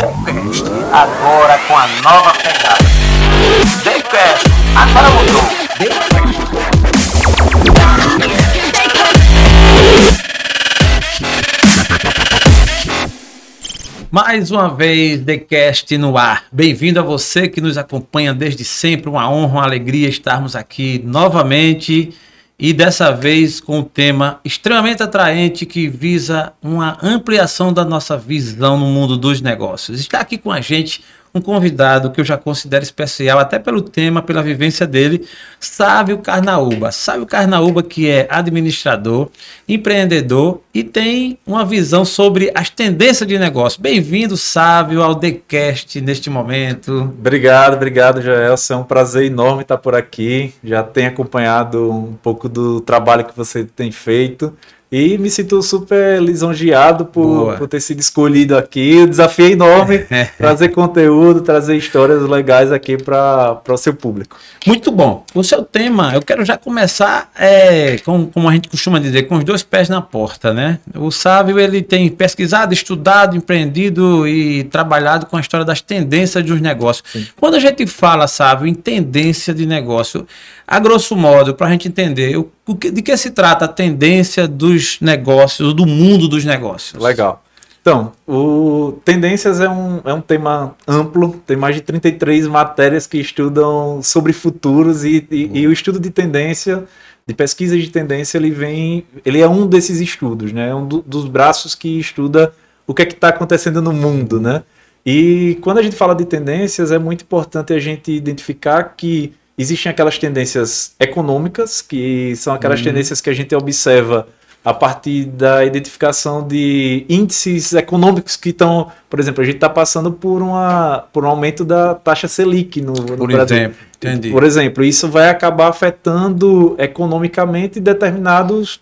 Daycast, agora com a nova pegada. Daycast, agora mudou. Mais uma vez, TheCast no ar. Bem-vindo a você que nos acompanha desde sempre. Uma honra, uma alegria estarmos aqui novamente e dessa vez com um tema extremamente atraente que visa uma ampliação da nossa visão no mundo dos negócios. Está aqui com a gente um convidado que eu já considero especial, até pelo tema, pela vivência dele, Sávio Carnaúba. Sávio Carnaúba, que é administrador, empreendedor e tem uma visão sobre as tendências de negócio. Bem-vindo, Sávio, ao TheCast neste momento. Obrigado, obrigado, Joelson. É um prazer enorme estar por aqui. Já tenho acompanhado um pouco do trabalho que você tem feito. E me sinto super lisonjeado por, por ter sido escolhido aqui. O desafio é enorme trazer conteúdo, trazer histórias legais aqui para o seu público. Muito bom. O seu tema, eu quero já começar, é, com, como a gente costuma dizer, com os dois pés na porta, né? O Sábio, ele tem pesquisado, estudado, empreendido e trabalhado com a história das tendências dos negócios. Sim. Quando a gente fala, Sábio, em tendência de negócio, a grosso modo, para a gente entender, o, de que se trata a tendência dos negócios, do mundo dos negócios? Legal. Então, o Tendências é um, é um tema amplo, tem mais de 33 matérias que estudam sobre futuros e, e, uhum. e o estudo de tendência, de pesquisa de tendência, ele vem, ele é um desses estudos, né? É um do, dos braços que estuda o que é que está acontecendo no mundo, né? E quando a gente fala de tendências, é muito importante a gente identificar que Existem aquelas tendências econômicas, que são aquelas uhum. tendências que a gente observa a partir da identificação de índices econômicos que estão, por exemplo, a gente está passando por, uma, por um aumento da taxa Selic no, no por Brasil. Exemplo, entendi. Por exemplo, isso vai acabar afetando economicamente determinados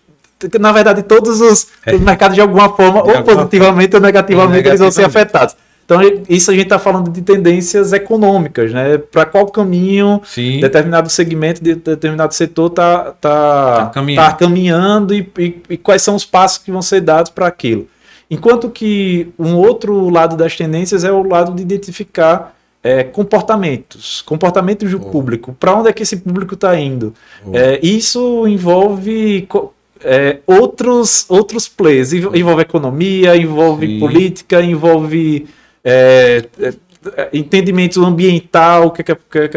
na verdade, todos os, é. os mercados de alguma forma, de ou alguma positivamente forma. ou negativamente, eles vão ser afetados. Então, isso a gente está falando de tendências econômicas, né? Para qual caminho Sim. determinado segmento, de determinado setor está tá, tá caminhando, tá caminhando e, e, e, quais são os passos que vão ser dados para aquilo. Enquanto que um outro lado das tendências é o lado de identificar é, comportamentos, comportamentos do oh. público. Para onde é que esse público está indo? Oh. É, isso envolve é, outros, outros players. Envolve economia, envolve Sim. política, envolve é, é, entendimento ambiental, o que, é que, que,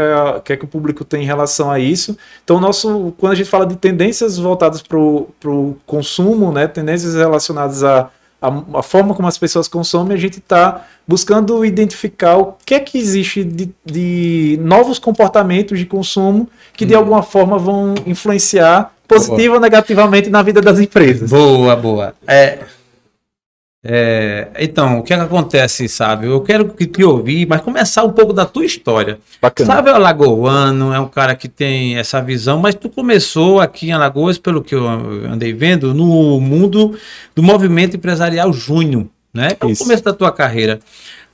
que, que, o público tem em relação a isso. Então, nosso, quando a gente fala de tendências voltadas para o consumo, né, tendências relacionadas a, a, a, forma como as pessoas consomem, a gente está buscando identificar o que é que existe de, de novos comportamentos de consumo que, de hum. alguma forma, vão influenciar positiva ou negativamente na vida das empresas. Boa, boa. É, é, então, o que, é que acontece, sabe? Eu quero que te ouvir, mas começar um pouco da tua história. Bacana. Sabe, o Alagoano é um cara que tem essa visão, mas tu começou aqui em Alagoas, pelo que eu andei vendo, no mundo do movimento empresarial júnior, né? É o começo da tua carreira.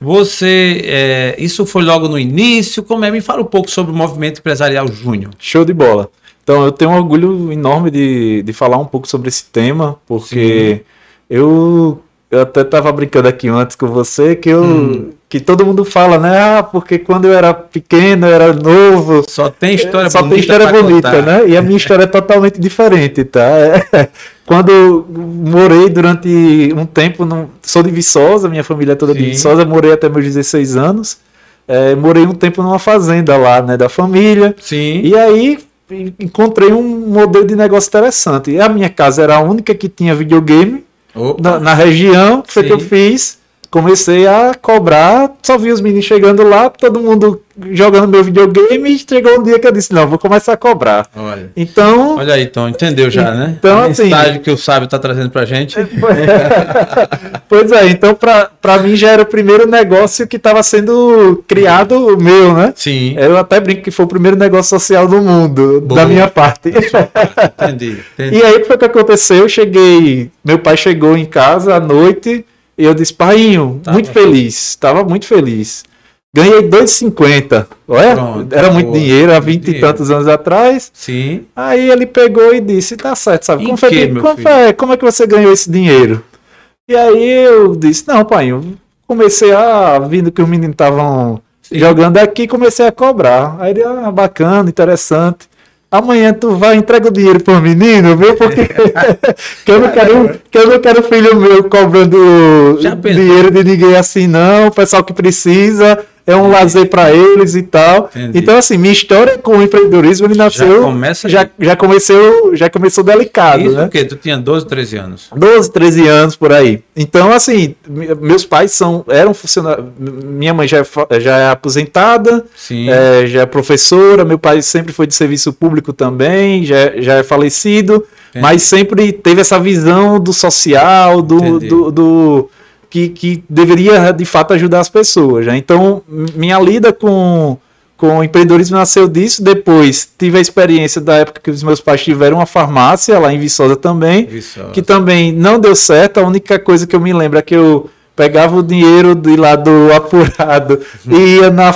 Você, é, isso foi logo no início? Como é? Me fala um pouco sobre o movimento empresarial júnior. Show de bola. Então, eu tenho um orgulho enorme de, de falar um pouco sobre esse tema, porque Sim. eu eu até tava brincando aqui antes com você que eu hum. que todo mundo fala, né? Ah, porque quando eu era pequeno, eu era novo. Só tem história só bonita. Só tem história bonita, contar. né? E a minha história é totalmente diferente, tá? É, quando morei durante um tempo, no, sou de Viçosa, minha família é toda Sim. de Viçosa, morei até meus 16 anos. É, morei um tempo numa fazenda lá, né, da família. Sim. E aí encontrei um modelo de negócio interessante. E a minha casa era a única que tinha videogame na, na, região, foi que eu fiz comecei a cobrar, só vi os meninos chegando lá, todo mundo jogando meu videogame e chegou um dia que eu disse, não, vou começar a cobrar. Olha. Então. Olha aí, então, entendeu já, né? Então, a assim. que o sábio está trazendo pra gente. pois é, então pra, pra mim já era o primeiro negócio que estava sendo criado meu, né? Sim. Eu até brinco que foi o primeiro negócio social do mundo, Boa. da minha parte. entendi, entendi. E aí o que foi que aconteceu? Eu cheguei, meu pai chegou em casa à noite e eu disse, pai, tá muito feliz, estava muito feliz. Ganhei 2,50. Olha, Pronto, era muito dinheiro, há 20 e tantos anos atrás. Sim. Aí ele pegou e disse, tá certo, sabe? Como, foi que, como, é, como, é, que você ganhou esse dinheiro? E aí eu disse, não, pai, comecei a, vindo que os meninos estavam jogando aqui, comecei a cobrar. Aí ele, ah, bacana, interessante. Amanhã tu vai entrega o dinheiro pro menino, viu? Porque que eu não quero, que eu não quero filho meu cobrando dinheiro de ninguém assim, não. O pessoal que precisa, é um lazer para eles e tal. Entendi. Então, assim, minha história com o empreendedorismo ele nasceu. Já, começa já, já, começou, já começou delicado. Isso né? porque tu tinha 12, 13 anos. 12, 13 anos por aí. Então, assim, meus pais são, eram funcionários. Minha mãe já é, já é aposentada, é, já é professora, meu pai sempre foi de serviço público também, já, já é falecido, Entendi. mas sempre teve essa visão do social, do, do, do que, que deveria de fato ajudar as pessoas. Né? Então, minha lida com, com o empreendedorismo nasceu disso. Depois, tive a experiência da época que os meus pais tiveram uma farmácia lá em Viçosa também, Viçosa. que também não deu certo. A única coisa que eu me lembro é que eu pegava o dinheiro de lá do apurado e ia na,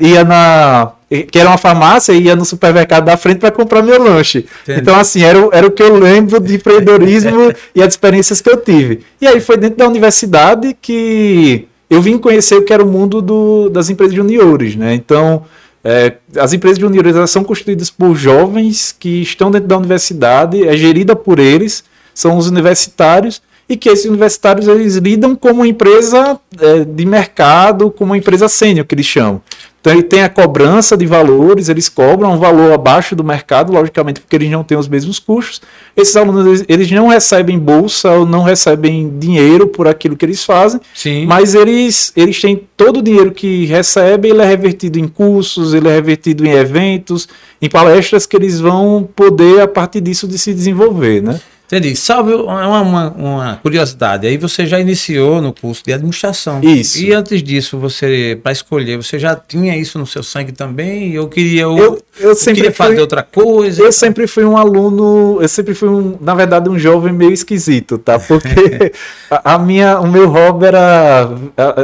ia na que era uma farmácia e ia no supermercado da frente para comprar meu lanche. Entendi. Então, assim, era, era o que eu lembro de empreendedorismo e as experiências que eu tive. E aí foi dentro da universidade que eu vim conhecer o que era o mundo do, das empresas juniores, né? Então, é, as empresas juniores elas são construídas por jovens que estão dentro da universidade, é gerida por eles, são os universitários, e que esses universitários eles lidam como empresa é, de mercado, como uma empresa sênior, que eles chamam. Então ele tem a cobrança de valores, eles cobram um valor abaixo do mercado, logicamente porque eles não têm os mesmos custos. Esses alunos eles não recebem bolsa ou não recebem dinheiro por aquilo que eles fazem, Sim. mas eles, eles têm todo o dinheiro que recebem, ele é revertido em cursos, ele é revertido em eventos, em palestras que eles vão poder a partir disso de se desenvolver, né? Entendi. Salve uma, uma, uma, curiosidade. Aí você já iniciou no curso de administração. Isso. E antes disso, você, para escolher, você já tinha isso no seu sangue também? Eu queria, eu, eu, eu sempre queria fazer outra coisa. Eu sempre fui um aluno, eu sempre fui um, na verdade, um jovem meio esquisito, tá? Porque a, a, minha, o meu hobby era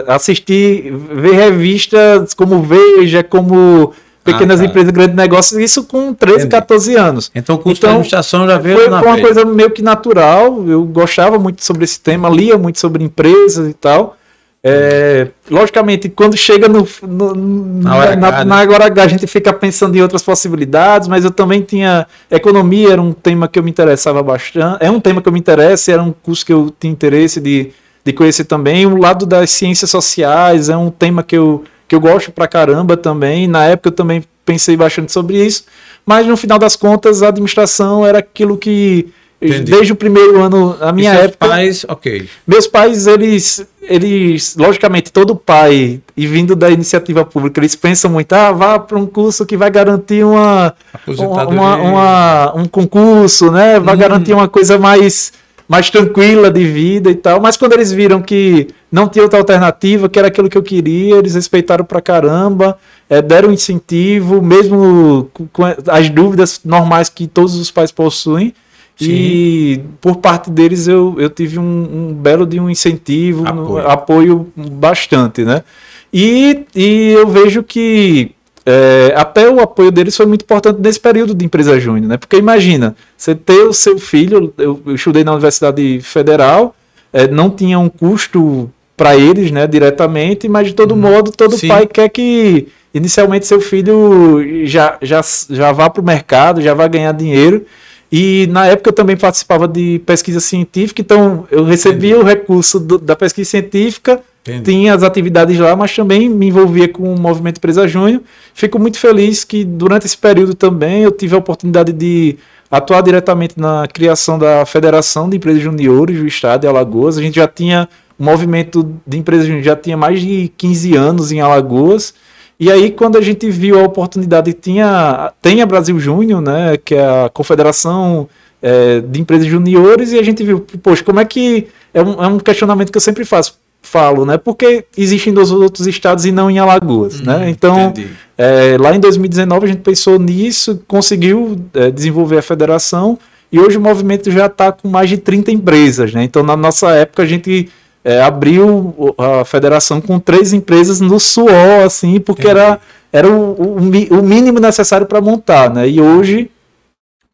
assistir, ver revistas como Veja, como pequenas ah, tá. empresas, grandes negócios, isso com 13, Entendi. 14 anos. Então o curso então, de administração já veio foi, na uma coisa meio que natural, eu gostava muito sobre esse tema, lia muito sobre empresas e tal. É, logicamente, quando chega no, no na, hora na, H, na hora H, a gente fica pensando em outras possibilidades, mas eu também tinha. Economia era um tema que eu me interessava bastante. É um tema que eu me interessa, era um curso que eu tinha interesse de, de conhecer também. O lado das ciências sociais é um tema que eu que eu gosto pra caramba também. Na época eu também pensei bastante sobre isso, mas no final das contas a administração era aquilo que Entendi. desde o primeiro ano, a minha época. Pais, ok. Meus pais, eles, eles, logicamente, todo pai e vindo da iniciativa pública, eles pensam muito, ah, vá para um curso que vai garantir uma, uma, uma, um concurso, né? Vai hum. garantir uma coisa mais mais tranquila de vida e tal. Mas quando eles viram que não tinha outra alternativa, que era aquilo que eu queria, eles respeitaram pra caramba, é, deram incentivo, mesmo com as dúvidas normais que todos os pais possuem. Sim. E por parte deles eu, eu tive um, um belo de um incentivo, apoio, apoio bastante, né? E, e eu vejo que é, até o apoio deles foi muito importante nesse período de empresa júnior, né? Porque imagina, você ter o seu filho, eu, eu estudei na Universidade Federal, é, não tinha um custo para eles, né, diretamente, mas de todo hum, modo, todo sim. pai quer que inicialmente seu filho já, já, já vá para o mercado, já vá ganhar dinheiro. E na época eu também participava de pesquisa científica, então eu recebia Entendi. o recurso do, da pesquisa científica Entendi. Tinha as atividades lá, mas também me envolvia com o movimento Empresa Júnior. Fico muito feliz que durante esse período também eu tive a oportunidade de atuar diretamente na criação da Federação de Empresas Juniores do Estado de Alagoas. A gente já tinha um movimento de empresas juniores, já tinha mais de 15 anos em Alagoas. E aí, quando a gente viu a oportunidade, tinha, tem a Brasil Júnior, né, que é a confederação é, de empresas juniores, e a gente viu, poxa, como é que. É um, é um questionamento que eu sempre faço falo, né? Porque existem nos outros estados e não em Alagoas, hum, né? Então, é, lá em 2019 a gente pensou nisso, conseguiu é, desenvolver a federação e hoje o movimento já está com mais de 30 empresas, né? Então, na nossa época a gente é, abriu a federação com três empresas no suor, assim, porque era, era o, o, o mínimo necessário para montar, né? E hoje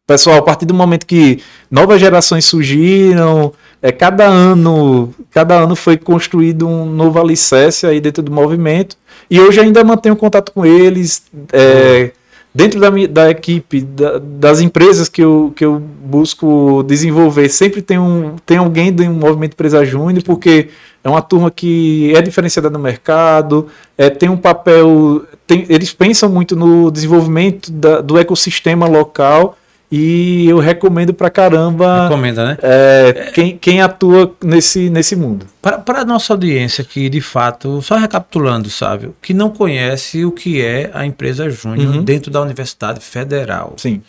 pessoal, a partir do momento que novas gerações surgiram, é, cada ano cada ano foi construído um novo alicerce aí dentro do movimento. E hoje ainda mantenho contato com eles é, dentro da, da equipe da, das empresas que eu, que eu busco desenvolver sempre tem, um, tem alguém do movimento empresa júnior porque é uma turma que é diferenciada no mercado é, tem um papel tem, eles pensam muito no desenvolvimento da, do ecossistema local e eu recomendo pra caramba. Recomenda, né? É, quem, quem atua nesse, nesse mundo. Para a nossa audiência que, de fato, só recapitulando, sabe, que não conhece o que é a empresa Júnior uhum. dentro da Universidade Federal. Sim.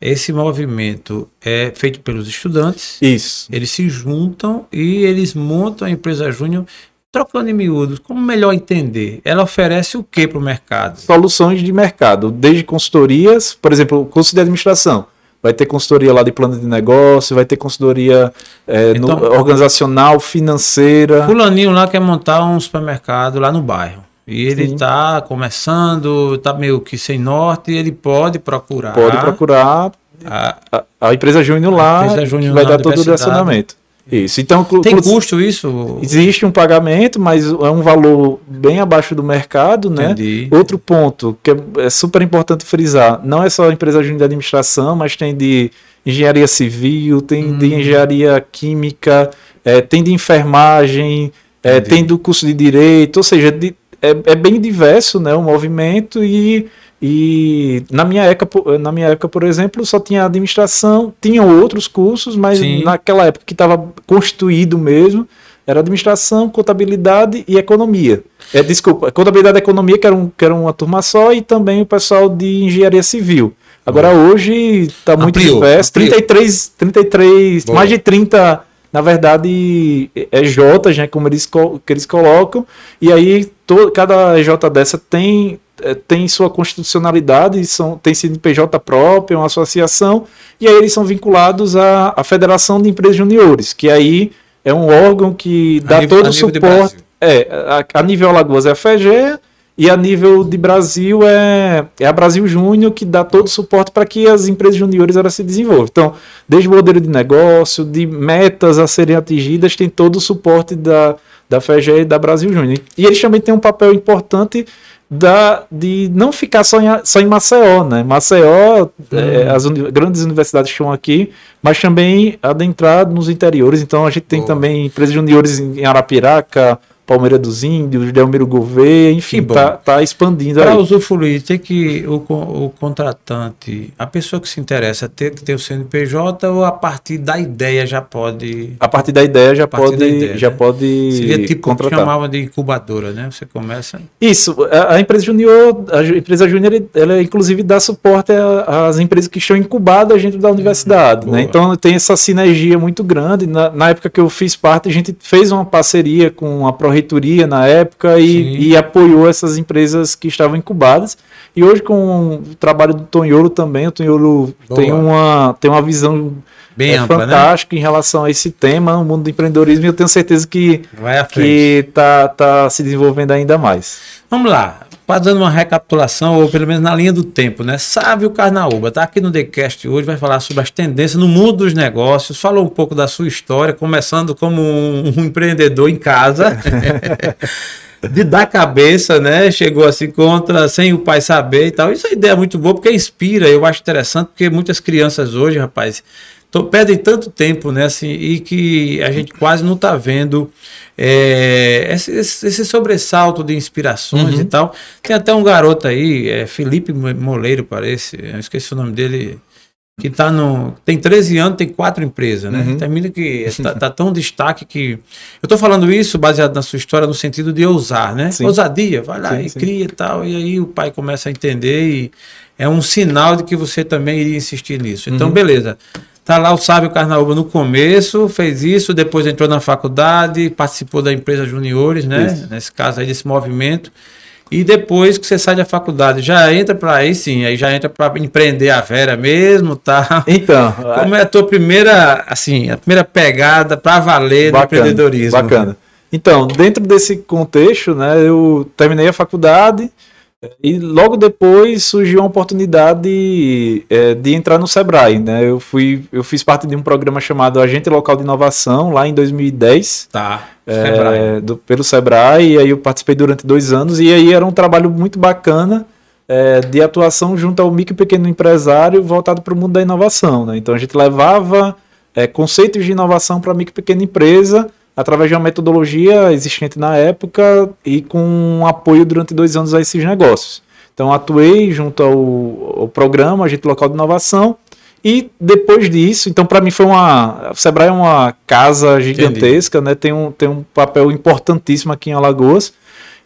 Esse movimento é feito pelos estudantes. Isso. Eles se juntam e eles montam a empresa Júnior trocando em miúdos, como melhor entender? Ela oferece o que para o mercado? Soluções de mercado, desde consultorias, por exemplo, curso de administração. Vai ter consultoria lá de plano de negócio, vai ter consultoria é, então, no, organizacional, financeira. Fulaninho lá quer montar um supermercado lá no bairro. E ele está começando, está meio que sem norte, ele pode procurar. Pode procurar a, a, a empresa Júnior lá, empresa Júnior vai dar todo o direcionamento. Isso. Então, tem custo isso? Existe um pagamento, mas é um valor bem abaixo do mercado, né? Entendi. Outro ponto que é, é super importante frisar, não é só a empresa de administração, mas tem de engenharia civil, tem hum. de engenharia química, é, tem de enfermagem, é, tem do curso de direito, ou seja, de, é, é bem diverso, né? O movimento e e na minha época, na minha época, por exemplo, só tinha administração, tinham outros cursos, mas Sim. naquela época que estava constituído mesmo, era administração, contabilidade e economia. É, desculpa, contabilidade e economia, que era, um, que era uma turma só, e também o pessoal de engenharia civil. Agora hoje está muito diverso. 33, 33 mais de 30, na verdade, é J, né, como eles, que eles colocam, e aí to, cada J dessa tem é, tem sua constitucionalidade, são, tem CNPJ próprio, uma associação, e aí eles são vinculados à, à Federação de Empresas Juniores, que aí é um órgão que dá nível, todo o suporte. É, a, a, nível Alagoas é a FEGE, e a nível de Brasil é, é a Brasil Júnior que dá todo o suporte para que as empresas juniores elas se desenvolvam. Então, desde o modelo de negócio, de metas a serem atingidas, tem todo o suporte da, da FEGE e da Brasil Júnior. E eles também têm um papel importante da, de não ficar só em, só em Maceió, né? Maceió, hum. é, as uni grandes universidades estão aqui, mas também adentrar nos interiores. Então a gente tem Boa. também empresas juniores em Arapiraca, Palmeira dos Índios, Delmiro Gouveia, enfim, tá, tá expandindo Para usufruir, tem que o, o contratante, a pessoa que se interessa, ter que ter o CNPJ ou a partir da ideia já pode. A partir da ideia já pode. Ideia, já né? pode Seria tipo contratar. que chamava de incubadora, né? Você começa. Isso, a, a empresa junior, a empresa júnior, ela inclusive dá suporte às empresas que estão incubadas dentro da universidade, né? Então tem essa sinergia muito grande. Na, na época que eu fiz parte, a gente fez uma parceria com a ProRe na época e, e, apoiou essas empresas que estavam incubadas. E hoje, com o trabalho do Tonholo também, o Tonholo tem uma, tem uma visão Bem é, ampla, né? fantástica né? em relação a esse tema, o mundo do empreendedorismo, e eu tenho certeza que está tá se desenvolvendo ainda mais. Vamos lá, fazendo uma recapitulação, ou pelo menos na linha do tempo, né? Sávio Carnaúba está aqui no TheCast hoje, vai falar sobre as tendências no mundo dos negócios, falou um pouco da sua história, começando como um, um empreendedor em casa. de dar cabeça, né? Chegou assim contra, sem o pai saber e tal. Isso é uma ideia muito boa, porque inspira, eu acho interessante, porque muitas crianças hoje, rapaz, tô, perdem tanto tempo, né? Assim, e que a gente quase não está vendo é, esse, esse, sobressalto de inspirações uhum. e tal. Tem até um garoto aí, é, Felipe Moleiro, parece, eu esqueci o nome dele que tá no. Tem 13 anos, tem quatro empresas, né? Uhum. Termina que tá, tá, tão destaque que. Eu tô falando isso baseado na sua história no sentido de ousar, né? Sim. Ousadia, vai lá sim, e sim. cria e tal. E aí o pai começa a entender e é um sinal de que você também iria insistir nisso. Então, uhum. beleza. Tá lá o Sábio Carnaúba no começo, fez isso, depois entrou na faculdade, participou da empresa Juniores, né? Isso. Nesse caso aí desse movimento. E depois que você sai da faculdade, já entra para aí sim, aí já entra para empreender a Vera mesmo, tá? Então, como é a tua primeira, assim, a primeira pegada para valer bacana, do empreendedorismo? Bacana. Então, dentro desse contexto, né, eu terminei a faculdade, E logo depois surgiu a oportunidade é, de entrar no Sebrae, né? Eu fui, eu fiz parte de um programa chamado Agente Local de Inovação lá em 2010. Tá. É, do, pelo Sebrae, e aí eu participei durante dois anos, e aí era um trabalho muito bacana é, de atuação junto ao micro e pequeno empresário voltado para o mundo da inovação. Né? Então a gente levava é, conceitos de inovação para a micro e pequena empresa através de uma metodologia existente na época e com um apoio durante dois anos a esses negócios. Então, atuei junto ao, ao programa Agente Local de Inovação e depois disso, então para mim foi uma. O Sebrae é uma casa gigantesca, né? Tem um, tem um papel importantíssimo aqui em Alagoas.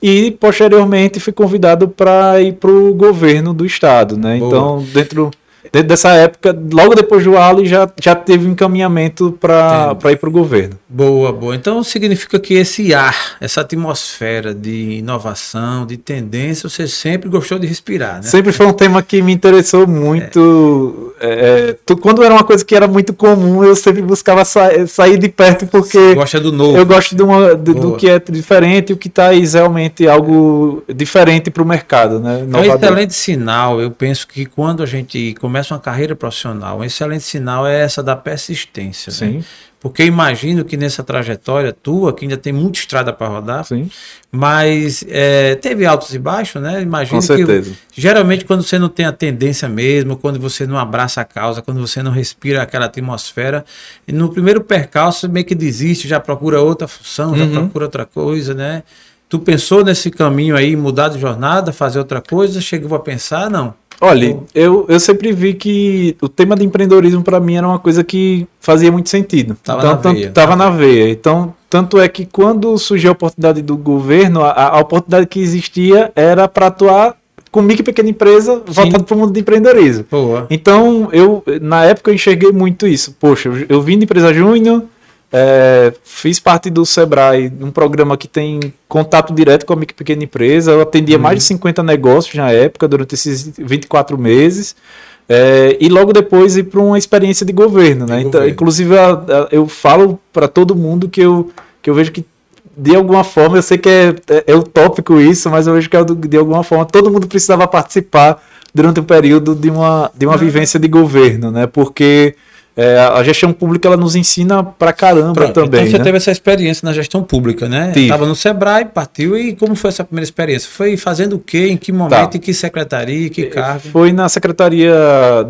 E posteriormente fui convidado para ir para o governo do estado, né? Boa. Então, dentro dentro dessa época, logo depois do Ali, já, já teve encaminhamento para ir para o governo. Boa, boa. Então significa que esse ar, essa atmosfera de inovação, de tendência, você sempre gostou de respirar, né? Sempre foi um tema que me interessou muito. É. É, quando era uma coisa que era muito comum, eu sempre buscava sa sair de perto porque. Você gosta do novo. Eu gosto de uma, de, do que é diferente e o que traz realmente algo diferente para o mercado, né? É um excelente sinal. Eu penso que quando a gente começa uma carreira profissional, um excelente sinal é essa da persistência. Né? Sim. Né? Porque imagino que nessa trajetória tua, que ainda tem muita estrada para rodar, Sim. mas é, teve altos e baixos, né? Imagino Com certeza. que geralmente quando você não tem a tendência mesmo, quando você não abraça a causa, quando você não respira aquela atmosfera, no primeiro percalço meio que desiste, já procura outra função, já uhum. procura outra coisa, né? Tu pensou nesse caminho aí, mudar de jornada, fazer outra coisa? Chegou a pensar? Não. Olha, eu, eu sempre vi que o tema de empreendedorismo para mim era uma coisa que fazia muito sentido. Tava então, na tanto, veia. Tava na veia. Então, tanto é que quando surgiu a oportunidade do governo, a, a oportunidade que existia era para atuar com micro e pequena empresa voltado para o mundo de empreendedorismo. Boa. Então, eu na época eu enxerguei muito isso. Poxa, eu, eu vim de empresa júnior, é, fiz parte do Sebrae, um programa que tem contato direto com a micro pequena empresa. Eu atendia uhum. mais de 50 negócios na época, durante esses 24 meses. É, e logo depois ir para uma experiência de governo. Né? Então, inclusive, a, a, eu falo para todo mundo que eu, que eu vejo que, de alguma forma, eu sei que é, é, é utópico isso, mas eu vejo que é, de alguma forma todo mundo precisava participar durante o período de uma, de uma vivência de governo, né? porque é, a gestão pública ela nos ensina pra caramba Pronto, também. Então você né? teve essa experiência na gestão pública, né? Estava no Sebrae, partiu e como foi essa primeira experiência? Foi fazendo o quê? Em que momento? Tá. Em que secretaria? Em que é, cargo? Foi na Secretaria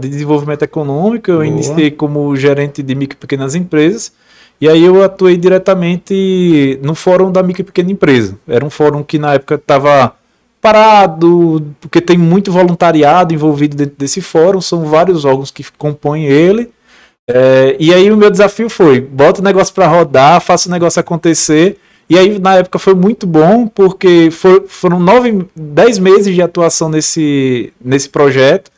de Desenvolvimento Econômico. Eu Boa. iniciei como gerente de micro e pequenas empresas. E aí eu atuei diretamente no fórum da micro e pequena empresa. Era um fórum que na época estava parado, porque tem muito voluntariado envolvido dentro desse fórum. São vários órgãos que compõem ele. É, e aí o meu desafio foi: bota o negócio para rodar, faça o negócio acontecer. E aí, na época, foi muito bom, porque for, foram nove, dez meses de atuação nesse, nesse projeto.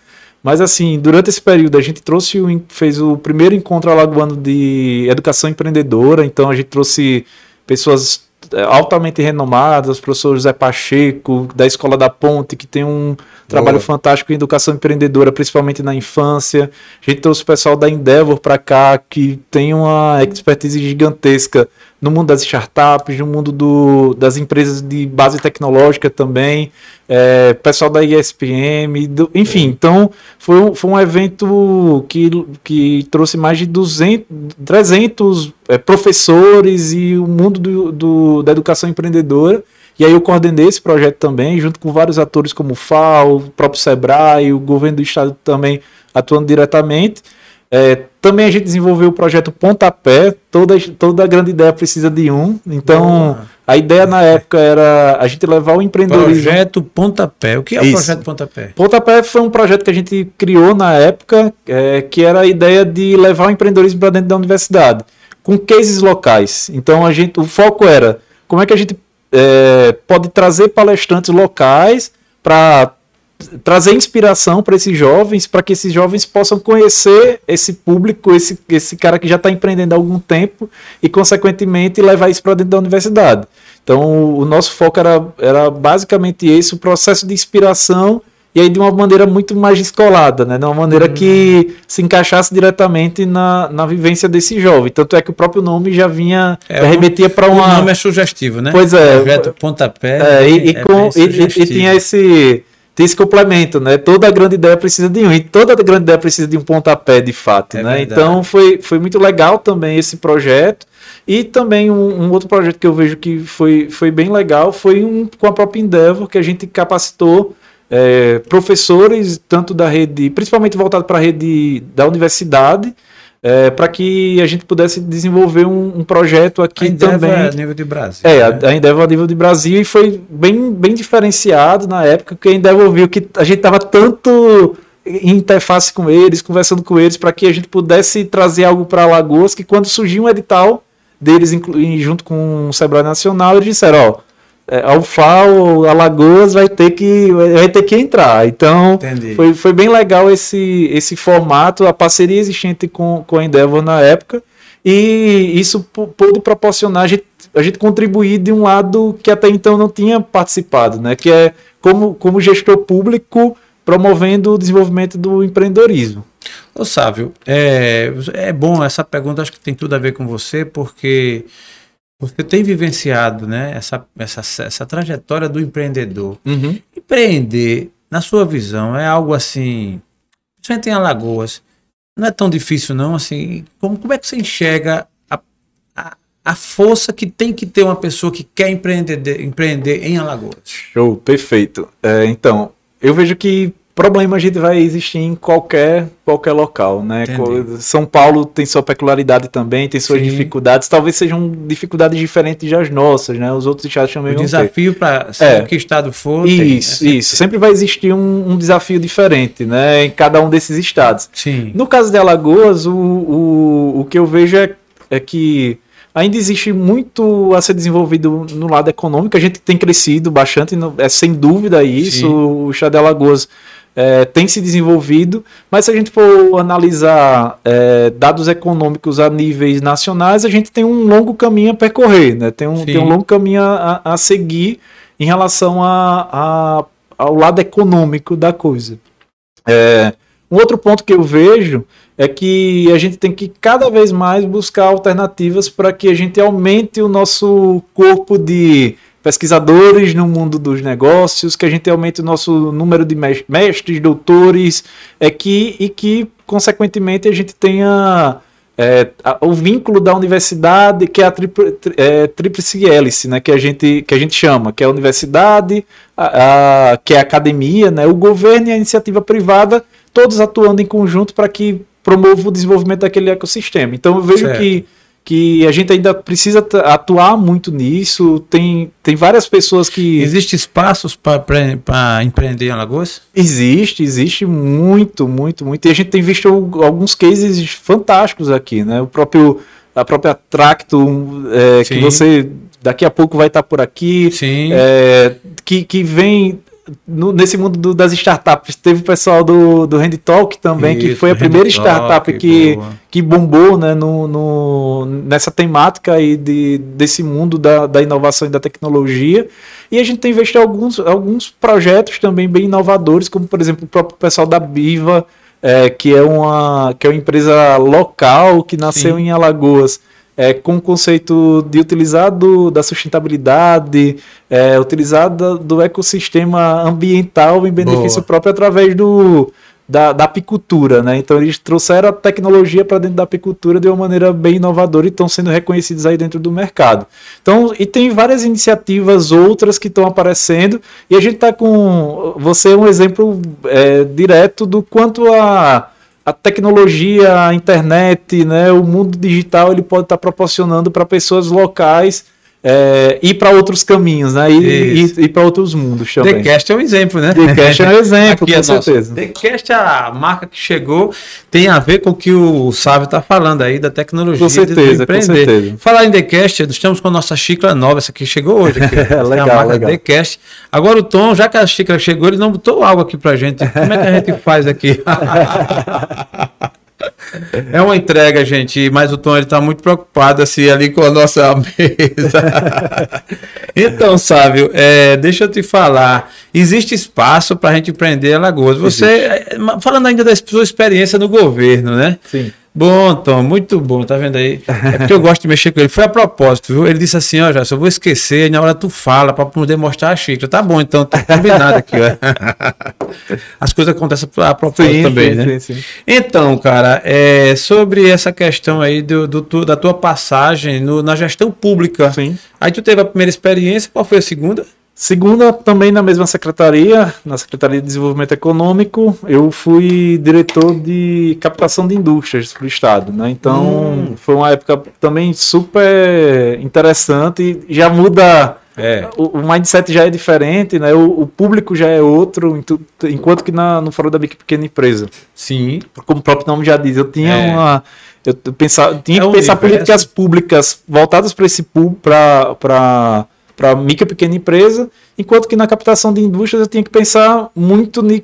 Mas, assim, durante esse período, a gente trouxe, fez o primeiro encontro alagoano de educação empreendedora. Então, a gente trouxe pessoas altamente renomadas, o professor José Pacheco, da Escola da Ponte, que tem um trabalho fantástico em educação empreendedora, principalmente na infância. A gente trouxe o pessoal da Endeavor para cá, que tem uma expertise gigantesca no mundo das startups, no mundo do, das empresas de base tecnológica também, é, pessoal da ISPM, do, enfim, então foi um, foi um evento que, que trouxe mais de 200, 300 é, professores e o mundo do, do, da educação empreendedora. E aí eu coordenei esse projeto também, junto com vários atores como o FAO, o próprio SEBRAE, o governo do estado também atuando diretamente. É, também a gente desenvolveu o projeto Pontapé, toda, toda grande ideia precisa de um. Então, a ideia na época era a gente levar o empreendedorismo. Projeto Pontapé. O que é o Isso. projeto Pontapé? Pontapé foi um projeto que a gente criou na época, é, que era a ideia de levar o empreendedorismo para dentro da universidade, com cases locais. Então, a gente, o foco era como é que a gente é, pode trazer palestrantes locais para trazer inspiração para esses jovens, para que esses jovens possam conhecer esse público, esse, esse cara que já está empreendendo há algum tempo e, consequentemente, levar isso para dentro da universidade. Então, o nosso foco era, era basicamente esse, o processo de inspiração e aí de uma maneira muito mais descolada, né? De uma maneira uhum. que se encaixasse diretamente na, na vivência desse jovem. Tanto é que o próprio nome já vinha, é, já remetia para uma... O nome é sugestivo, né? Pois é. Projeto Pontapé é, e, e, é com, e, e, tinha esse tem esse complemento, né? Toda grande ideia precisa de um, e toda grande ideia precisa de um pontapé, de fato, É né? verdade. Então foi, foi muito legal também esse projeto. E também um, um outro projeto que eu vejo que foi, foi bem legal foi um com a própria Endeavor, que a gente capacitou é, professores, tanto da rede, principalmente voltado para a rede da universidade, para que a gente pudesse desenvolver um, um projeto aqui A também. é nível de Brasil. É, né? a, a Endeavor a nível de Brasil e foi bem, bem diferenciado na época, porque a Endeavor viu que a gente estava tanto em interface com eles, conversando com eles, para que a gente pudesse trazer algo para Alagoas, que quando surgiu um edital deles, junto com o Sebrae Nacional, eles disseram, ó, é, a UFAO, Alagoas vai ter que, vai ter que entrar. Então, Entendi. foi, foi bem legal esse, esse formato, a parceria existente com, com a Endeavor na época, e isso pô- pôde proporcionar a gente, a gente contribuir de um lado que até então não tinha participado, né? que é como, como gestor público promovendo o desenvolvimento do empreendedorismo. Ô Sávio, é, é bom essa pergunta, acho que tem tudo a ver com você, porque você tem vivenciado né, essa, essa, essa trajetória do empreendedor. Empreender, na sua visão, é algo assim, principalmente em Alagoas, não é tão difícil não, assim, como, como é que você enxerga a, a, a força que tem que ter uma pessoa que quer empreender, empreender em Alagoas? Show, perfeito. É, então, eu vejo que problema a gente vai existir em qualquer, qualquer local, né? Entendi. São Paulo tem sua peculiaridade também, tem suas Sim. dificuldades, talvez sejam dificuldades diferentes das nossas, né? Os outros estados também O desafio para É. que estado for. tem, Isso, né? isso. Sempre vai existir um, um desafio diferente, né? Em cada um desses estados. Sim. No caso de Alagoas, o, o, o que eu vejo é, é que ainda existe muito a ser desenvolvido no lado econômico. A gente tem crescido bastante, é sem dúvida isso. Sim. O estado de Alagoas é, tem se desenvolvido, mas se a gente for analisar é, dados econômicos a níveis nacionais, a gente tem um longo caminho a percorrer, né? Tem um, Sim. tem um longo caminho a, a seguir em relação a, a- ao lado econômico da coisa. É, um outro ponto que eu vejo é que a gente tem que cada vez mais buscar alternativas para que a gente aumente o nosso corpo de pesquisadores no mundo dos negócios, que a gente aumente o nosso número de mes- mestres, doutores, é que, e que, consequentemente, a gente tenha é, o vínculo da universidade, que é a é, tríplice hélice, né, que, a gente, que a gente chama, que é a universidade, a, a- que é a academia, né, o governo e a iniciativa privada, todos atuando em conjunto para que promova o desenvolvimento daquele ecossistema. Então eu vejo Certo. que, que a gente ainda precisa atuar muito nisso, tem, tem várias pessoas que... Existe espaços para empreender em Alagoas? Existe, existe muito, muito, muito. E a gente tem visto al- alguns cases fantásticos aqui, né? O próprio, a própria Tracto, é, que Sim. você daqui a pouco vai estar por aqui, Sim. é, que, que vem no- nesse mundo do- das startups. Teve o pessoal do, do Hand Talk também, que Isso, foi a primeira Hand startup Talk, que, boa. que bombou né, no, no- nessa temática aí de, desse mundo da, da inovação e da tecnologia. E a gente tem visto alguns, alguns projetos também bem inovadores, como por exemplo o próprio pessoal da Biva, é, que, é uma, que é uma empresa local que nasceu Sim. em Alagoas. É, com o conceito de utilizar do, da sustentabilidade, é, utilizar da- do ecossistema ambiental em benefício Boa. próprio através do, da, da apicultura, né? Então eles trouxeram a tecnologia para dentro da apicultura de uma maneira bem inovadora e estão sendo reconhecidos aí dentro do mercado. Então, e tem várias iniciativas outras que estão aparecendo e a gente está com você é um exemplo é, direto do quanto a a tecnologia, a internet, né, o mundo digital, ele pode estar proporcionando para pessoas locais é, ir para outros caminhos, né, e, e, para outros mundos também. TheCast é um exemplo, né? TheCast é um exemplo, com é certeza. TheCast, a marca que chegou, tem a ver com o que o Sávio está falando aí, da tecnologia. Com certeza, com certeza. Falar em TheCast, estamos com a nossa xícara nova, essa aqui chegou hoje. Aqui, Essa é a Legal, marca legal. TheCast. Agora o Tom, já que a xícara chegou, ele não botou algo aqui pra gente. Como é que a gente faz aqui? É uma entrega, gente, mas o Tom ele tá muito preocupado assim ali com a nossa mesa. então, Sávio, é, deixa eu te falar, existe espaço para a gente empreender em Alagoas. Você, é, falando ainda da sua experiência no governo, né? Sim. Bom, Tom, muito bom, tá vendo aí? É porque eu gosto de mexer com ele. Foi a propósito, viu? Ele disse assim, ó, já, eu vou esquecer, na hora tu fala pra poder mostrar a xícara. Tá bom, então, tá combinado aqui, ó. As coisas acontecem a propósito sim, também, sim, né? Sim, então, cara, é, sobre essa questão aí do, do da tua passagem no, na gestão pública. Sim. Aí tu teve a primeira experiência, qual foi a segunda? Segunda, também na mesma secretaria, na Secretaria de Desenvolvimento Econômico, eu fui diretor de captação de indústrias do Estado. Né? Então, hum. foi uma época também super interessante. Já muda. É. O, o, mindset já é diferente, né? O, o, público já é outro, enquanto que na, no Fórum da Micro Pequena Empresa. Sim. Como o próprio nome já diz, eu tinha é. uma. Eu pensava, tinha é que pensar políticas públicas voltadas para esse para para micro e pequena empresa, enquanto que na captação de indústrias eu tinha que pensar muito em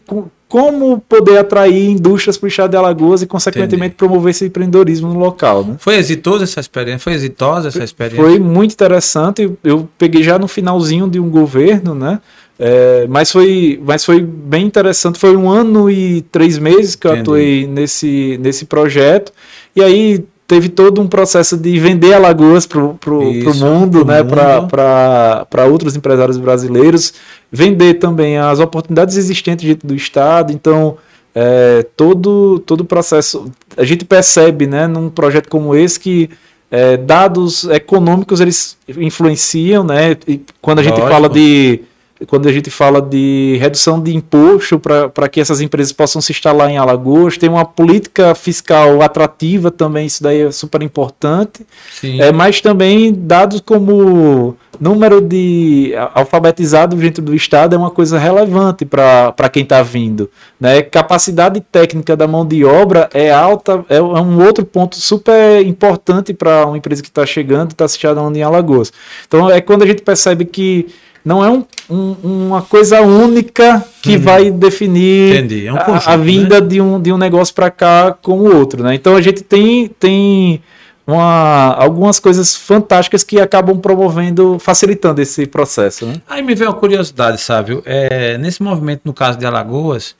como poder atrair indústrias para o estado de Alagoas e, consequentemente, Entendi. promover esse empreendedorismo no local. Né? Foi exitosa essa experiência? Foi exitosa essa experiência? Foi muito interessante. Eu peguei já no finalzinho de um governo, né? É, mas, foi, mas foi bem interessante. Foi um ano e três meses que eu Entendi. atuei nesse, nesse projeto. E aí teve todo um processo de vender Alagoas para o mundo, né, para outros empresários brasileiros, vender também as oportunidades existentes dentro do Estado. Então, é, todo todo o processo, a gente percebe, né, num projeto como esse que é, dados econômicos eles influenciam, né? E quando a gente Lógico. fala de quando a gente fala de redução de imposto para que essas empresas possam se instalar em Alagoas, tem uma política fiscal atrativa também, isso daí é super importante. Sim. É, mas também dados como número de alfabetizados dentro do Estado é uma coisa relevante para quem está vindo. Né? Capacidade técnica da mão de obra é alta, é, é um outro ponto super importante para uma empresa que está chegando e está se instalando em Alagoas. Então é quando a gente percebe que não é um, um, uma coisa única que uhum. vai definir é um conjunto, a, a, vinda né? de, um, de um negócio para cá como o outro. Né? Então a gente tem, tem uma, algumas coisas fantásticas que acabam promovendo, facilitando esse processo. Né? Aí me veio uma curiosidade, sabe? É, nesse movimento, no caso de Alagoas,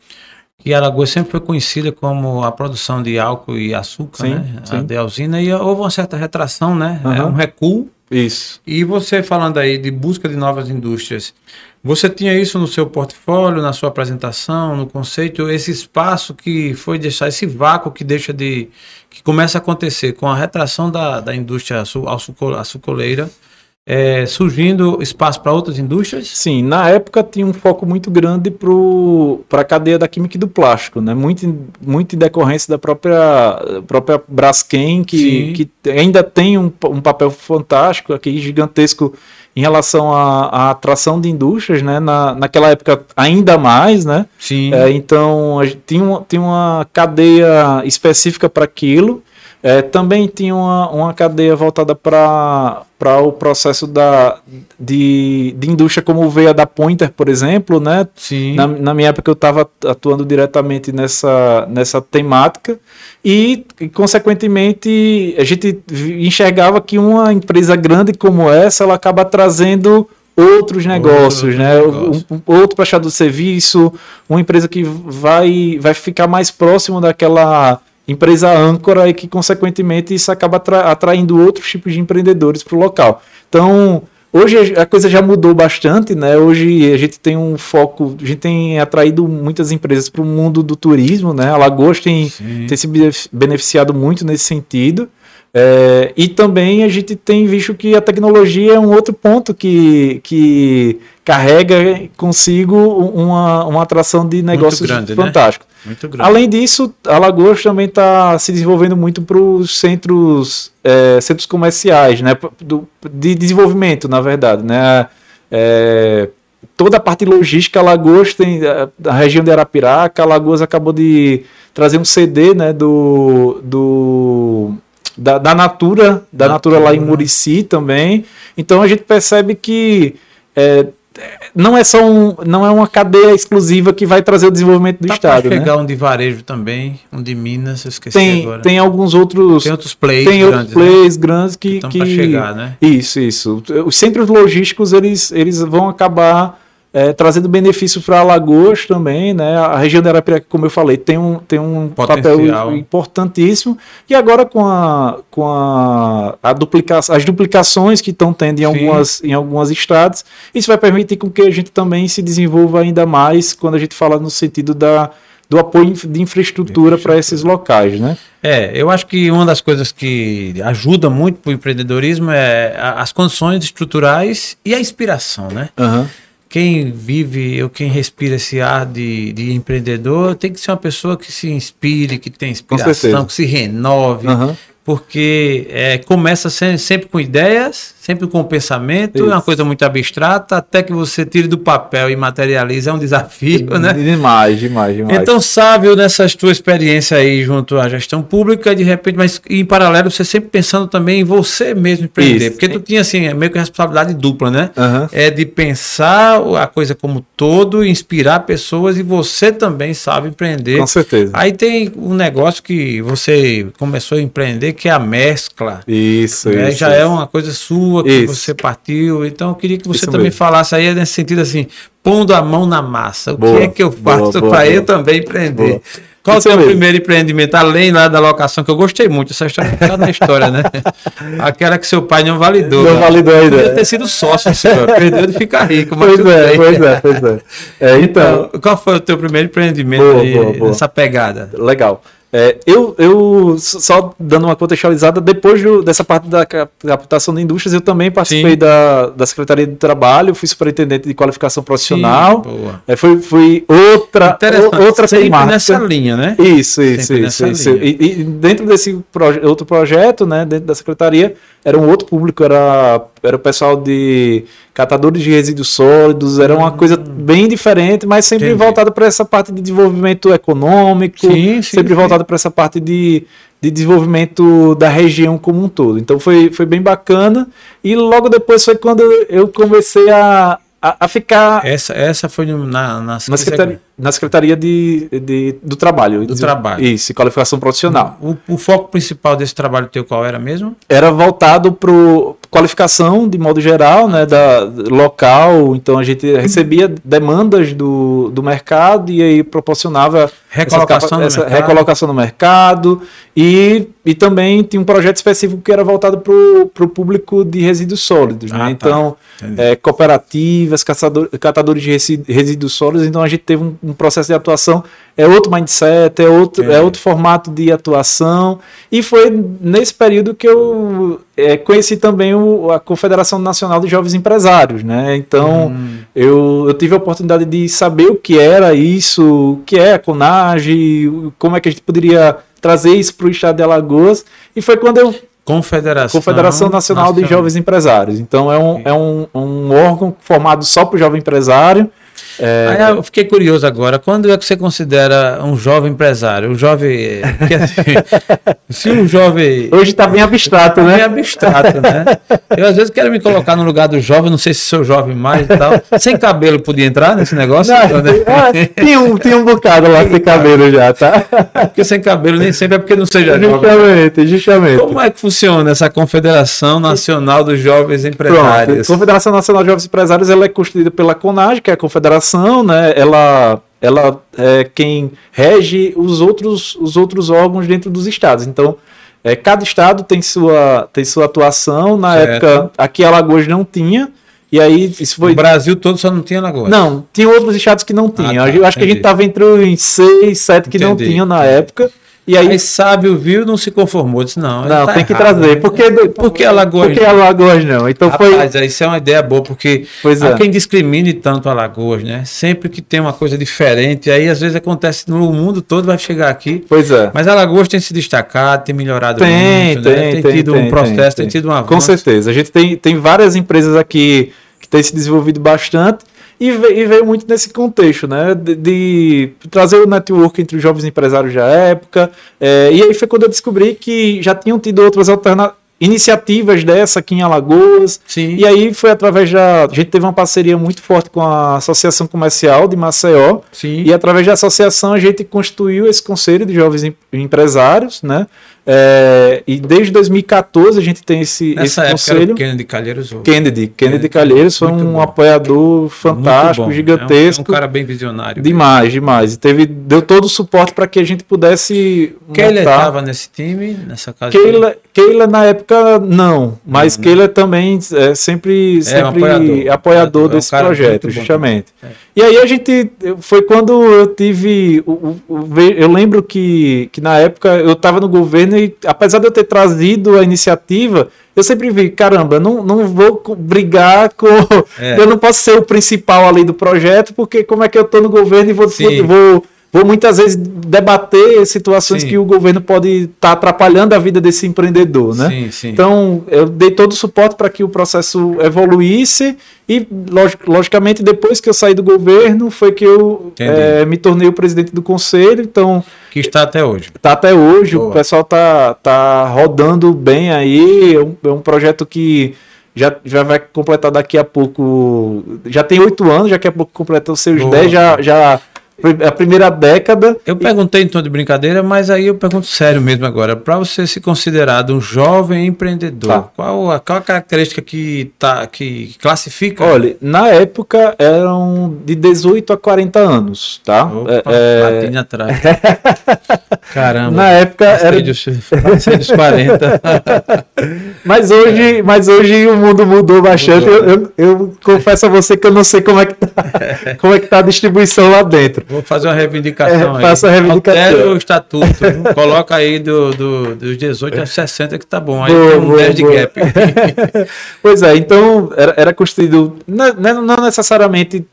que Alagoas sempre foi conhecida como a produção de álcool e açúcar, sim, né? Sim. A de usina, e houve uma certa retração, né? Uhum. É um recuo isso. E você falando aí de busca de novas indústrias, você tinha isso no seu portfólio, na sua apresentação, no conceito, esse espaço que foi deixar, esse vácuo que deixa de. que começa a acontecer com a retração da, da indústria açucoleira é, surgindo espaço para outras indústrias? Sim, na época tinha um foco muito grande para a cadeia da química e do plástico, né? muito, muito em decorrência da própria, própria Braskem, que, que ainda tem um, um papel fantástico aqui, gigantesco, em relação à, à atração de indústrias, né? Na, naquela época ainda mais, né? Sim. É, então a gente tinha, uma, tinha uma cadeia específica para aquilo. É, também tinha uma, uma cadeia voltada para o processo da, de, de indústria, como veio a da Pointer, por exemplo. Né? Sim. Na, na minha época eu estava atuando diretamente nessa, nessa temática e, consequentemente, a gente enxergava que uma empresa grande como essa ela acaba trazendo outros negócios, outro né? Negócio. Um, um, outro prestador de serviço, uma empresa que vai, vai ficar mais próximo daquela empresa âncora e que, consequentemente, isso acaba atraindo outros tipos de empreendedores para o local. Então, hoje a coisa já mudou bastante, né? Hoje a gente tem um foco, a gente tem atraído muitas empresas para o mundo do turismo, né? A Lagoas tem, tem se beneficiado muito nesse sentido. É, e também a gente tem visto que a tecnologia é um outro ponto que, que carrega consigo uma, uma atração de negócios grande, fantástico. Né? Muito grande. Além disso, a Alagoas também está se desenvolvendo muito para os centros, é, centros comerciais, né? Do, de desenvolvimento, na verdade. Né? É, toda a parte logística, Alagoas tem a região de Arapiraca, Alagoas acabou de trazer um CD né, do, do da, da Natura, da Natura, Natura lá em Murici também. Então a gente percebe que é, não é só um, não é uma cadeia exclusiva que vai trazer o desenvolvimento do tá estado, né? pegar um de varejo também, um de Minas, eu esqueci tem, agora. Tem alguns outros tem outros plays tem grandes, outros plays né? grandes que, que, que chegar, né? Isso, isso. Os centros logísticos eles eles vão acabar é, trazendo benefício para Alagoas também, né? A região da Arapiraca, como eu falei, tem um, tem um papel importantíssimo. E agora com a, com a, a duplicação, as duplicações que estão tendo em algumas, em algumas estradas, isso vai permitir com que a gente também se desenvolva ainda mais quando a gente fala no sentido da do apoio de infraestrutura para esses locais, né? É, eu acho que uma das coisas que ajuda muito para o empreendedorismo é as condições estruturais e a inspiração, né? Uhum quem vive ou quem respira esse ar de, de empreendedor tem que ser uma pessoa que se inspire, que tenha inspiração, que se renove, uhum. porque é, começa sempre com ideias, sempre com pensamento, Isso. é uma coisa muito abstrata, até que você tire do papel e materialize, é um desafio, né? Demais, demais, demais. Então, sábio nessas tuas experiências aí junto à gestão pública, de repente, mas em paralelo, você sempre pensando também em você mesmo empreender, Isso. porque tu tinha assim, é meio que responsabilidade dupla, né? Uhum. É de pensar a coisa como todo, inspirar pessoas e você também sabe empreender. Com certeza. Aí tem um negócio que você começou a empreender, que é a mescla. Isso, né? isso. Já isso. é uma coisa sua, que Isso. você partiu. Então eu queria que você Isso também mesmo. falasse aí nesse sentido assim, pondo a mão na massa. O boa, que é que eu faço para eu também empreender? Qual Isso é o seu primeiro empreendimento, além lá da locação, que eu gostei muito, essa história está na história, né? Aquela que seu pai não validou. Não validou ainda. Podia ter sido sócio, senhor. perdeu de ficar rico. Pois é, pois é, pois é, é. então, então, qual foi o teu primeiro empreendimento boa, aí, boa, boa. nessa pegada? Legal. É, eu, eu, só dando uma contextualizada, depois do, dessa parte da captação de indústrias, eu também participei da, da Secretaria de Trabalho, fui superintendente de qualificação profissional. Sim, é, fui, fui outra, outra Sempre temática. nessa linha, né? Isso, isso, isso. isso. E, e, dentro desse proje outro projeto, né, dentro da Secretaria, era um outro público, era, era o pessoal de catadores de resíduos sólidos, era uma coisa hum. bem diferente, mas sempre Entendi. voltado para essa parte de desenvolvimento econômico, sim, sim, sempre sim. voltado para essa parte de, de desenvolvimento da região como um todo. Então foi, foi bem bacana. E logo depois foi quando eu comecei a, a, a ficar. Essa, essa foi na, na, na secretaria, na secretaria de, de, do Trabalho. Do Trabalho. Isso, qualificação profissional. O, o, foco principal desse trabalho teu qual era mesmo? Era voltado para qualificação de modo geral, né, da local. Então a gente recebia demandas do, do mercado e aí proporcionava recolocação, essa, essa no, recolocação no mercado e, e também tinha um projeto específico que era voltado para o público de resíduos sólidos. Né? Ah, né? Então, é, cooperativas, caçador, catadores de resíduos sólidos. Então a gente teve um, um processo de atuação é outro mindset, é outro, é. é. outro formato de atuação. E foi nesse período que eu é, conheci também o, a Confederação Nacional de Jovens Empresários. Né? Então, hum. eu, eu tive a oportunidade de saber o que era isso, o que é a CONAGE, como é que a gente poderia trazer isso para o estado de Alagoas. E foi quando eu Confederação, Confederação Nacional, Nacional, de Jovens Empresários. Então é um, é um, um órgão formado só para o jovem empresário é... Aí eu fiquei curioso agora, quando é que você considera um jovem empresário? Um jovem. Assim, se um jovem. Hoje está bem abstrato, tá né? Bem abstrato, né? Eu às vezes quero me colocar no lugar do jovem, não sei se sou jovem mais e tal. Sem cabelo podia entrar nesse negócio? Não, né? é, tinha, um, tinha um bocado lá sem cabelo já, tá? Porque sem cabelo nem sempre é porque não seja justamente, jovem. Justamente, justamente. Como é que funciona essa Confederação Nacional dos Jovens Empresários? Pronto, a Confederação Nacional dos Jovens Empresários ela é constituída pela CONAG, que é a Confederação né, ela, ela é quem rege os outros, os outros órgãos dentro dos estados. Então, é, cada estado tem sua, tem sua atuação. Na certo. época, aqui Alagoas não tinha. E aí, isso foi. O Brasil todo só não tinha Alagoas. Não, tinha outros estados que não tinham. Ah, tá, eu acho entendi. que a gente estava entre os seis, sete que entendi, não tinham na entendi. época. E aí, aí sábio viu, não se conformou, disse não. Não, tá tem que trazer. Né? Porque, porque Alagoas. Porque Alagoas não. Então Rapaz, foi. Isso é uma ideia boa, porque pois há é. quem discrimine tanto Alagoas, né? Sempre que tem uma coisa diferente, aí às vezes acontece no mundo todo, vai chegar aqui. Pois é. Mas Alagoas tem se destacado, tem melhorado tem, muito, tem, né? tem, tem tido tem, um processo, tem, tem tido um avanço. Com certeza. A gente tem, tem várias empresas aqui que têm se desenvolvido bastante. E veio, e veio muito nesse contexto, né? De, de, trazer o network entre os jovens empresários da época. É, e aí foi quando eu descobri que já tinham tido outras alternativas iniciativas dessa aqui em Alagoas. Sim. E aí foi através da. A gente teve uma parceria muito forte com a Associação Comercial de Maceió. Sim. E através da associação a gente constituiu esse conselho de jovens empresários, né? É, e desde 2014 a gente tem esse, Nessa esse conselho. Kennedy Calheiros. o- Kennedy. Kennedy Kennedy Calheiros foi um bom. apoiador fantástico, bom. gigantesco. É um, é um cara bem visionário. Demais, demais. E teve, deu todo o suporte para que a gente pudesse Keila estava nesse time, nessa casa. Keila, Keila na época não, mas Não, né? Keila também é sempre, É um sempre apoiador. apoiador, É desse projeto, justamente. também. E aí a gente foi quando eu tive, ve- eu lembro que, que na época eu estava no governo apesar de eu ter trazido a iniciativa, eu sempre vi, caramba, não, não vou brigar com, É. eu não posso ser o principal ali do projeto, porque como é que eu estou no governo e vou, vou, vou muitas vezes debater situações Sim. que o governo pode estar atrapalhando a vida desse empreendedor, né? Sim, sim. Então, eu dei todo o suporte para que o processo evoluísse e, log- logicamente, depois que eu saí do governo, foi que eu eh, me tornei o presidente do conselho. Então, que está até hoje. tá até hoje, Boa. o pessoal tá, tá rodando bem aí. É um, é um projeto que já, já vai completar daqui a pouco. Já tem oito anos, daqui a pouco completou seus Boa. dez, já, já a primeira década. Eu perguntei em tom de brincadeira, mas aí eu pergunto sério mesmo agora. Para você se considerado um jovem empreendedor, Tá. qual, a, qual a característica que, tá, que classifica? Olha, na época eram de 18 a 40 anos, tá? Opa, É, é, atrás. Caramba. na época era. Dos, dos 40. Mas hoje, mas hoje o mundo mudou bastante. Mudou, né? Eu, eu- eu confesso a você que eu não sei como é que tá, como é que tá a distribuição lá dentro. Vou fazer uma reivindicação É, aí. faça a reivindicação. O estatuto. Coloca aí do, do- dos 18 aos 60 que tá bom. Aí Boa, tem um boa, 10 de gap. Pois é, então era, era construído. Não, não não necessariamente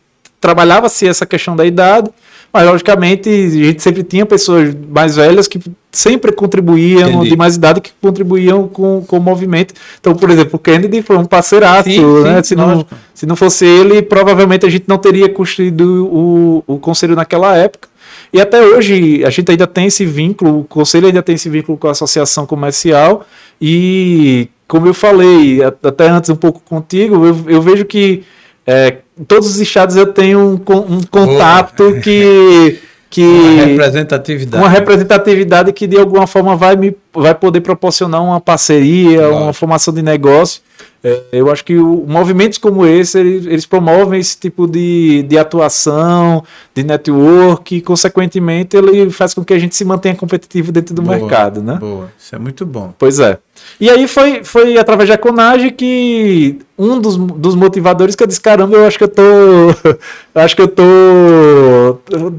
trabalhava-se essa questão da idade, mas logicamente a gente sempre tinha pessoas mais velhas que sempre contribuíam, Entendi. de mais idade, que contribuíam com, com o movimento. Então, por exemplo, o Kennedy foi um parceiraço, Sim, né? sim, se, não, se não fosse ele, provavelmente a gente não teria construído o, o conselho naquela época. E até hoje a gente ainda tem esse vínculo, o conselho ainda tem esse vínculo com a associação comercial. E como eu falei até antes um pouco contigo, eu, eu vejo que é, todos os estados eu tenho um, um contato que, que Uma representatividade. uma representatividade que de alguma forma vai me vai poder proporcionar uma parceria, Lógico. uma formação de negócio. É, eu acho que o- movimentos como esse eles, eles promovem esse tipo de, de atuação, de network, e consequentemente ele faz com que a gente se mantenha competitivo dentro do Boa, mercado, né? Boa. Isso é muito bom. Pois é. E aí foi, foi através da Conage que um dos, dos motivadores que eu disse, caramba, eu acho que eu tô. acho que eu tô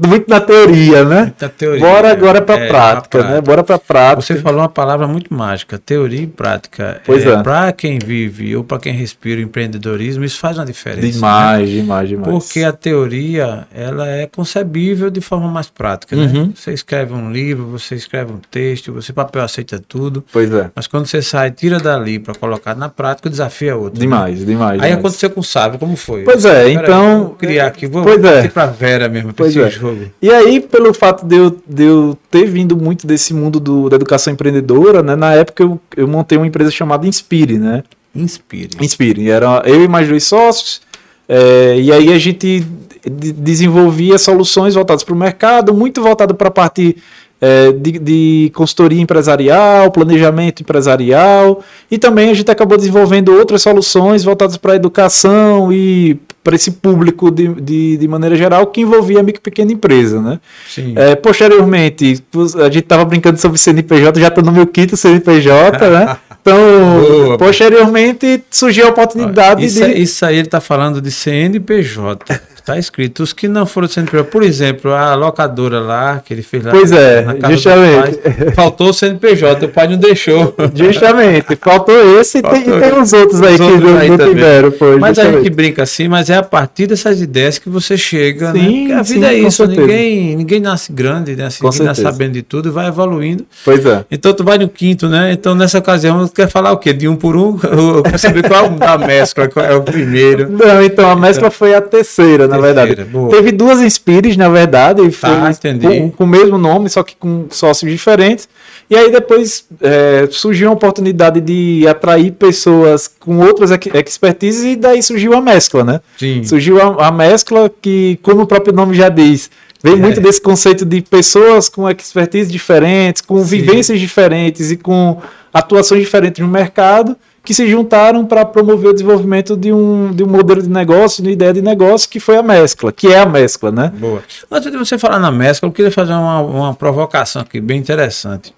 muito na teoria, né? Muita teoria. Bora agora pra É, prática, pra né? Bora pra prática. Você falou uma palavra muito mágica, teoria e prática. Pois é. Para quem vive ou para quem respira o empreendedorismo, isso faz uma diferença. né? Demais, demais, demais. Porque a teoria ela é concebível de forma mais prática. né? Uhum. Você escreve um livro, você escreve um texto, você papel aceita tudo. Pois é. Mas quando você sai, tira dali para colocar na prática, o desafio é outro. né? Demais, demais. Aí demais. aconteceu com o Sábio, como foi? Pois é, Peraí, então- Vou criar aqui, vou Pois é. pra Vera mesmo, Pois esse é. jogo. E aí, pelo fato de eu, de eu ter vindo muito desse mundo do, da educação empreendedora, né? Na época eu, eu montei uma empresa chamada Inspire, né? Inspire. Inspire. Era eu e mais dois sócios. é, e aí a gente de- desenvolvia soluções voltadas para o mercado, muito voltado para a parte é, de, de consultoria empresarial, planejamento empresarial, e também a gente acabou desenvolvendo outras soluções voltadas para a educação e para esse público de, de, de maneira geral que envolvia a micro e pequena empresa, né? Sim. É, posteriormente, a gente estava brincando sobre CNPJ, já estou no meu quinto CNPJ, né? Então, Boa. posteriormente surgiu a oportunidade Isso, de. isso aí ele está falando de CNPJ. Está escrito. Os que não foram CNPJ, por exemplo, a locadora lá, que ele fez lá. Pois é, justamente. pai, faltou o CNPJ, o pai não deixou. Justamente, faltou esse e tem, Faltou e tem uns outros aí os que outros não, aí não tiveram. Foi, Mas a gente justamente. brinca assim, mas é a partir dessas ideias que você chega, né? Sim, Porque a sim, vida é com isso, ninguém, ninguém nasce grande, né? Assim, ninguém nasce sabendo de tudo vai evoluindo. Pois é. Então tu vai no quinto, né? Então nessa ocasião tu quer falar o quê? De um por um? Eu quero saber qual da mescla, qual é o primeiro. Não, então a mescla foi a terceira, na Terceira, verdade. boa. Teve duas Inspires, na verdade, e foi Tá, com, com o mesmo nome, só que com sócios diferentes. E aí depois é, surgiu a oportunidade de atrair pessoas com outras ex- expertises e daí surgiu a mescla, né? Sim. Surgiu a, a mescla que, como o próprio nome já diz, Vem é. muito desse conceito de pessoas com expertise diferentes, com Sim. vivências diferentes e com atuações diferentes no mercado que se juntaram para promover o desenvolvimento de um, de um modelo de negócio, de uma ideia de negócio, que foi a mescla, que é a mescla, né? Boa. Antes de você falar na mescla, eu queria fazer uma, uma provocação aqui bem interessante.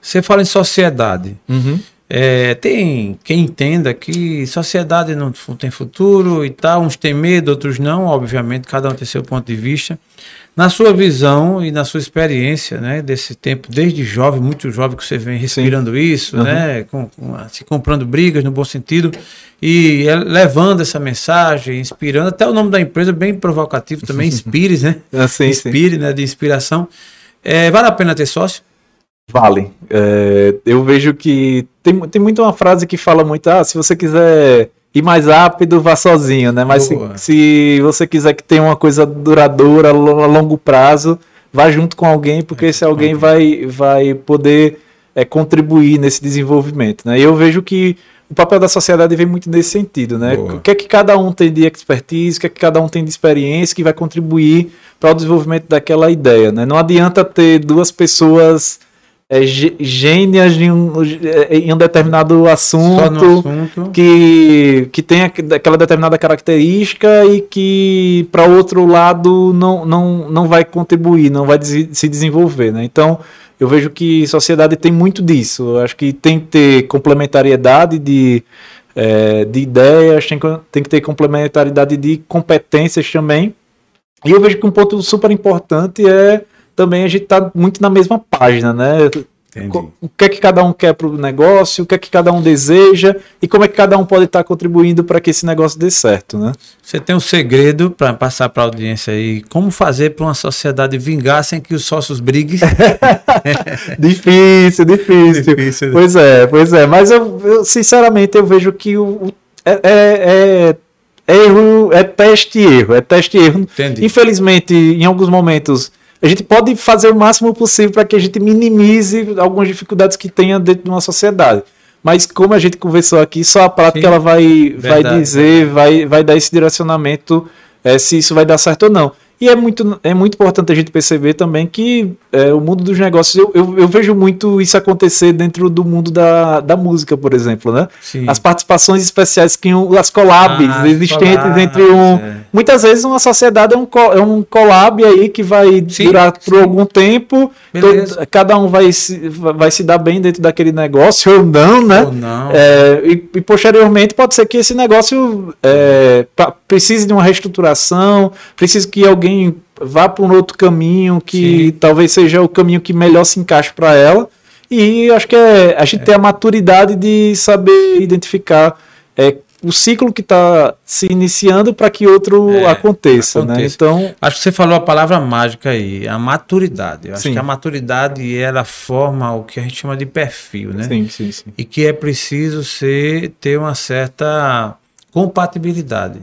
Você fala em sociedade. Uhum. É, tem quem entenda que sociedade não tem futuro e tal, uns têm medo, outros não, obviamente, cada um tem seu ponto de vista. Na sua visão e na sua experiência, né, desse tempo, desde jovem, muito jovem que você vem respirando Sim. isso, uhum. né, com, com, se comprando brigas no bom sentido e levando essa mensagem, inspirando, até o nome da empresa bem provocativo também, Inspires, né? Ah, sim, Inspire, sim. né, de inspiração. É, vale a pena ter sócio? Vale. É, eu vejo que tem, tem muito uma frase que fala muito, ah, se você quiser ir mais rápido, vá sozinho, né? Mas se, se, você quiser que tenha uma coisa duradoura, a longo prazo, vá junto com alguém, porque é, esse alguém vai, vai poder é, contribuir nesse desenvolvimento, né? E eu vejo que o papel da sociedade vem muito nesse sentido, né? Boa. O que é que cada um tem de expertise, o que é que cada um tem de experiência que vai contribuir para o desenvolvimento daquela ideia, né? Não adianta ter duas pessoas é, gênias em um, é, em um determinado assunto, assunto, que, que tem aquela determinada característica e que para outro lado não, não, não vai contribuir, não vai se desenvolver. Né? Então eu vejo que sociedade tem muito disso. Eu acho que tem que ter complementariedade de, é, de ideias, tem, tem que ter complementariedade de competências também. E eu vejo que um ponto super importante é também a gente está muito na mesma página, né? Entendi. O que é que cada um quer para o negócio, o que é que cada um deseja e como é que cada um pode estar tá contribuindo para que esse negócio dê certo, né? Você tem um segredo para passar para a audiência aí? Como fazer para uma sociedade vingar sem que os sócios briguem? difícil, difícil, difícil. Pois é, pois é. Mas eu, eu sinceramente eu vejo que o, o é, é, é erro, é teste e erro, é teste e erro. Entendi. Infelizmente, em alguns momentos a gente pode fazer o máximo possível para que a gente minimize algumas dificuldades que tenha dentro de uma sociedade. Mas como a gente conversou aqui, só a prática Sim, ela vai, vai dizer, vai, vai dar esse direcionamento é, se isso vai dar certo ou não. E é muito, é muito importante a gente perceber também que é, o mundo dos negócios, eu, eu, eu, vejo muito isso acontecer dentro do mundo da, da música, por exemplo, né? Sim. As participações especiais, que as collabs ah, existentes entre um... É. Muitas vezes uma sociedade é um, é um collab aí que vai sim, durar sim. por algum tempo, todo, cada um vai se, vai se dar bem dentro daquele negócio ou não, né? Ou não. É, e, e, posteriormente pode ser que esse negócio é, precise de uma reestruturação, precise que alguém vá para um outro caminho que Sim. talvez seja o caminho que melhor se encaixe para ela. E acho que é, a gente é. tem a maturidade de saber identificar é, o ciclo que está se iniciando para que outro é, aconteça, né? Então, acho que você falou a palavra mágica aí, a maturidade. Eu acho sim. que a maturidade ela forma o que a gente chama de perfil, né? Sim, sim, sim. E que é preciso ser ter uma certa compatibilidade.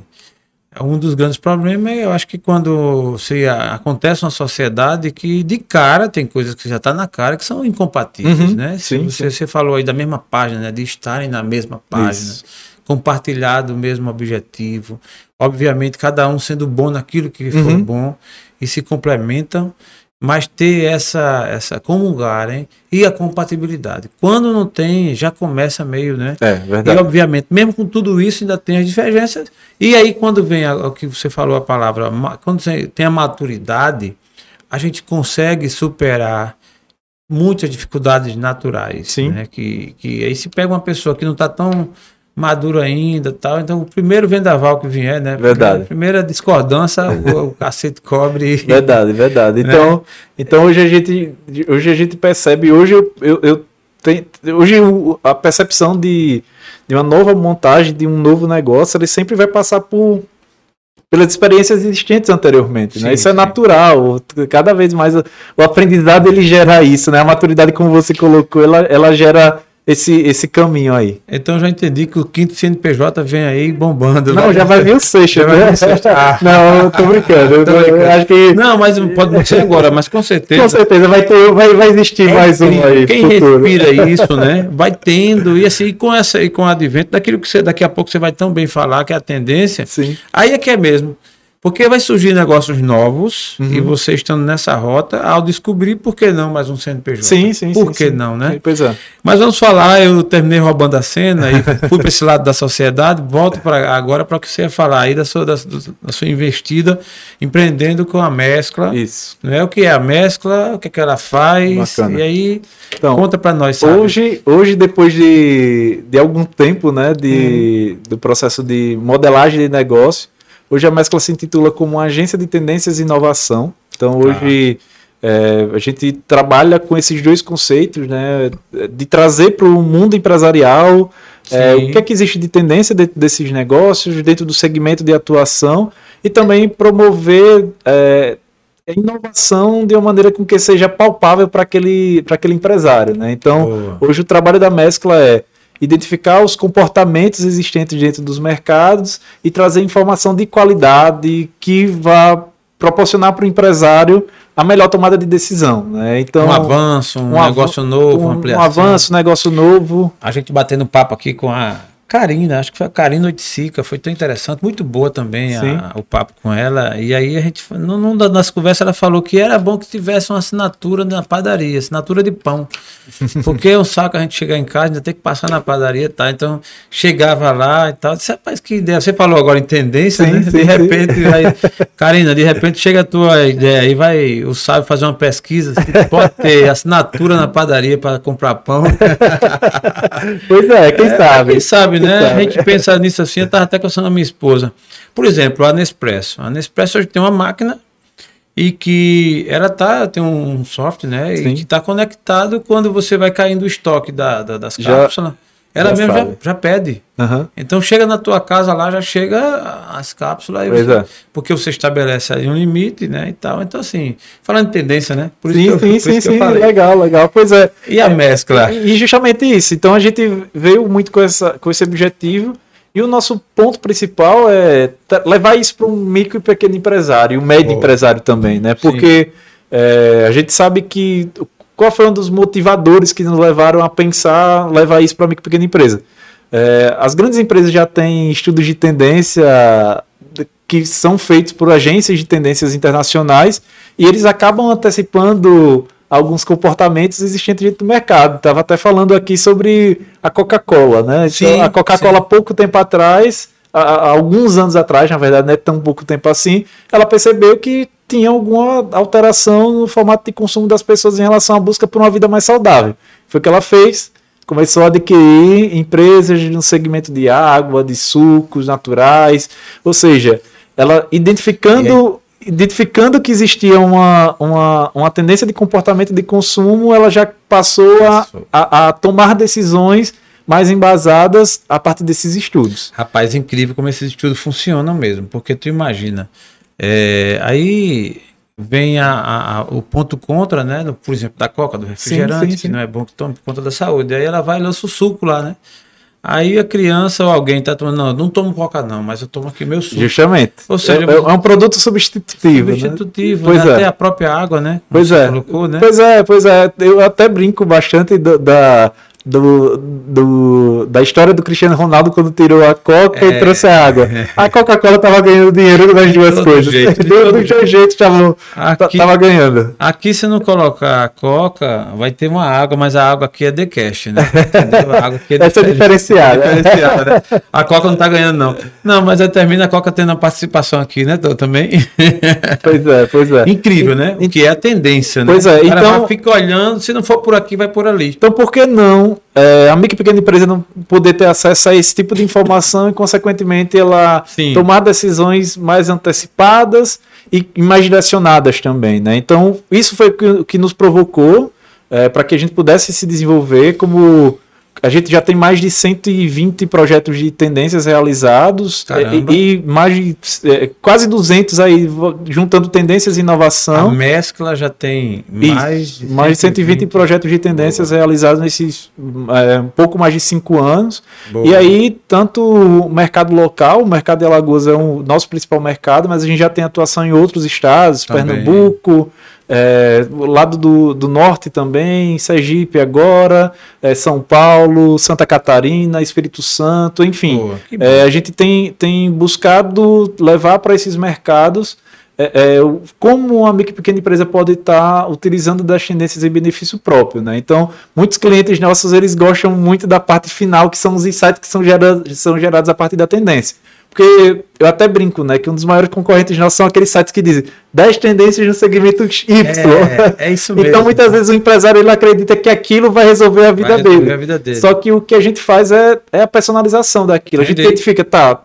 Um dos grandes problemas é, eu acho que quando se acontece uma sociedade que de cara tem coisas que já está na cara que são incompatíveis, uhum, né? Sim, você, sim. você falou aí da mesma página, né? de estarem na mesma página, Isso. compartilhar do mesmo objetivo, obviamente cada um sendo bom naquilo que for uhum. bom e se complementam mas ter essa essa comungarem e a compatibilidade. Quando não tem, já começa meio, né? É, verdade. E obviamente, mesmo com tudo isso, ainda tem as divergências. E aí quando vem o que você falou a palavra, quando você tem a maturidade, a gente consegue superar muitas dificuldades naturais, Sim. né? Que que aí se pega uma pessoa que não está tão maduro ainda tal. Então, o primeiro vendaval que vier, né? Verdade. A primeira discordância, o, o cacete cobre. Verdade, verdade. Né? Então, né? então hoje, a gente, hoje a gente percebe, hoje eu, eu, eu tenho, hoje a percepção de, de uma nova montagem, de um novo negócio, ele sempre vai passar por pelas experiências existentes anteriormente, né? sim, né? Isso é natural. Cada vez mais o, o aprendizado ele gera isso, né? A maturidade, como você colocou, ela, ela gera esse, esse caminho aí. Então já entendi que o quinto CNPJ vem aí bombando. Não, né? já vai vir o sexto, né? Ah. Não, eu tô brincando. Eu tô brincando. acho que... Não, mas pode não ser agora, mas com certeza. Com certeza, vai, ter, vai, vai existir é mais um aí. Quem futuro. respira isso, né? Vai tendo, e assim, com essa e com o advento daquilo que você daqui a pouco você vai tão bem falar, que é a tendência. Sim. Aí é que é mesmo. Porque vai surgir negócios novos Uhum. e você estando nessa rota, ao descobrir, por que não mais um CNPJ? Sim, sim, Por sim, que sim. não, né? Pois é. Mas vamos falar, eu terminei roubando a cena e fui para esse lado da sociedade, volto para agora para o que você ia falar aí da sua, da, da sua investida empreendendo com a mescla. Isso. Não é o que é a mescla, o que, é que ela faz, Bacana. e aí Então, conta para nós, sabe? Hoje, hoje depois de, de algum tempo, né, de, do processo de modelagem de negócio, hoje a Mescla se intitula como uma agência de tendências e inovação. Então hoje é, a gente trabalha com esses dois conceitos, né, de trazer para o mundo empresarial é, o que é que existe de tendência dentro desses negócios, dentro do segmento de atuação e também promover é, a inovação de uma maneira com que seja palpável para aquele, aquele empresário. Né? Então, Boa. hoje o trabalho da mescla é identificar os comportamentos existentes dentro dos mercados e trazer informação de qualidade que vá proporcionar para o empresário a melhor tomada de decisão. Né? Então, um avanço, um, avan- negócio novo, um, uma um ampliação. avanço, um negócio novo. A gente batendo papo aqui com a Karina, acho que foi a Karina Oiticica, foi tão interessante, muito boa também Sim. a- o papo com ela. E aí a gente, no, da- nas conversas, ela falou que era bom que tivesse uma assinatura na padaria, assinatura de pão. Porque é um saco a gente chegar em casa, ainda tem que passar na padaria, tá? Então chegava lá e tal. Disse, rapaz, que ideia. Você falou agora em tendência, Sim, né? sim, de sim. repente, vai, Karina, de repente chega a tua ideia aí, vai o sábio fazer uma pesquisa, se pode ter assinatura na padaria para comprar pão. Pois é, quem sabe? Quem sabe, Quem né? A gente pensa nisso assim, eu estava até conversando com a minha esposa. Por exemplo, a Nespresso. A Nespresso hoje tem uma máquina e que ela tá, tem um software, né? Sim. E que está conectado quando você vai caindo o estoque da, da- das Já- cápsulas. Ela já mesmo já, já pede. Aham. Então chega na tua casa lá, já chega as cápsulas, Pois você- é. porque você estabelece aí um limite, né? E tal. Então, assim, falando de tendência, né? Por Sim, eu- sim, isso sim, eu sim, falei. legal, legal. Pois é. E a mescla? E justamente isso. Então a gente veio muito com, essa, com esse objetivo. E o nosso ponto principal é levar isso para um micro e pequeno empresário, um médio Boa. empresário também, né? Porque é, a gente sabe que qual foi um dos motivadores que nos levaram a pensar levar isso para e pequena empresa. É, as grandes empresas já têm estudos de tendência que são feitos por agências de tendências internacionais e eles acabam antecipando alguns comportamentos existentes dentro do mercado. Estava até falando aqui sobre a Coca-Cola, né? Então, Sim, a Coca-Cola, pouco tempo atrás, há- alguns anos atrás, na verdade, não é tão pouco tempo assim, ela percebeu que tinha alguma alteração no formato de consumo das pessoas em relação à busca por uma vida mais saudável. Foi o que ela fez. Começou a adquirir empresas no segmento de água, de sucos naturais, ou seja, ela identificando identificando que existia uma, uma, uma tendência de comportamento de consumo, ela já passou a, a, a tomar decisões mais embasadas a partir desses estudos. Rapaz, é incrível como esses estudos funcionam mesmo, porque tu imagina, é, aí vem a, a- a- o ponto contra, né? do- por exemplo, da coca, do refrigerante, sim, sim. que não é bom que tome por conta da saúde. Aí ela vai e lança o suco lá, né? Aí a criança ou alguém tá tomando, não, não tomo coca não, mas eu tomo aqui meu suco. Justamente. Ou seja, é, é um produto substitutivo. né? Substitutivo, Pois né? é. até a própria água, né? Pois é. Colocou, né? Pois é, pois é. Eu até brinco bastante do- da, do, do- da história do Cristiano Ronaldo quando tirou a Coca É. e trouxe a água. A Coca-Cola tava ganhando dinheiro nas duas todo coisas. jeito, de do, todo jeito tava, Aqui- tava ganhando. Aqui, se não colocar coca, vai ter uma água, mas a água aqui é de cash, né? A água aqui Essa é diferenciada. diferenciada, né? A coca não tá ganhando, não. Não, mas aí termina a coca tendo a participação aqui, né, Tô, também? Pois é, pois é. Incrível, né? O que é a tendência, né? Pois é, então- fica olhando, se não for por aqui, vai por ali. Então, por que não é, a micro e pequena empresa não poder ter acesso a esse tipo de informação e, consequentemente, ela Sim. tomar decisões mais antecipadas e mais direcionadas também, né? Então, isso foi o que, o que nos provocou para que a gente pudesse se desenvolver como a gente já tem mais de 120 projetos de tendências realizados e, e mais de é, quase 200 aí juntando tendências e A inovação. mescla já tem mais de mais de 120 projetos de tendências realizados nesses é, um pouco mais de cinco anos. Boa. E aí, tanto o mercado local, o mercado de Alagoas é o nosso principal mercado, mas a gente já tem atuação em outros estados, Também. Pernambuco, é, lado do, do norte também, Sergipe agora, é, São Paulo, Santa Catarina, Espírito Santo, enfim. Boa. É, a gente tem, tem buscado levar para esses mercados é, é, como uma micro pequena empresa pode estar utilizando das tendências em benefício próprio, né? Então, muitos clientes nossos, eles gostam muito da parte final, que são os insights que são gerados, são gerados a partir da tendência. Porque eu até brinco, né? Que um dos maiores concorrentes nossos são aqueles sites que dizem 10 tendências no segmento Y. É, é isso mesmo. Então, muitas vezes o empresário ele acredita que aquilo vai resolver a vida, Vai resolver dele. a vida dele. Só que o que a gente faz é, é a personalização daquilo. A gente Entendi. identifica, tá.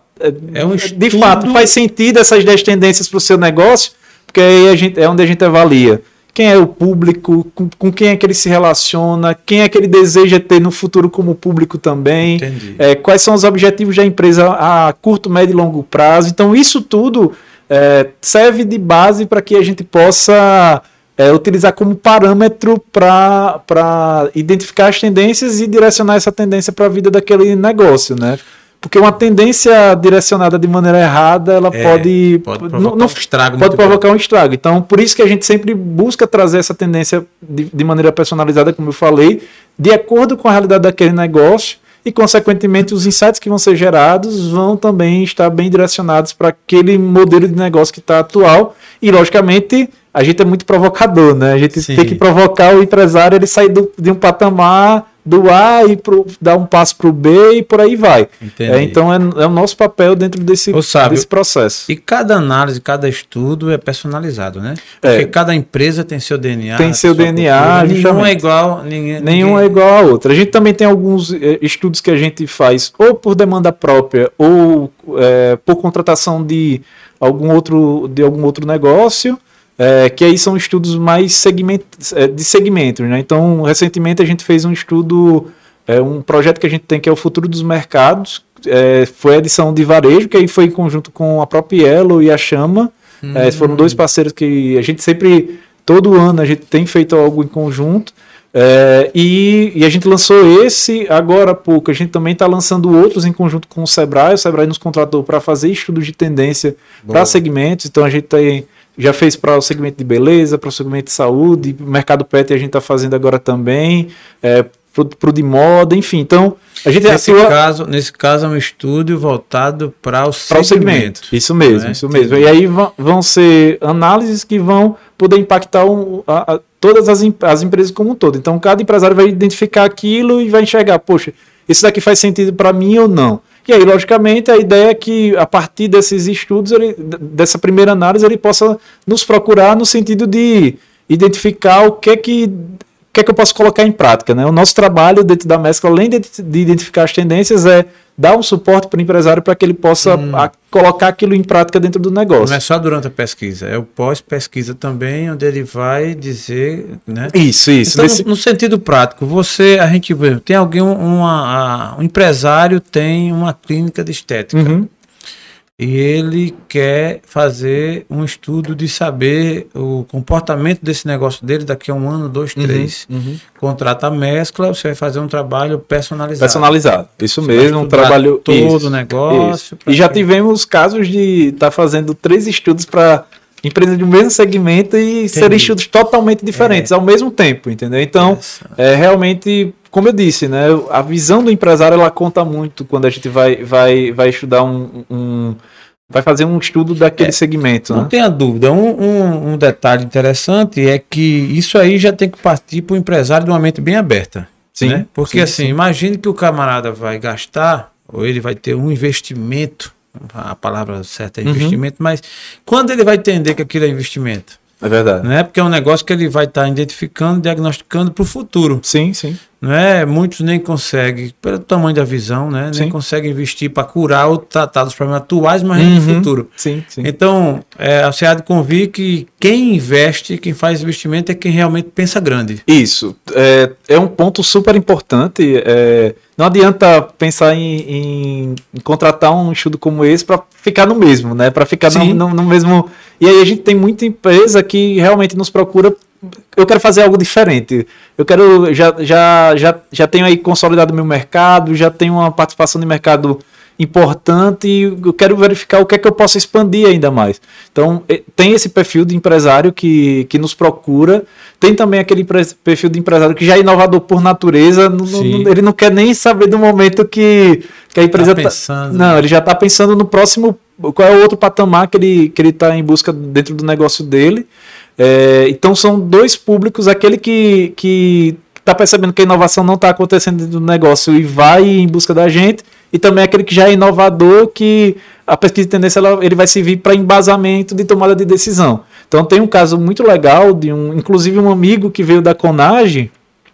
é, um de fato, faz sentido essas 10 tendências para o seu negócio, porque aí a gente, é onde a gente avalia quem é o público, com, com quem é que ele se relaciona, quem é que ele deseja ter no futuro como público também. É, quais são os objetivos da empresa a curto, médio e longo prazo. Então, isso tudo é, serve de base para que a gente possa é, utilizar como parâmetro para identificar as tendências e direcionar essa tendência para a vida daquele negócio, né? Porque uma tendência direcionada de maneira errada, ela É, pode, pode não- provocar não- um estrago pode provocar um estrago. Então, por isso que a gente sempre busca trazer essa tendência de, de maneira personalizada, como eu falei, de acordo com a realidade daquele negócio e, consequentemente, os insights que vão ser gerados vão também estar bem direcionados para aquele modelo de negócio que está atual. E, logicamente, a gente é muito provocador, né? A gente Sim. tem que provocar o empresário ele sair do- de um patamar do A e pro, dar um passo para o B e por aí vai. É, então, é, é o nosso papel dentro desse, desse processo. E cada análise, cada estudo é personalizado, né? Porque É. cada empresa tem seu DNA. Tem seu DNA, cultura. Nenhum é igual. Ninguém, Nenhum ninguém- é igual a outra. A gente também tem alguns eh, estudos que a gente faz ou por demanda própria ou eh, por contratação de algum outro, de algum outro negócio, eh, que aí são estudos mais segment, eh, de segmentos. Né? Então, recentemente a gente fez um estudo, eh, um projeto que a gente tem que é o Futuro dos Mercados, eh, foi a edição de varejo, que aí foi em conjunto com a própria Elo e a Chama. Eh, foram dois parceiros que a gente sempre, todo ano, a gente tem feito algo em conjunto. É, e, e a gente lançou esse agora há pouco. A gente também está lançando outros em conjunto com o Sebrae. O Sebrae nos contratou para fazer estudos de tendência para segmentos. Então a gente tem, já fez para o segmento de beleza, para o segmento de saúde, mercado pet a gente está fazendo agora também, é, para o de moda, enfim. Então a gente Nesse atua caso, nesse caso, é um estudo voltado para o segmento. segmento. Isso mesmo, né? isso mesmo. E aí vão, ser análises que vão poder impactar um- a- a- todas as, as empresas como um todo. Então, cada empresário vai identificar aquilo e vai enxergar, poxa, isso daqui faz sentido para mim ou não. E aí, logicamente, a ideia é que a partir desses estudos, ele- dessa primeira análise, ele possa nos procurar no sentido de identificar o que é que que é que eu posso colocar em prática, né? O nosso trabalho dentro da mescla, além de, de identificar as tendências, é dar um suporte para o empresário para que ele possa a- colocar aquilo em prática dentro do negócio. Não é só durante a pesquisa, é o pós-pesquisa também, onde ele vai dizer, né? Isso, isso. Então, Nesse- no, no sentido prático, você, a gente vê, tem alguém, uma, a- um empresário tem uma clínica de estética Uhum. E ele quer fazer um estudo de saber o comportamento desse negócio dele daqui a um ano, dois, três. uhum. Contrata a mescla, você vai fazer um trabalho personalizado. Personalizado. Isso Você mesmo, um trabalho todo o negócio. E já que- tivemos casos de estar fazendo três estudos para empresas do mesmo segmento e serem estudos totalmente diferentes ao mesmo tempo, entendeu? Então, Essa- é realmente, como eu disse, né, a visão do empresário ela conta muito quando a gente vai, vai, vai estudar um, um- vai fazer um estudo daquele É, segmento, Não né? tenha dúvida. Um, um- um detalhe interessante é que isso aí já tem que partir para o empresário de uma mente bem aberta. Sim, né? Porque sim, assim, sim. imagine que o camarada vai gastar, ou ele vai ter um investimento, a palavra certa é Uhum. investimento, mas quando ele vai entender que aquilo é investimento? É verdade. Não é porque é um negócio que ele vai estar identificando, diagnosticando para o futuro. Sim, sim. Não é? Muitos nem conseguem, pelo tamanho da visão, né? Nem Sim. conseguem investir para curar ou tratar dos problemas atuais, mas no Uhum. futuro. Sim, sim. Então, é, há de convir que quem investe, quem faz investimento é quem realmente pensa grande. Isso. É, é um ponto super importante. é, não adianta pensar em, em- em contratar um estudo como esse para ficar no mesmo, né? Para ficar no, no- no mesmo. E aí a gente tem muita empresa que realmente nos procura. Eu quero fazer algo diferente. Eu quero. Já, já, já, já tenho aí consolidado meu mercado, já tenho uma participação de mercado importante e eu quero verificar o que é que eu posso expandir ainda mais. Então, tem esse perfil de empresário que, que nos procura, tem também aquele perfil de empresário que já é inovador por natureza, não, ele não quer nem saber do momento que, que a empresa está. Tá, não, ele já está pensando no próximo, qual é o outro patamar que ele que está em busca dentro do negócio dele. É, então, são dois públicos, aquele que. que está percebendo que a inovação não está acontecendo dentro do negócio e vai em busca da gente, e também aquele que já é inovador, que a pesquisa de tendência ela, ele vai servir para embasamento de tomada de decisão. Então tem um caso muito legal de um, inclusive um amigo que veio da Conage,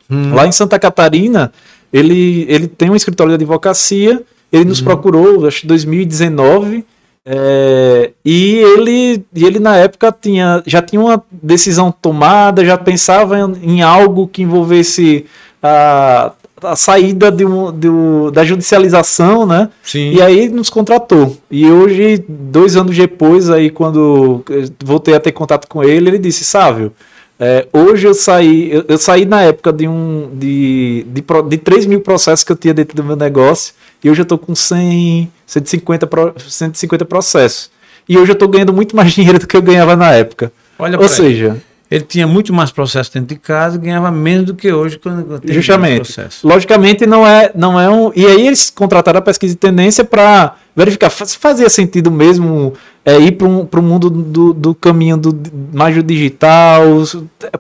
hum. lá em Santa Catarina, ele, ele tem um escritório de advocacia, ele nos hum. procurou, acho que 2019, é, e ele, e ele na época tinha, já tinha uma decisão tomada, já pensava em, em algo que envolvesse a, a saída de um, de um, da judicialização, né? Sim. E aí nos contratou. E hoje, dois anos depois, aí quando voltei a ter contato com ele, ele disse, Sávio, é, hoje eu saí, eu, eu, saí na época de um de, de, de 3 mil processos que eu tinha dentro do meu negócio, e hoje eu estou com 100 150, 150 processos. E hoje eu estou ganhando muito mais dinheiro do que eu ganhava na época. Olha Ou seja, ele tinha muito mais processo dentro de casa e ganhava menos do que hoje quando tem Justamente. Processo. Logicamente não é, não é um. E aí eles contrataram a pesquisa de tendência para verificar se fazia sentido mesmo é, ir para um, o mundo do, do caminho do, mais do digital,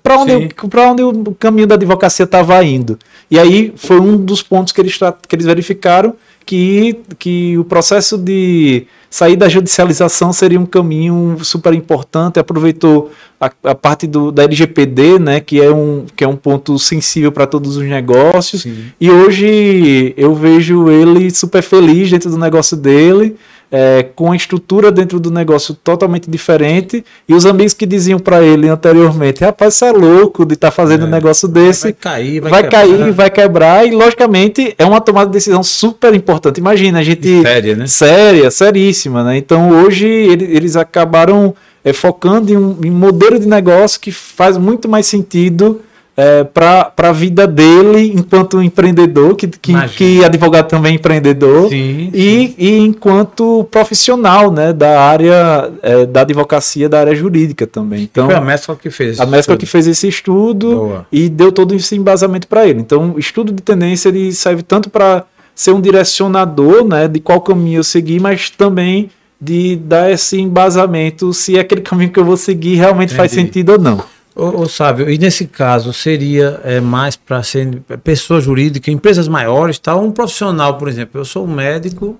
para onde, onde o caminho da advocacia estava indo. E aí foi um dos pontos que eles, que eles verificaram que, que o processo de sair da judicialização seria um caminho super importante. Aproveitou a, a parte do, da LGPD, né, que, é um, que é um ponto sensível para todos os negócios. Sim. E hoje eu vejo ele super feliz dentro do negócio dele é, com a estrutura dentro do negócio totalmente diferente. E os amigos que diziam para ele anteriormente: rapaz, você é louco de estar tá fazendo é, um negócio desse. Vai cair, vai, vai quebrar. cair, vai quebrar. E logicamente é uma tomada de decisão super importante. Imagina, a gente. Séria, né? Séria, seríssima, né? Então hoje ele, eles acabaram é, focando em um, em um modelo de negócio que faz muito mais sentido é, para a vida dele enquanto empreendedor, que, que, que, advogado também é empreendedor, sim, e, sim. e enquanto profissional né, da área é, da advocacia, da área jurídica também. Então, foi a mescla que fez. A mescla que fez esse estudo Boa. e deu todo esse embasamento para ele. Então, o estudo de tendência ele serve tanto para ser um direcionador né, de qual caminho eu seguir, mas também de dar esse embasamento se aquele caminho que eu vou seguir realmente Entendi. faz sentido ou não. Ô, ô Sábio, e nesse caso seria é, mais para ser pessoa jurídica, empresas maiores, tal, um profissional, por exemplo, eu sou um médico,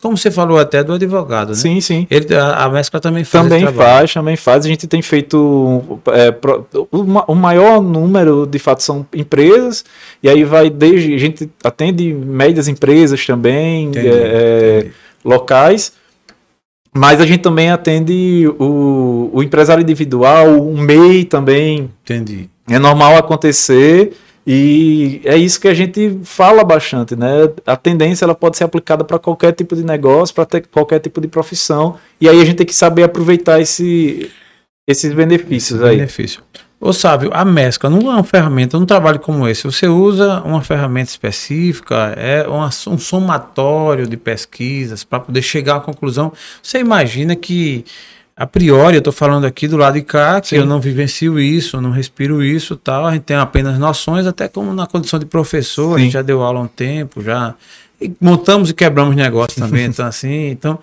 como você falou até do advogado, né? Sim, sim. Ele, a, a mescla também faz Também faz, também faz. A gente tem feito é, pro, o, o, maior número, de fato, são empresas, e aí vai desde, a gente atende médias empresas também, entendi, é, entendi. locais, mas a gente também atende o, o empresário individual, o MEI também. Entendi. É normal acontecer e é isso que a gente fala bastante, né? A tendência ela pode ser aplicada para qualquer tipo de negócio, para qualquer tipo de profissão. E aí a gente tem que saber aproveitar esse, esses benefícios Esse aí. Benefício. Ô Sávio, a mescla não é uma ferramenta, um trabalho como esse, você usa uma ferramenta específica, é uma, um somatório de pesquisas para poder chegar à conclusão. Você imagina que, a priori, eu estou falando aqui do lado de cá, que Sim. eu não vivencio isso, não respiro isso tal, a gente tem apenas noções, até como na condição de professor, Sim. a gente já deu aula há um tempo, já e montamos e quebramos negócios também, então assim, então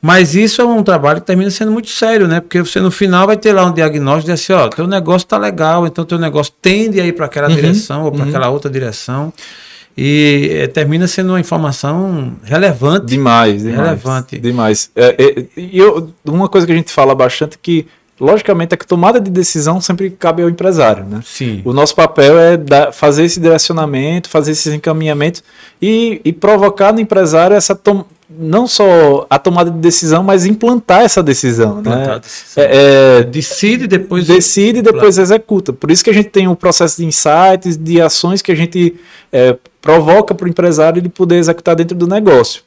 mas isso é um trabalho que termina sendo muito sério, né? Porque você no final vai ter lá um diagnóstico de assim, ó, teu negócio tá legal, então teu negócio tende a ir para aquela uhum, direção ou para uhum. aquela outra direção. E é, termina sendo uma informação relevante. Demais, demais. Relevante. Demais. É, é, e eu, uma coisa que a gente fala bastante é que logicamente, a tomada de decisão sempre cabe ao empresário, né? Sim. O nosso papel é dar, fazer esse direcionamento, fazer esses encaminhamentos e, e provocar no empresário essa tom, não só a tomada de decisão, mas implantar essa decisão. Implantar né? Decisão. É, é, decide depois decide e depois claro. executa. Por isso que a gente tem um processo de insights, de ações que a gente é, provoca para o empresário ele poder executar dentro do negócio.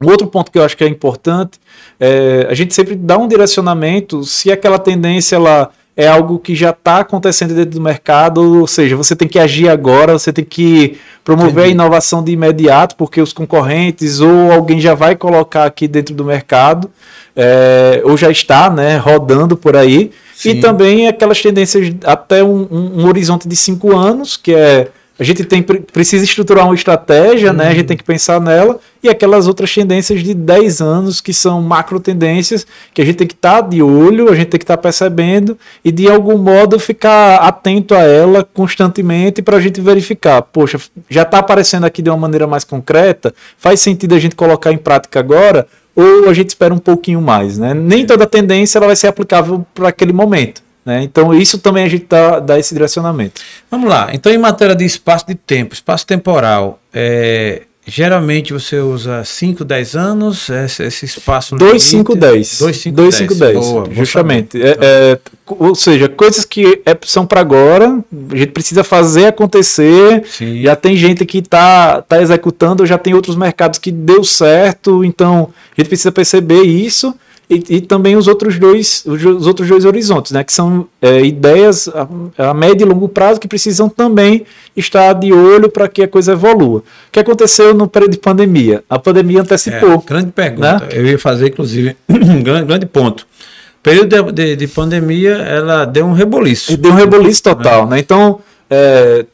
Um outro ponto que eu acho que é importante é a gente sempre dá um direcionamento se aquela tendência ela é algo que já está acontecendo dentro do mercado, ou seja, você tem que agir agora, você tem que promover Entendi. a inovação de imediato, porque os concorrentes ou alguém já vai colocar aqui dentro do mercado, é, ou já está né, rodando por aí. Sim. E também aquelas tendências até um, um, um horizonte de cinco anos, que é a gente tem, precisa estruturar uma estratégia, uhum. né? A gente tem que pensar nela. E aquelas outras tendências de 10 anos, que são macro tendências, que a gente tem que estar tá de olho, a gente tem que estar tá percebendo e de algum modo ficar atento a ela constantemente para a gente verificar. Poxa, já está aparecendo aqui de uma maneira mais concreta, faz sentido a gente colocar em prática agora, ou a gente espera um pouquinho mais, né? Nem toda tendência ela vai ser aplicável para aquele momento. Né? Então, isso também a gente dá, dá esse direcionamento. Vamos lá. Então, em matéria de espaço de tempo, espaço temporal, é, geralmente você usa 5, 10 anos, esse, esse espaço. 2, 5, 10. 2, 5, 10. 5, 10. Boa, justamente. É, é, ou seja, coisas que é, são para agora, a gente precisa fazer acontecer. Sim. Já tem gente que está tá executando, já tem outros mercados que deu certo, então a gente precisa perceber isso e, e, também os outros dois os outros dois horizontes, né, que são é, ideias a, a, médio e longo prazo que precisam também estar de olho para que a coisa evolua. O que aconteceu no período de pandemia? A pandemia antecipou. É, grande pergunta. Né? Eu ia fazer, inclusive, um grande, grande ponto. Período de, de, de, pandemia, ela deu um reboliço. E deu um reboliço total, né? né? Então, é,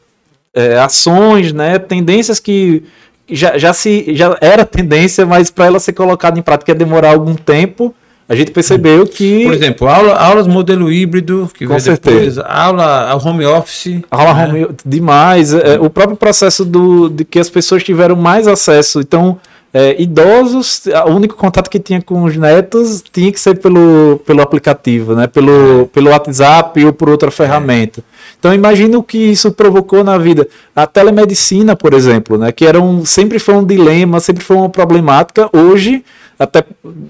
é, ações, né, tendências que já, já, se, já era tendência, mas para ela ser colocada em prática ia demorar algum tempo a gente percebeu que. Por exemplo, aula, aulas modelo híbrido, que com certeza. Depois, aula home office. Aula né? home demais. É, o próprio processo do, de que as pessoas tiveram mais acesso. Então, é, idosos, o único contato que tinha com os netos tinha que ser pelo, pelo aplicativo, né? pelo, pelo WhatsApp ou por outra ferramenta. Então imagina o que isso provocou na vida. A telemedicina, por exemplo, né? que era um, sempre foi um dilema, sempre foi uma problemática. Hoje até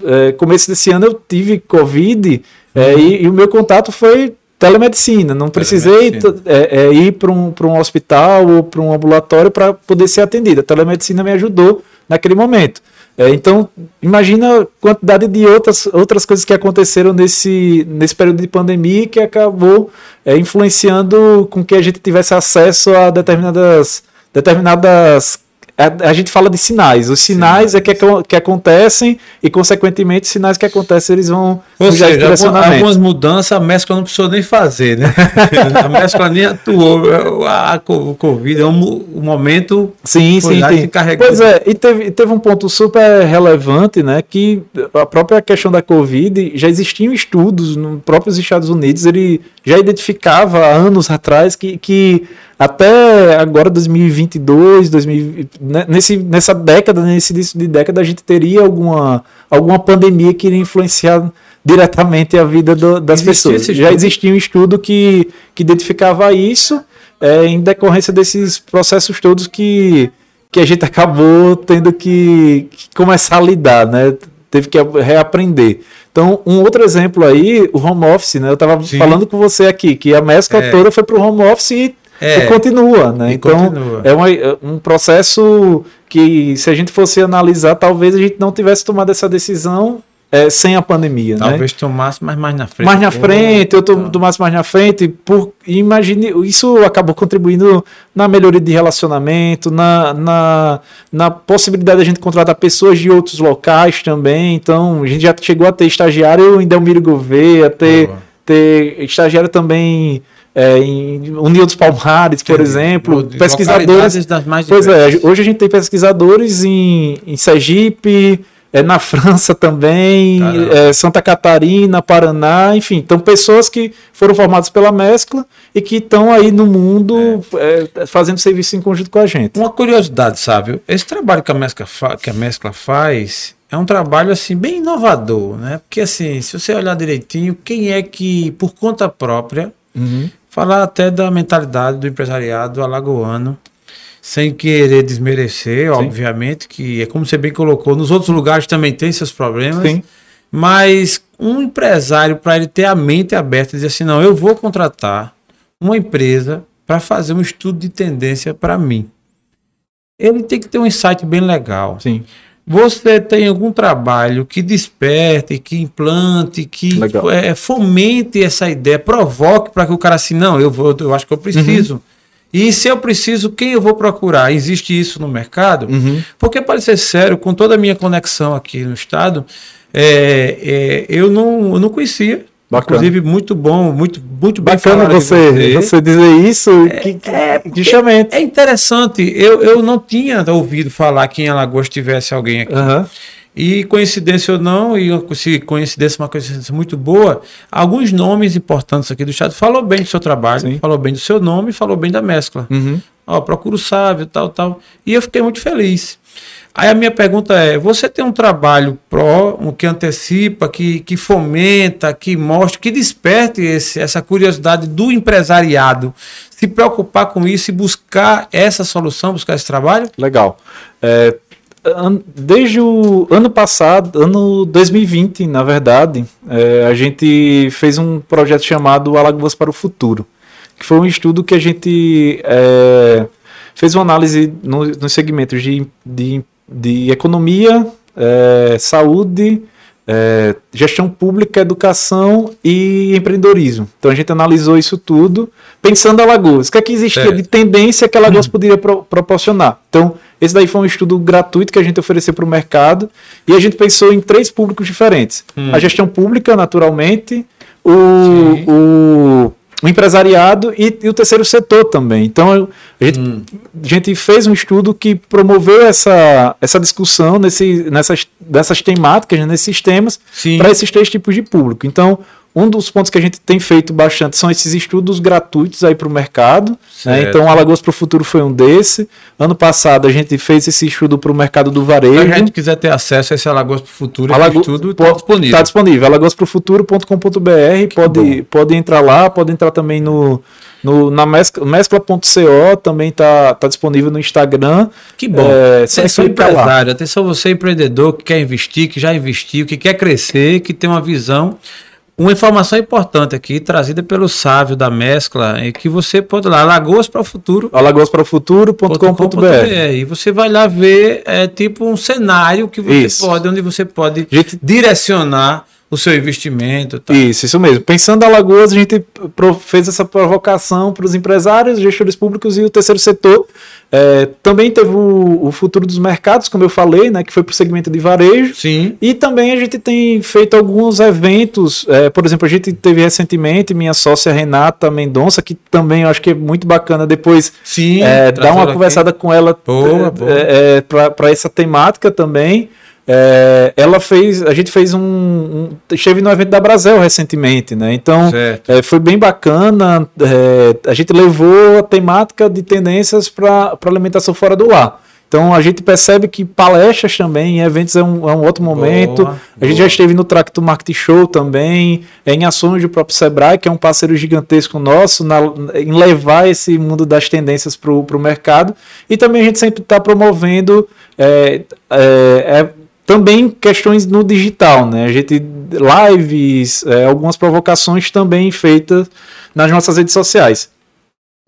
é, começo desse ano eu tive Covid é, e, e, o meu contato foi telemedicina. Não precisei é, é, ir para um, um hospital ou para um ambulatório para poder ser atendido. A telemedicina me ajudou naquele momento. É, então, imagina a quantidade de outras, outras coisas que aconteceram nesse, nesse período de pandemia que acabou é, influenciando com que a gente tivesse acesso a determinadas, determinadas a, a, gente fala de sinais. Os sinais é que, que acontecem e, consequentemente, sinais que acontecem, eles vão Ou seja, algumas mudanças a mescla não precisou nem fazer, né? a mescla nem atuou. A, a, o Covid é um, um momento. Sim, sim, sim. Pois é, e teve, teve um ponto super relevante, né? Que a própria questão da Covid já existiam estudos nos próprios Estados Unidos, ele já identificava há anos atrás que, que até agora 2022, 2000, né, nesse, nessa década, nesse início de década, a gente teria alguma, alguma pandemia que iria influenciar diretamente a vida do, das Existia pessoas. Já existia um estudo que, que identificava isso é, em decorrência desses processos todos que, que a gente acabou tendo que, que começar a lidar, né? Teve que reaprender. Então, um outro exemplo aí, o home office, né? Eu estava falando com você aqui, que a mescla é. toda foi para o home office e é, e continua, né? E então continua. é uma, é um processo que, se a gente fosse analisar, talvez a gente não tivesse tomado essa decisão é, sem a pandemia. Né? Talvez né? tomasse, mas mais na frente. Mais na frente, eu tomasse mais na frente. Por, imagine, isso acabou contribuindo na melhoria de relacionamento, na, na, na possibilidade de a gente contratar pessoas de outros locais também. Então, a gente já chegou a ter estagiário em Delmiro Gouveia, ter, ter estagiário também é, em União dos Palmares, por exemplo, pesquisadores das mais Pois é, hoje a gente tem pesquisadores em, em Sergipe, é, na França também, é, Santa Catarina, Paraná, enfim, então pessoas que foram formadas pela mescla e que estão aí no mundo é. É, fazendo serviço em conjunto com a gente. Uma curiosidade, sabe? Esse trabalho que a mescla, que a mescla faz é um trabalho assim bem inovador, né? Porque assim, se você olhar direitinho, quem é que por conta própria uhum falar até da mentalidade do empresariado alagoano, sem querer desmerecer, Sim. obviamente, que é como você bem colocou, nos outros lugares também tem seus problemas, Sim. mas um empresário, para ele ter a mente aberta, dizer assim: não, eu vou contratar uma empresa para fazer um estudo de tendência para mim. Ele tem que ter um insight bem legal. Sim. Você tem algum trabalho que desperte, que implante, que Legal. é, fomente essa ideia, provoque para que o cara assim, não, eu vou, eu acho que eu preciso. E se eu preciso, quem eu vou procurar? Existe isso no mercado? Uhum. Porque, para ser sério, com toda a minha conexão aqui no estado, é, é, eu, não, eu não conhecia. Bacana. Inclusive, muito bom, muito, muito bem Bacana você, você dizer isso. que, que, justamente. É interessante, eu, eu não tinha ouvido falar que em Alagoas tivesse alguém aqui. Aham. E coincidência ou não, e se coincidência uma coincidência muito boa, alguns nomes importantes aqui do estado falou bem do seu trabalho, Sim. falou bem do seu nome, falou bem da mescla. Uhum. Ó, procura o sábio, tal, tal. E eu fiquei muito feliz. Aí a minha pergunta é: você tem um trabalho pró, um que antecipa, que, que fomenta, que mostra, que desperte esse, essa curiosidade do empresariado se preocupar com isso e buscar essa solução, buscar esse trabalho? Legal. É, desde o ano passado, ano 2020, na verdade, é, a gente fez um projeto chamado Alagoas para o Futuro, que foi um estudo que a gente é, fez uma análise no- nos segmentos de, de, de economia, é, saúde, é, gestão pública, educação e empreendedorismo. Então a gente analisou isso tudo pensando em Alagoas. O que é que existia de tendência que Alagoas poderia pro- proporcionar? Então, esse daí foi um estudo gratuito que a gente ofereceu para o mercado e a gente pensou em três públicos diferentes. A gestão pública, naturalmente, o, o, o empresariado e, e o terceiro setor também. Então, a gente, a gente fez um estudo que promoveu essa, essa discussão nesse, nessas, dessas temáticas, né, nesses temas, para esses três tipos de público. Então, um dos pontos que a gente tem feito bastante são esses estudos gratuitos aí para o mercado. né? Então, Alagoas para o Futuro foi um desse. Ano passado, a gente fez esse estudo para o mercado do Se varejo. a gente quiser ter acesso a esse Alagoas para o futuro, Alago- estudo está disponível. Tá disponível. alagoasprofuturo.com.br. Pode, pode entrar lá, pode entrar também no, no, na mescla- mescla.co, também tá, tá disponível no Instagram. Que bom. É, atenção empresário, atenção você empreendedor que quer investir, que já investiu, que quer crescer, que tem uma visão. Uma informação importante aqui, trazida pelo Sávio da Mescla, é que você pode ir lá, Lagoas para o Futuro. alagoasprofuturo.com.br. E você vai lá ver, é tipo um cenário que você Isso. pode, onde você pode Gente- direcionar o seu investimento. Tá? Isso, isso mesmo. Pensando Alagoas, a gente fez essa provocação para os empresários, gestores públicos e o terceiro setor. É, também teve o, o futuro dos mercados, como eu falei, né, que foi para o segmento de varejo. Sim. E também a gente tem feito alguns eventos. é, por exemplo, a gente teve recentemente minha sócia Renata Mendonça, que também eu acho que é muito bacana depois Sim. é, dar uma aqui. conversada com ela Boa, boa. para essa temática também. É, ela fez, a gente fez um, um- esteve no evento da Brasel recentemente, né? Então é, foi bem bacana. é, a gente levou a temática de tendências para alimentação fora do lar. Então a gente percebe que palestras também, eventos é um, é um outro momento. Boa, a gente boa. já esteve no Tracto Market Show também, em ações do próprio Sebrae, que é um parceiro gigantesco nosso, na- em levar esse mundo das tendências para o mercado. E também a gente sempre está promovendo é, é, é, também questões no digital, né? A gente lives, é, algumas provocações também feitas nas nossas redes sociais.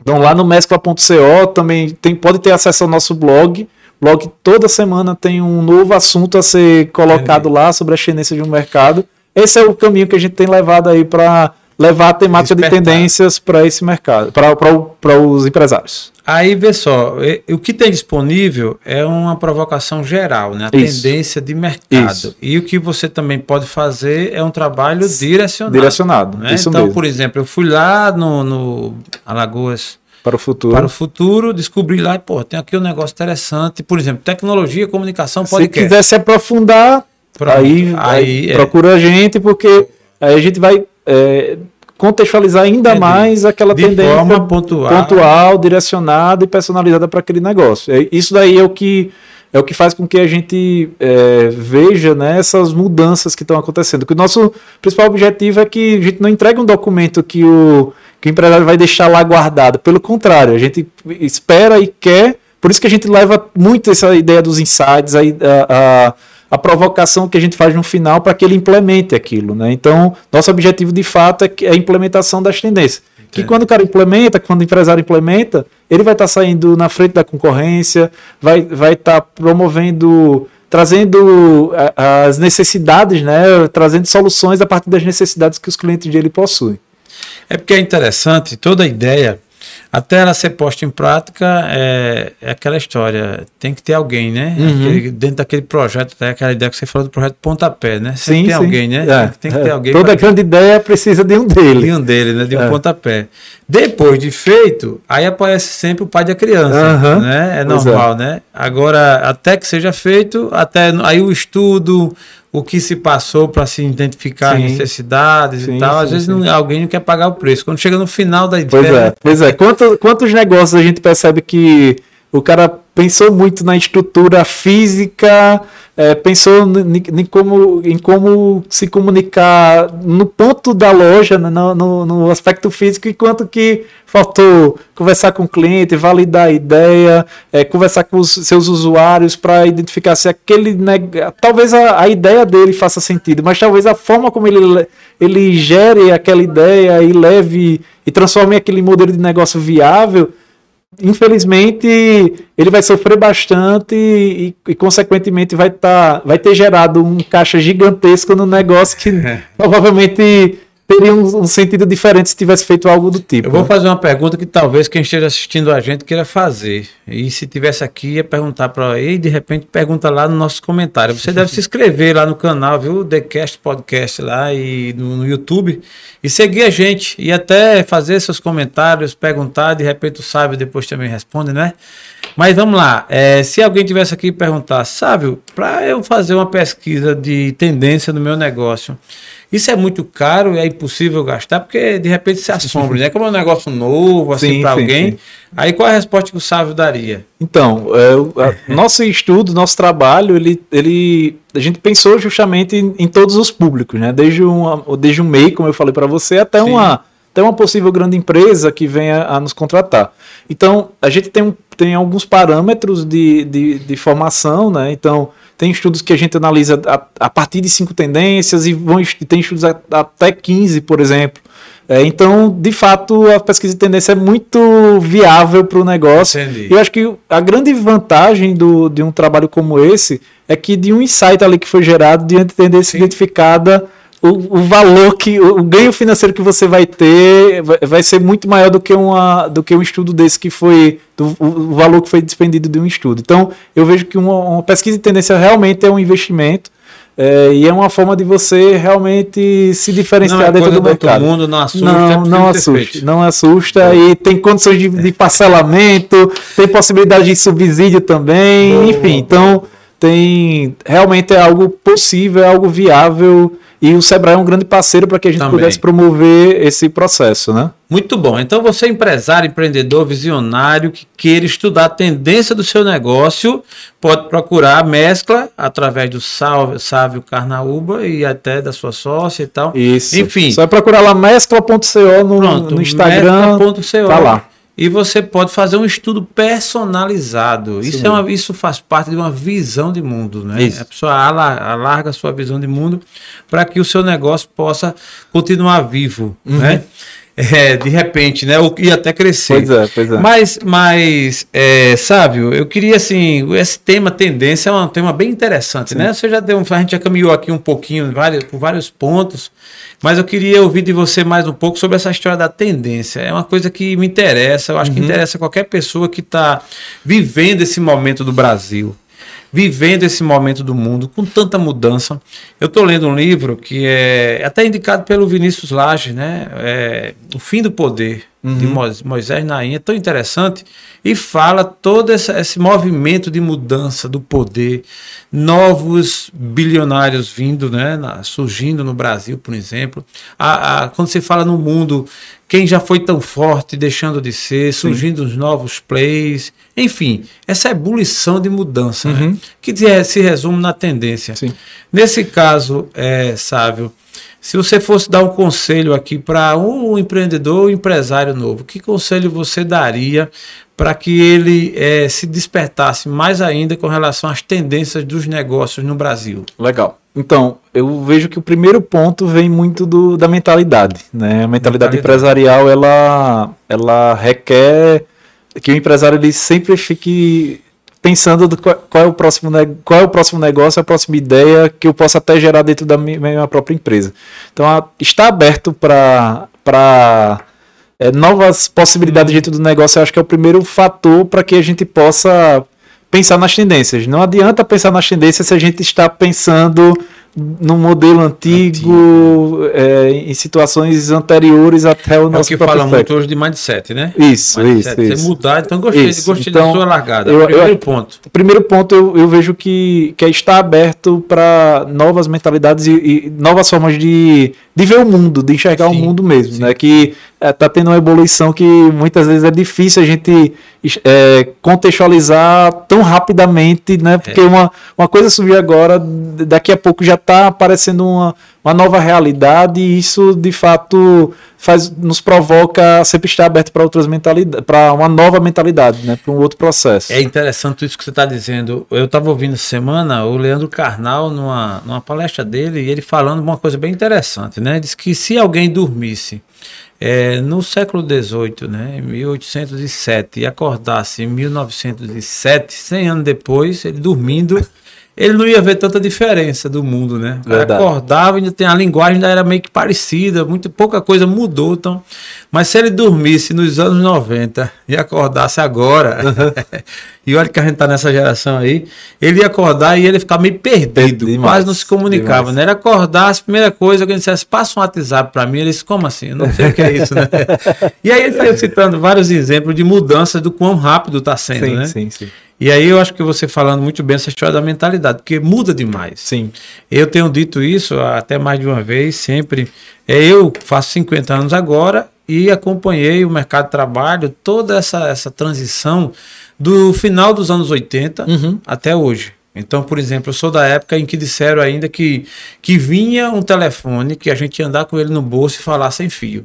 Então lá no mescla.co também tem, pode ter acesso ao nosso blog. Blog toda semana tem um novo assunto a ser colocado lá sobre as tendências de um mercado. Esse é o caminho que a gente tem levado aí para levar a temática Despertar. de tendências para esse mercado, para os empresários. Aí, vê só, o que tem disponível é uma provocação geral, né? A Isso. tendência de mercado. Isso. E o que você também pode fazer é um trabalho direcionado. Direcionado, né? Então, mesmo. por exemplo, eu fui lá no, no Alagoas Para o futuro. para o futuro, descobri lá, pô, tem aqui um negócio interessante. Por exemplo, tecnologia, comunicação, Se podcast. quiser se aprofundar, Pronto. aí, Aí, aí é. procura a gente, porque aí a gente vai é, contextualizar ainda Entendi. mais aquela De tendência forma pontual. pontual, direcionada e personalizada para aquele negócio. É, Isso daí é o que é o que faz com que a gente é, veja né, essas mudanças que estão acontecendo. Que o nosso principal objetivo é que a gente não entregue um documento que o, que o empresário vai deixar lá guardado. Pelo contrário, a gente espera e quer. Por isso que a gente leva muito essa ideia dos insights, a, a, a provocação que a gente faz no final para que ele implemente aquilo. Né? Então, nosso objetivo de fato é, que- é a implementação das tendências. Que Entendi. quando o cara implementa, quando o empresário implementa, ele vai estar saindo na frente da concorrência, vai estar vai tá promovendo trazendo as necessidades, né? Trazendo soluções a partir das necessidades que os clientes dele possuem. É porque é interessante, toda a ideia até ela ser posta em prática, é, é aquela história. Tem que ter alguém, né? Uhum. Aquele, dentro daquele projeto, até aquela ideia que você falou do projeto Pontapé, né? Sim, tem sim. alguém, né? É, tem, que ter alguém. Toda grande ideia precisa de um dele. De um dele, né? De um é. pontapé. Depois de feito, aí aparece sempre o pai da criança, uhum. né? É, é normal, né? Agora, até que seja feito, até aí o estudo, o que se passou para se identificar sim. as necessidades sim, e tal. Às sim, vezes não, alguém não quer pagar o preço. Quando chega no final da ideia. Pois é, pois é. Quantos, quantos negócios a gente percebe que o cara pensou muito na estrutura física, é, pensou em como, em como se comunicar no ponto da loja, né, no, no, no, aspecto físico, enquanto que faltou conversar com o cliente, validar a ideia, é, conversar com os seus usuários para identificar se aquele. Talvez a, a, ideia dele faça sentido, mas talvez a forma como ele, ele gere aquela ideia e leve e transforme aquele modelo de negócio viável infelizmente, ele vai sofrer bastante e, e consequentemente, vai, tá, vai ter gerado um caixa gigantesco no negócio que provavelmente teria um, um, sentido diferente se tivesse feito algo do tipo. Eu vou fazer uma pergunta que talvez quem esteja assistindo a gente queira fazer. E se tivesse aqui, ia perguntar para ele, de repente pergunta lá no nosso comentário. Você deve se inscrever lá no canal, viu? TheCast Podcast lá e no, no, YouTube. E seguir a gente. E até fazer seus comentários, perguntar. De repente o Sábio depois também responde, né? Mas vamos lá. É, se alguém tivesse aqui perguntar, Sábio, para eu fazer uma pesquisa de tendência no meu negócio isso é muito caro e é impossível gastar, porque de repente se assombra, né? Como é um negócio novo, assim, para alguém. Sim. Aí qual é a resposta que o Sávio daria? Então, é, nosso estudo, nosso trabalho, ele, ele, a gente pensou justamente em, em todos os públicos, né? Desde um, desde um MEI, como eu falei para você, até uma, até uma possível grande empresa que venha a nos contratar. Então, a gente tem, tem alguns parâmetros de, de, de formação, né? Então, tem estudos que a gente analisa a, a partir de cinco tendências e vão, tem estudos a, até 15, por exemplo. É, então, de fato, a pesquisa de tendência é muito viável para o negócio. Entendi. E eu acho que a grande vantagem do, de um trabalho como esse é que de um insight ali que foi gerado, de tendência Sim. identificada, o, o, valor que o ganho financeiro que você vai ter vai, vai, ser muito maior do que uma do que um estudo desse que foi do, o, valor que foi despendido de um estudo. Então eu vejo que uma, uma pesquisa de tendência realmente é um investimento é, e é uma forma de você realmente se diferenciar não é dentro do mercado. mundo não assusta, não, é não assusta, não assusta e tem condições de, de, parcelamento, tem possibilidade de subsídio também, enfim, então tem realmente é algo possível, é algo viável e o Sebrae é um grande parceiro para que a gente Também. pudesse promover esse processo, né? Muito bom. Então, você é empresário, empreendedor, visionário que queira estudar a tendência do seu negócio, pode procurar a mescla através do Sávio, Carnaúba e até da sua sócia e tal. Isso. Enfim. Só procurar lá mescla.co no, Pronto, no Instagram. Mescla.co. Tá lá e você pode fazer um estudo personalizado. Isso, isso, é uma, isso faz parte de uma visão de mundo, né? Isso. A pessoa alarga a sua visão de mundo para que o seu negócio possa continuar vivo, uhum. né? É, de repente, né? E até crescer. Pois é, pois é. Mas, mas é, Sávio, eu queria assim, esse tema tendência é um tema bem interessante, Sim. né? Você já deu, a gente já caminhou aqui um pouquinho vários, por vários pontos, mas eu queria ouvir de você mais um pouco sobre essa história da tendência. É uma coisa que me interessa, eu acho uhum. que interessa qualquer pessoa que está vivendo esse momento do Brasil vivendo esse momento do mundo com tanta mudança. Eu estou lendo um livro que é até indicado pelo Vinícius Lage, né? É, o Fim do Poder, uhum. de Moisés Naim. É tão interessante e fala todo esse, esse movimento de mudança do poder, novos bilionários vindo, né? Surgindo no Brasil, por exemplo. A, a, quando você fala no mundo quem já foi tão forte deixando de ser, surgindo Sim. os novos plays, enfim, essa ebulição de mudança né, uhum. né, que se resume na tendência. Sim. Nesse caso, é, Sávio, se você fosse dar um conselho aqui para um empreendedor, um empresário novo, que conselho você daria para que ele é, se despertasse mais ainda com relação às tendências dos negócios no Brasil? Legal. Então, eu vejo que o primeiro ponto vem muito do, da mentalidade. Né? A mentalidade, mentalidade, empresarial ela, ela requer que o empresário ele sempre fique pensando do qual, qual é o próximo, qual é o próximo negócio, a próxima ideia que eu possa até gerar dentro da minha, minha própria empresa. Então, a, está aberto para é, novas possibilidades dentro do negócio, eu acho que é o primeiro fator para que a gente possa pensar nas tendências. Não adianta pensar nas tendências se a gente está pensando no modelo antigo, antigo. É, em situações anteriores até o é nosso o que fala muito hoje de mindset, né? Isso, mindset, isso, isso. mudar, então gostei, isso. gostei então, da sua largada. Eu, primeiro eu, ponto. Primeiro ponto, eu, eu vejo que, que é está aberto para novas mentalidades e, e, novas formas de, de ver o mundo, de enxergar sim, o mundo mesmo, sim. né? Que está é, tendo uma evolução que muitas vezes é difícil a gente é, contextualizar tão rapidamente, né? Porque é. uma, uma coisa surgiu agora, daqui a pouco já está aparecendo uma, uma nova realidade e isso de fato faz, nos provoca a sempre estar aberto para outras mentalidades, para uma nova mentalidade, né? Para um outro processo. É interessante isso que você está dizendo. Eu estava ouvindo semana o Leandro Carnal numa, numa palestra dele e ele falando uma coisa bem interessante, né? Diz que se alguém dormisse é, no século XVIII, né, 1807, e acordasse em 1907, 100 anos depois, ele dormindo, ele não ia ver tanta diferença do mundo, né? acordava, ainda tem a linguagem ainda era meio que parecida, muito pouca coisa mudou, então. Mas se ele dormisse nos anos 90 e acordasse agora, e olha que a gente tá nessa geração aí, ele ia acordar e ele ficar meio perdido, demais, quase não se comunicava, demais. né? Ele acordasse, a primeira coisa, alguém dissesse, passa um WhatsApp para mim, ele disse, como assim? Eu não sei o que é isso, né? e aí ele saiu citando vários exemplos de mudanças do quão rápido está sendo, sim, né? Sim, sim. E aí eu acho que você falando muito bem essa história da mentalidade, porque muda demais. Sim. Eu tenho dito isso até mais de uma vez, sempre. É, eu faço 50 anos agora e acompanhei o mercado de trabalho, toda essa, essa transição do final dos anos 80 uhum. até hoje. Então, por exemplo, eu sou da época em que disseram ainda que, que vinha um telefone que a gente ia andar com ele no bolso e falar sem fio.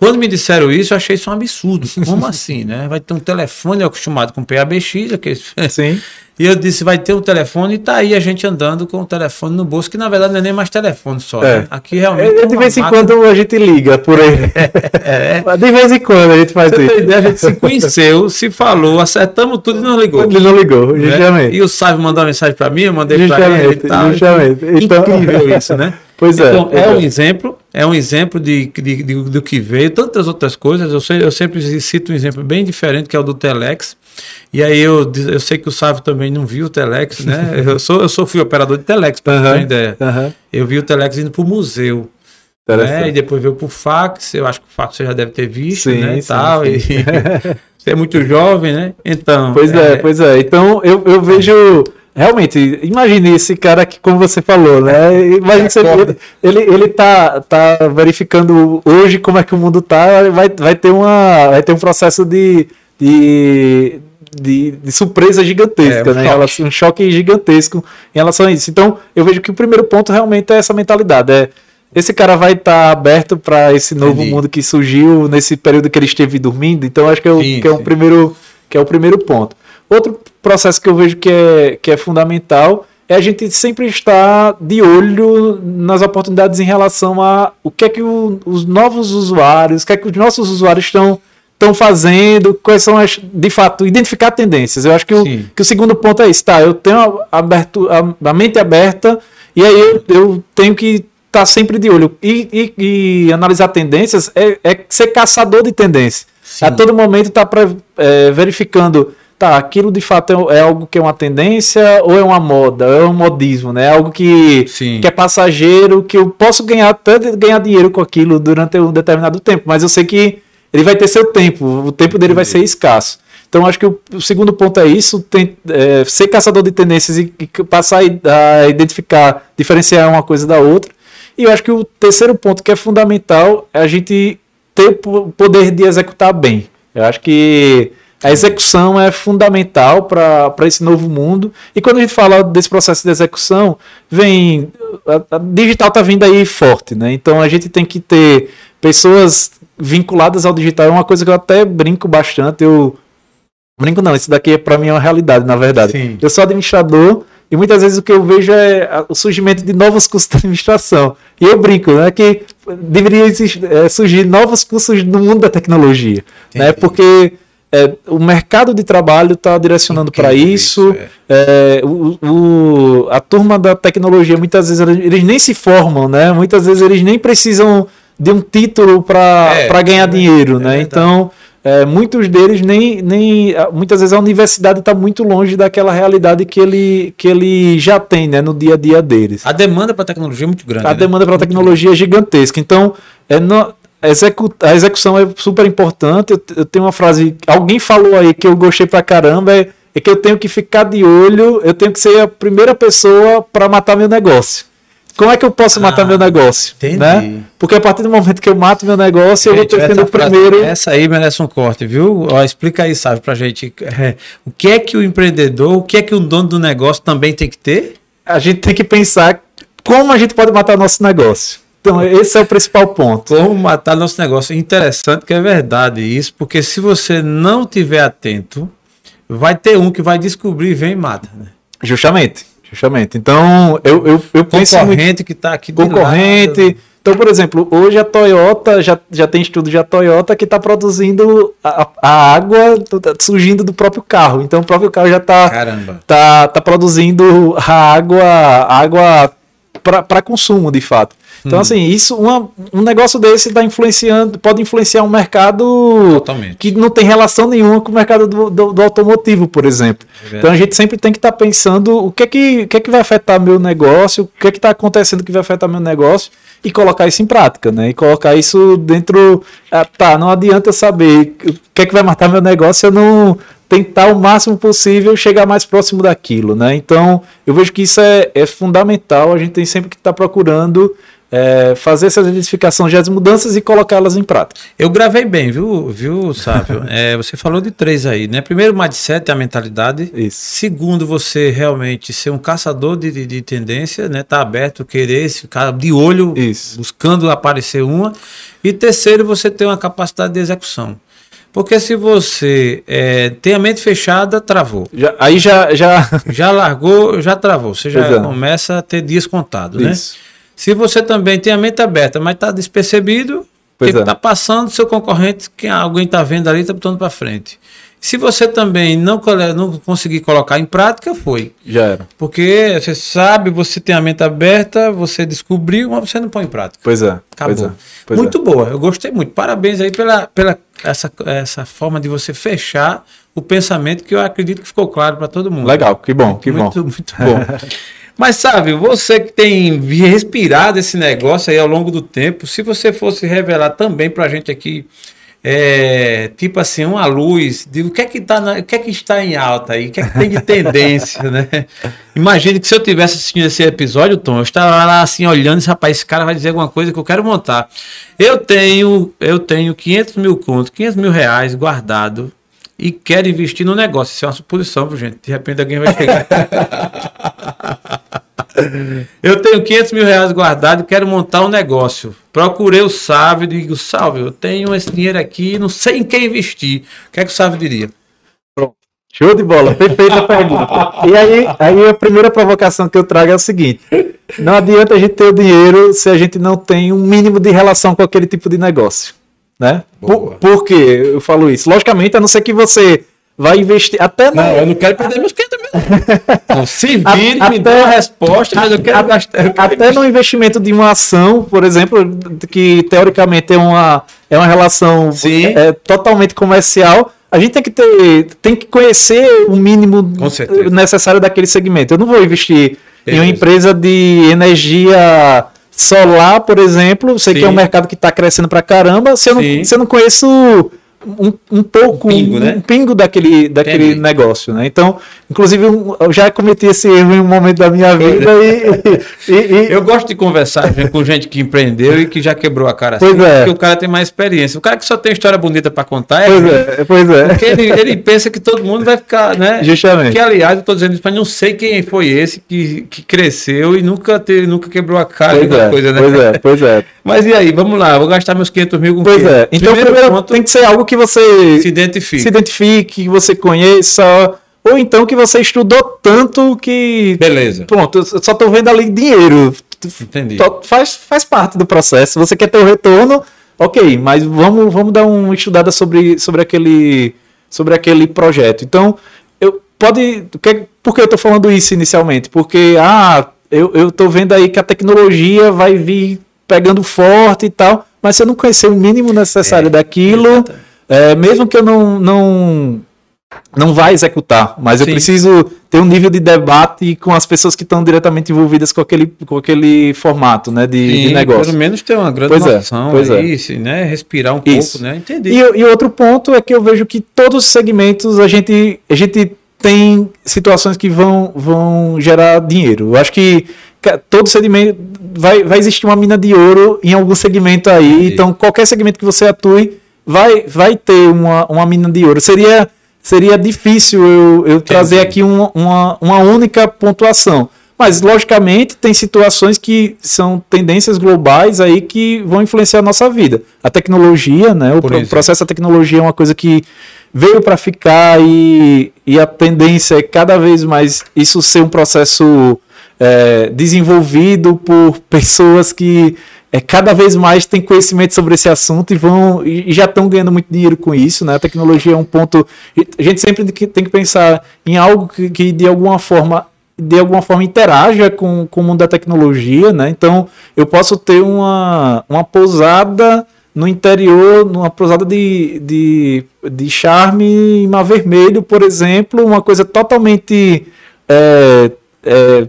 Quando me disseram isso, eu achei isso um absurdo. Como assim, né? Vai ter um telefone acostumado com PABX, aquele... Sim. E eu disse, vai ter um telefone, e tá aí a gente andando com o telefone no bolso, que na verdade não é nem mais telefone só. É. Né? Aqui realmente. É, de vez em quando a gente liga por aí. É. De vez em quando a gente faz isso. A gente se conheceu, se falou, acertamos tudo e não ligou. Ele não ligou, né? justamente. E o Sávio mandou uma mensagem para mim, eu mandei para ele e tal. Justamente. Então... Incrível isso, né? Pois é. Então, é, um exemplo, é um exemplo de, de, de, do que veio, tantas outras coisas. Eu, sei, eu sempre cito um exemplo bem diferente, que é o do Telex. E aí eu, eu sei que o Sávio também não viu o Telex, né? eu, sou, eu sou fui operador de Telex, para uhum, ter ideia. Uhum. Eu vi o Telex indo para o museu. Né? E depois veio para o fax, eu acho que o fax você já deve ter visto, sim, né? Sim, tal, sim. E, você é muito jovem, né? Então. Pois é, é pois é. Então eu, eu vejo realmente, imagine esse cara que, como você falou, né? Imagine você, ele, ele, ele tá, tá verificando hoje como é que o mundo tá, vai, vai, ter, uma, vai ter um processo de, de, de, de surpresa gigantesca, é, um né? Choque. Relação, um choque gigantesco em relação a isso. Então, eu vejo que o primeiro ponto realmente é essa mentalidade. É, esse cara vai estar tá aberto para esse novo Entendi. mundo que surgiu nesse período que ele esteve dormindo. Então, acho que é o, sim, que é o primeiro que é o primeiro ponto. Outro processo que eu vejo que é, que é fundamental é a gente sempre estar de olho nas oportunidades em relação a o que é que o, os novos usuários, o que é que os nossos usuários estão estão fazendo, quais são as, de fato, identificar tendências. Eu acho que o, que o segundo ponto é isso, tá? Eu tenho aberto, a, a mente aberta e aí eu, eu tenho que estar tá sempre de olho. E, e, e, analisar tendências é, é ser caçador de tendência. Sim. A todo momento estar tá é, verificando tá, aquilo de fato é, é, algo que é uma tendência ou é uma moda, é um modismo, né? É algo que, que é passageiro, que eu posso ganhar até ganhar dinheiro com aquilo durante um determinado tempo, mas eu sei que ele vai ter seu tempo, o tempo dele vai ser escasso. Então acho que o, o segundo ponto é isso, tem, é, ser caçador de tendências e, e passar a, a identificar, diferenciar uma coisa da outra. E eu acho que o terceiro ponto que é fundamental é a gente ter o poder de executar bem. Eu acho que a execução é fundamental para esse novo mundo. E quando a gente fala desse processo de execução, vem. A, a digital está vindo aí forte, né? Então a gente tem que ter pessoas vinculadas ao digital. É uma coisa que eu até brinco bastante. Eu. Brinco não, isso daqui é para mim é uma realidade, na verdade. Sim. Eu sou administrador e muitas vezes o que eu vejo é o surgimento de novos cursos de administração. E eu brinco, né, que deveria existir, é, surgir novos cursos no mundo da tecnologia, né, porque é, o mercado de trabalho está direcionando para isso. isso, é. É, o, o- a turma da tecnologia, muitas vezes, eles nem se formam, né? Muitas vezes eles nem precisam de um título para É, ganhar é dinheiro, é né? Então, é, muitos deles nem, nem. Muitas vezes a universidade está muito longe daquela realidade que ele, que ele já tem, né? No dia a dia deles. A demanda para tecnologia é muito grande. A né? demanda para tecnologia é gigantesca. Então, é no- a execu- a execução é super importante. Eu, eu tenho uma frase, alguém falou aí que eu gostei pra caramba, é, é que eu tenho que ficar de olho, eu tenho que ser a primeira pessoa para matar meu negócio. Como é que eu posso matar Ah, meu negócio? entendi. Né? Porque a partir do momento que eu mato meu negócio, eu vou Gente, ter sendo o primeiro. Essa aí merece um corte, viu? Ó, explica aí, sabe, pra gente. é, o que é que o empreendedor, o que é que o dono do negócio também tem que ter? A gente tem que pensar como a gente pode matar nosso negócio. Então, esse é o principal ponto. Como matar nosso negócio. Interessante que é verdade isso, porque se você não tiver atento, vai ter um que vai descobrir e vem e mata. Né? Justamente. Justamente. Então, eu, eu, eu penso Concorrente que tá aqui concorrente. lado. Então, por exemplo, hoje a Toyota, já, já tem estudo de a Toyota que está produzindo a, a água do- tá surgindo do próprio carro. Então, o próprio carro já está tá, tá produzindo a água, água para consumo, de fato. Então, Hum. assim, isso, uma, um negócio desse tá influenciando, pode influenciar um mercado Totalmente. que não tem relação nenhuma com o mercado do, do, do automotivo, por exemplo. verdade. então a gente sempre tem que estar pensando o que é que, o que, é que vai afetar meu negócio, o que é que está acontecendo que vai afetar meu negócio e colocar isso em prática, né? E colocar isso dentro. Ah, tá, não adianta saber o que é que vai matar meu negócio se eu não tentar o máximo possível chegar mais próximo daquilo, né? Então eu vejo que isso é, é fundamental. A gente tem sempre que estar procurando é, fazer essas identificações das mudanças e colocá-las em prática. Eu gravei bem, viu, viu, Sávio? É, você falou de três aí, né? Primeiro, o mindset, a mentalidade. Isso. Segundo, você realmente ser um caçador de, de, de tendência, né? Tá aberto, querer, ficar de olho, Isso. buscando aparecer uma. E terceiro, você ter uma capacidade de execução. Porque se você é, tem a mente fechada, travou. Já- aí já, já Já largou, já travou. Você já é. começa a ter dias contados, né? Se você também tem a mente aberta, mas está despercebido, Pois que é. está passando, seu concorrente, que alguém está vendo ali, está botando para frente. Se você também não, não conseguir colocar em prática, foi. já era. Porque você sabe, você tem a mente aberta, você descobriu, mas você não põe em prática. Pois é. Acabou. Pois é. Pois muito boa, eu gostei muito. Parabéns aí pela, pela essa, essa forma de você fechar o pensamento que eu acredito que ficou claro para todo mundo. Legal, que bom, que muito, bom. muito bom. Mas sabe, você que tem respirado esse negócio aí ao longo do tempo, se você fosse revelar também pra gente aqui, é, tipo assim, uma luz de o que é que, tá na- o que é que está em alta aí, o que é que tem de tendência, né? Imagine que se eu tivesse assistindo esse episódio, Tom, eu estava lá assim olhando, esse rapaz, esse cara vai dizer alguma coisa que eu quero montar. Eu tenho, eu tenho 500 mil contos, 500 mil reais guardado e quero investir no negócio. Isso é uma suposição, viu, gente? De repente alguém vai chegar. Eu tenho 500 mil reais guardado e quero montar um negócio. Procurei o Sávio e digo, Sávio, eu tenho esse dinheiro aqui, não sei em quem investir. O que é que o Sávio diria? Show de bola, perfeita pergunta. E aí, aí a primeira provocação que eu trago é o seguinte: não adianta a gente ter o dinheiro se a gente não tem um mínimo de relação com aquele tipo de negócio. Né? Por, por que eu falo isso? Logicamente, a não ser que você vai investir. Até Não, eu não quero perder meus 500 mil. Não, se vire, me dê uma resposta, mas eu quero a- gastar. eu quero Até no investimento de uma ação, por exemplo, que teoricamente é uma, é uma relação Sim. é, totalmente comercial, a gente tem que ter, tem que conhecer o mínimo necessário daquele segmento. Eu não vou investir em uma Beleza. empresa de energia solar, por exemplo, sei que é um Sim. mercado que está crescendo pra caramba, se eu não, Sim. se eu não conheço um, um pouco, Um pingo, um, né? pingo daquele, daquele Entendi. negócio, né? Então, inclusive, um- eu já cometi esse erro em um momento da minha vida e, e- e- Eu gosto de conversar com gente que empreendeu e que já quebrou a cara Pois é. porque o cara tem mais experiência. O cara que só tem história bonita para contar é Pois é, pois é. Porque ele, ele pensa que todo mundo vai ficar, né? Justamente. Que, aliás, eu tô dizendo isso, mas não sei quem foi esse que, que cresceu e nunca, teve, nunca quebrou a cara Pois é, coisa, né? pois é, pois é. Mas e aí, vamos lá, vou gastar meus 500 mil com Pois quê? é. Então, primeiro, ponto, tem que ser algo que você se identifique. se identifique, que você conheça, ou então que você estudou tanto que. Beleza, Pronto, eu só tô vendo ali dinheiro. entendi. Faz, faz parte do processo. Você quer ter o retorno, ok, mas vamos, vamos dar uma estudada sobre, sobre aquele. sobre aquele projeto. Então, eu pode. Que, por que eu estou falando isso inicialmente? Porque, ah, eu estou vendo aí que a tecnologia vai vir pegando forte e tal, mas se eu não conhecer o mínimo necessário é, daquilo, é, mesmo que eu não, não não vai executar, mas Sim. eu preciso ter um nível de debate com as pessoas que estão diretamente envolvidas com aquele, com aquele formato né, de, Sim, de negócio. Pelo menos ter uma grande pois é, noção é, pois é. né? Respirar um Isso. pouco, né? Entendi. E, e outro ponto é que eu vejo que todos os segmentos a gente, a gente tem situações que vão, vão gerar dinheiro. Eu acho que todo segmento vai, vai existir uma mina de ouro em algum segmento aí. Entendi. Então, qualquer segmento que você atue vai, vai ter uma, uma mina de ouro. Seria seria difícil eu, eu trazer aqui uma, uma, uma única pontuação. Mas, logicamente, tem situações que são tendências globais aí que vão influenciar a nossa vida. A tecnologia, né? O pro, processo da tecnologia é uma coisa que veio para ficar e, e a tendência é cada vez mais isso ser um processo é, desenvolvido por pessoas que é, cada vez mais têm conhecimento sobre esse assunto e vão e já estão ganhando muito dinheiro com isso, né? A tecnologia é um ponto. A gente sempre tem que pensar em algo que, que de alguma forma de alguma forma interaja com, com o mundo da tecnologia, né? Então eu posso ter uma, uma pousada no interior, numa pousada de, de, de charme em Mar Vermelho, por exemplo, uma coisa totalmente é, é,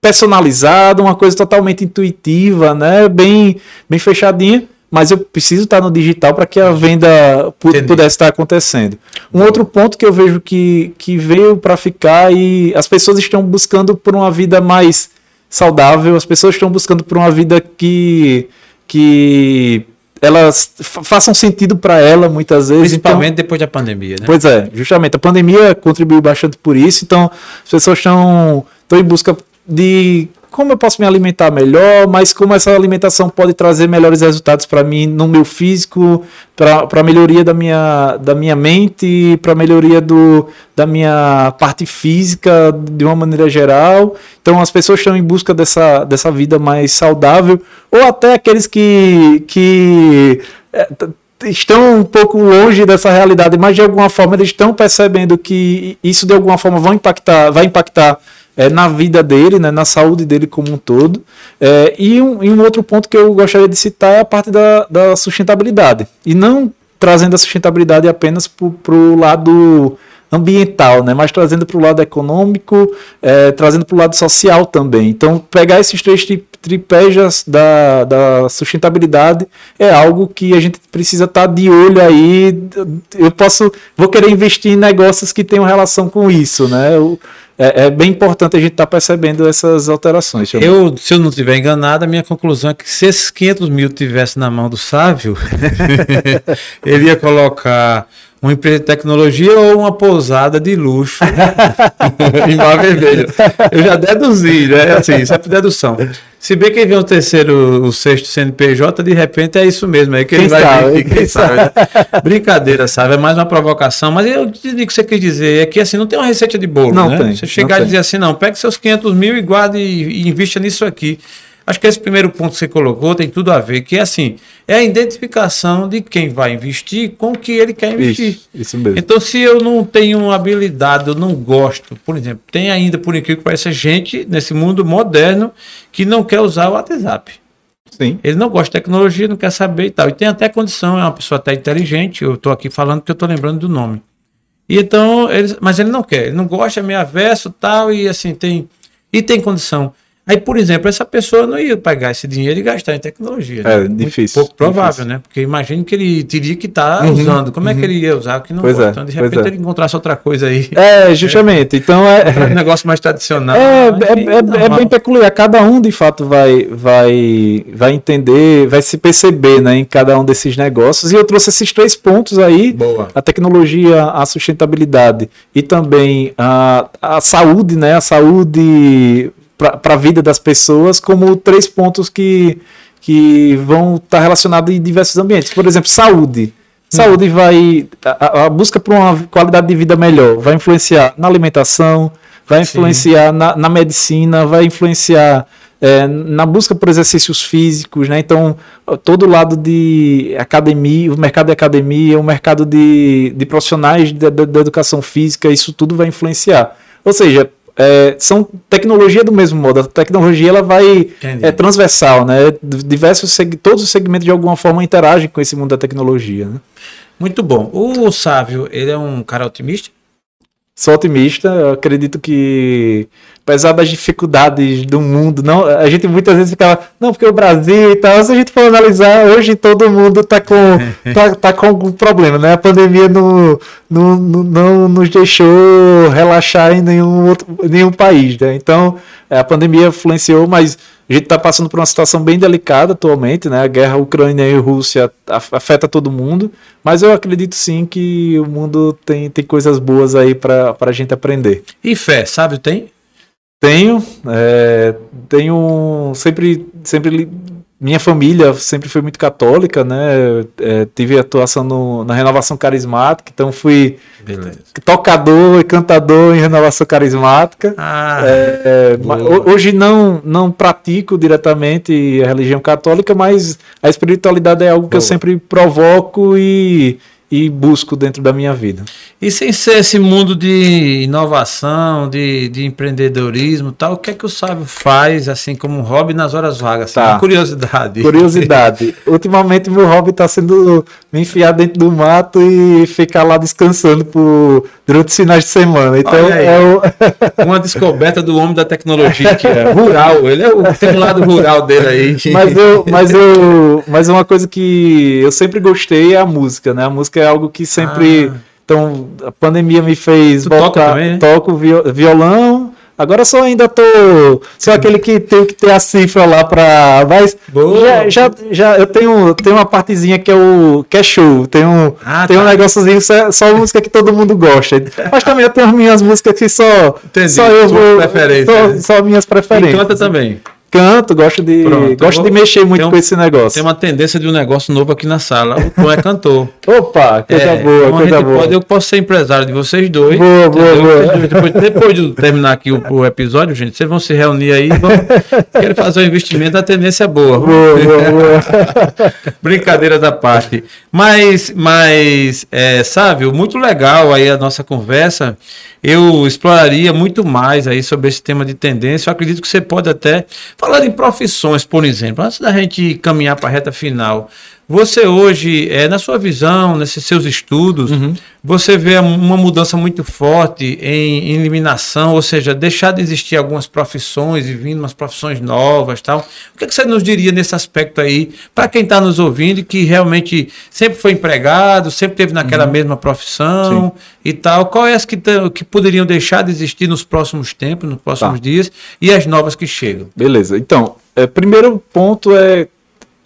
personalizada, uma coisa totalmente intuitiva, né? Bem, bem fechadinha. Mas eu preciso estar no digital para que a venda pudesse estar acontecendo. Um outro ponto que eu vejo que, que veio para ficar e as pessoas estão buscando por uma vida mais saudável, as pessoas estão buscando por uma vida que, que elas façam sentido para ela muitas vezes. Principalmente então, depois da pandemia, né? Pois é, justamente. A pandemia contribuiu bastante por isso, então as pessoas estão, estão em busca de como eu posso me alimentar melhor, mas como essa alimentação pode trazer melhores resultados para mim no meu físico, para a melhoria da minha, da minha mente, para a melhoria do, da minha parte física de uma maneira geral. Então as pessoas estão em busca dessa, dessa vida mais saudável, ou até aqueles que, que é, estão um pouco longe dessa realidade, mas de alguma forma eles estão percebendo que isso de alguma forma vai impactar, vai impactar é, na vida dele, né, na saúde dele como um todo. É, e, um, e um outro ponto que eu gostaria de citar é a parte da, da sustentabilidade. E não trazendo a sustentabilidade apenas para o lado ambiental, né? mas trazendo para o lado econômico, é, trazendo para o lado social também. Então, pegar esses três tripés da, da sustentabilidade é algo que a gente precisa estar tá de olho aí. Eu posso, vou querer investir em negócios que tenham relação com isso, né? Eu, é, é, bem importante a gente estar tá percebendo essas alterações. Eu, se eu não estiver enganado, a minha conclusão é que se esses 500 mil tivesse na mão do Sávio, ele ia colocar uma empresa de tecnologia ou uma pousada de luxo em Mar Vermelho. Eu já deduzi, né? Assim, isso é dedução. Se bem que vem o terceiro, o sexto CNPJ, de repente é isso mesmo, é que ele quem vai sabe, vir, quem, quem sabe. Né? Brincadeira, sabe? É mais uma provocação, mas eu digo o que você quer dizer, é que assim, não tem uma receita de bolo, não né? Tem, você chegar e dizer assim, não, pegue seus 500 mil e guarde e invista nisso aqui. Acho que esse primeiro ponto que você colocou tem tudo a ver, que é assim, é a identificação de quem vai investir com o que ele quer investir. Isso, isso mesmo. Então, se eu não tenho habilidade, eu não gosto, por exemplo, tem ainda, por incrível que pareça, gente nesse mundo moderno que não quer usar o WhatsApp. Sim. Ele não gosta de tecnologia, não quer saber e tal. E tem até condição, é uma pessoa até inteligente, eu estou aqui falando porque eu estou lembrando do nome. E então, ele, mas ele não quer, ele não gosta, é meio avesso tal, e assim, tem. E tem condição. Aí, por exemplo, essa pessoa não ia pegar esse dinheiro e gastar em tecnologia. Né? É difícil. Pouco provável, difícil. né? Porque imagine que ele teria que estar tá uhum, usando. Como uhum. é que uhum. ele ia usar? Que não pois é, então, de repente, é. ele encontrasse outra coisa aí. É, justamente. É, então é. Um negócio mais tradicional. É, enfim, é, é, bem peculiar. Cada um, de fato, vai, vai, vai entender, vai se perceber né, em cada um desses negócios. E eu trouxe esses três pontos aí: Boa. a tecnologia, a sustentabilidade e também a, a saúde, né? A saúde para a vida das pessoas como três pontos que, que vão estar tá relacionados em diversos ambientes. Por exemplo, saúde. Saúde vai. A, a, busca por uma qualidade de vida melhor vai influenciar na alimentação, vai influenciar na, na, medicina, vai influenciar é, na busca por exercícios físicos, né? Então, todo lado de academia, o mercado de academia, o mercado de, de profissionais da, da educação física, isso tudo vai influenciar. Ou seja, é, são tecnologia do mesmo modo. A tecnologia ela vai é transversal, né? Diversos todos os segmentos de alguma forma interagem com esse mundo da tecnologia. Né? Muito bom. O Sávio, ele é um cara otimista? Sou otimista. Eu acredito que apesar das dificuldades do mundo, não, a gente muitas vezes ficava, não, porque o Brasil e tal, se a gente for analisar, hoje todo mundo está com, tá, tá com algum problema, né? A pandemia não, não, não, não nos deixou relaxar em nenhum, outro, nenhum país, né? Então, é, a pandemia influenciou, mas a gente está passando por uma situação bem delicada atualmente, né? A guerra Ucrânia e Rússia afeta todo mundo, mas eu acredito sim que o mundo tem, tem coisas boas aí para a gente aprender. E fé, sabe, tem? Tenho, é, tenho sempre, sempre minha família sempre foi muito católica, né? É, tive atuação no, na renovação carismática, então fui Beleza. tocador e cantador em renovação carismática. Ah, é, é, hoje não não pratico diretamente a religião católica, mas a espiritualidade é algo boa. que eu sempre provoco e e busco dentro da minha vida. E sem ser esse mundo de inovação, de, de empreendedorismo tal, o que é que o Sábio faz, assim, como um hobby nas horas vagas? Tá. Uma curiosidade. Curiosidade. Ultimamente, meu hobby está sendo me enfiar dentro do mato e ficar lá descansando por, durante os finais de semana. Então, é o... uma descoberta do homem da tecnologia, que é rural. Ele é o, tem um lado rural dele aí. Mas, eu, mas, eu, mas uma coisa que eu sempre gostei é a música, né? A música música é algo que sempre. Ah. Então, a pandemia me fez tu voltar. Toca também, né? Toco violão. Agora só ainda tô. Sou aquele que tem que ter a cifra lá pra. Mas já, já, já, eu tenho, tenho uma partezinha que é o. que é show. Tem um, ah, tem tá. um negóciozinho, só, só música que todo mundo gosta. Mas também eu tenho as minhas músicas que só. Entendi. Só eu vou. Só, só minhas preferências. E canta também. Canto, gosto de, Pronto, gosto de mexer muito um, com esse negócio. Tem uma tendência de um negócio novo aqui na sala. O Tom é cantor. Opa, coisa é, boa, então coisa boa. Pode, eu posso ser empresário de vocês dois. Boa, boa, boa. Depois, depois, de terminar aqui o, o, episódio, gente, vocês vão se reunir aí e vão querer fazer um investimento, a tendência é boa. Boa, boa, boa. Brincadeira da parte. Mas, mas é, sabe, muito legal aí a nossa conversa eu exploraria muito mais aí sobre esse tema de tendência. Eu acredito que você pode até falar em profissões, por exemplo, antes da gente caminhar para a reta final. Você hoje, é, na sua visão, nesses seus estudos, uhum. você vê uma mudança muito forte em eliminação, ou seja, deixar de existir algumas profissões e vindo umas profissões novas tal. O que, é que você nos diria nesse aspecto aí, para quem está nos ouvindo e que realmente sempre foi empregado, sempre teve naquela uhum. mesma profissão Sim. e tal? Quais que, que poderiam deixar de existir nos próximos tempos, nos próximos tá. dias, e as novas que chegam? Beleza. Então, é, primeiro ponto é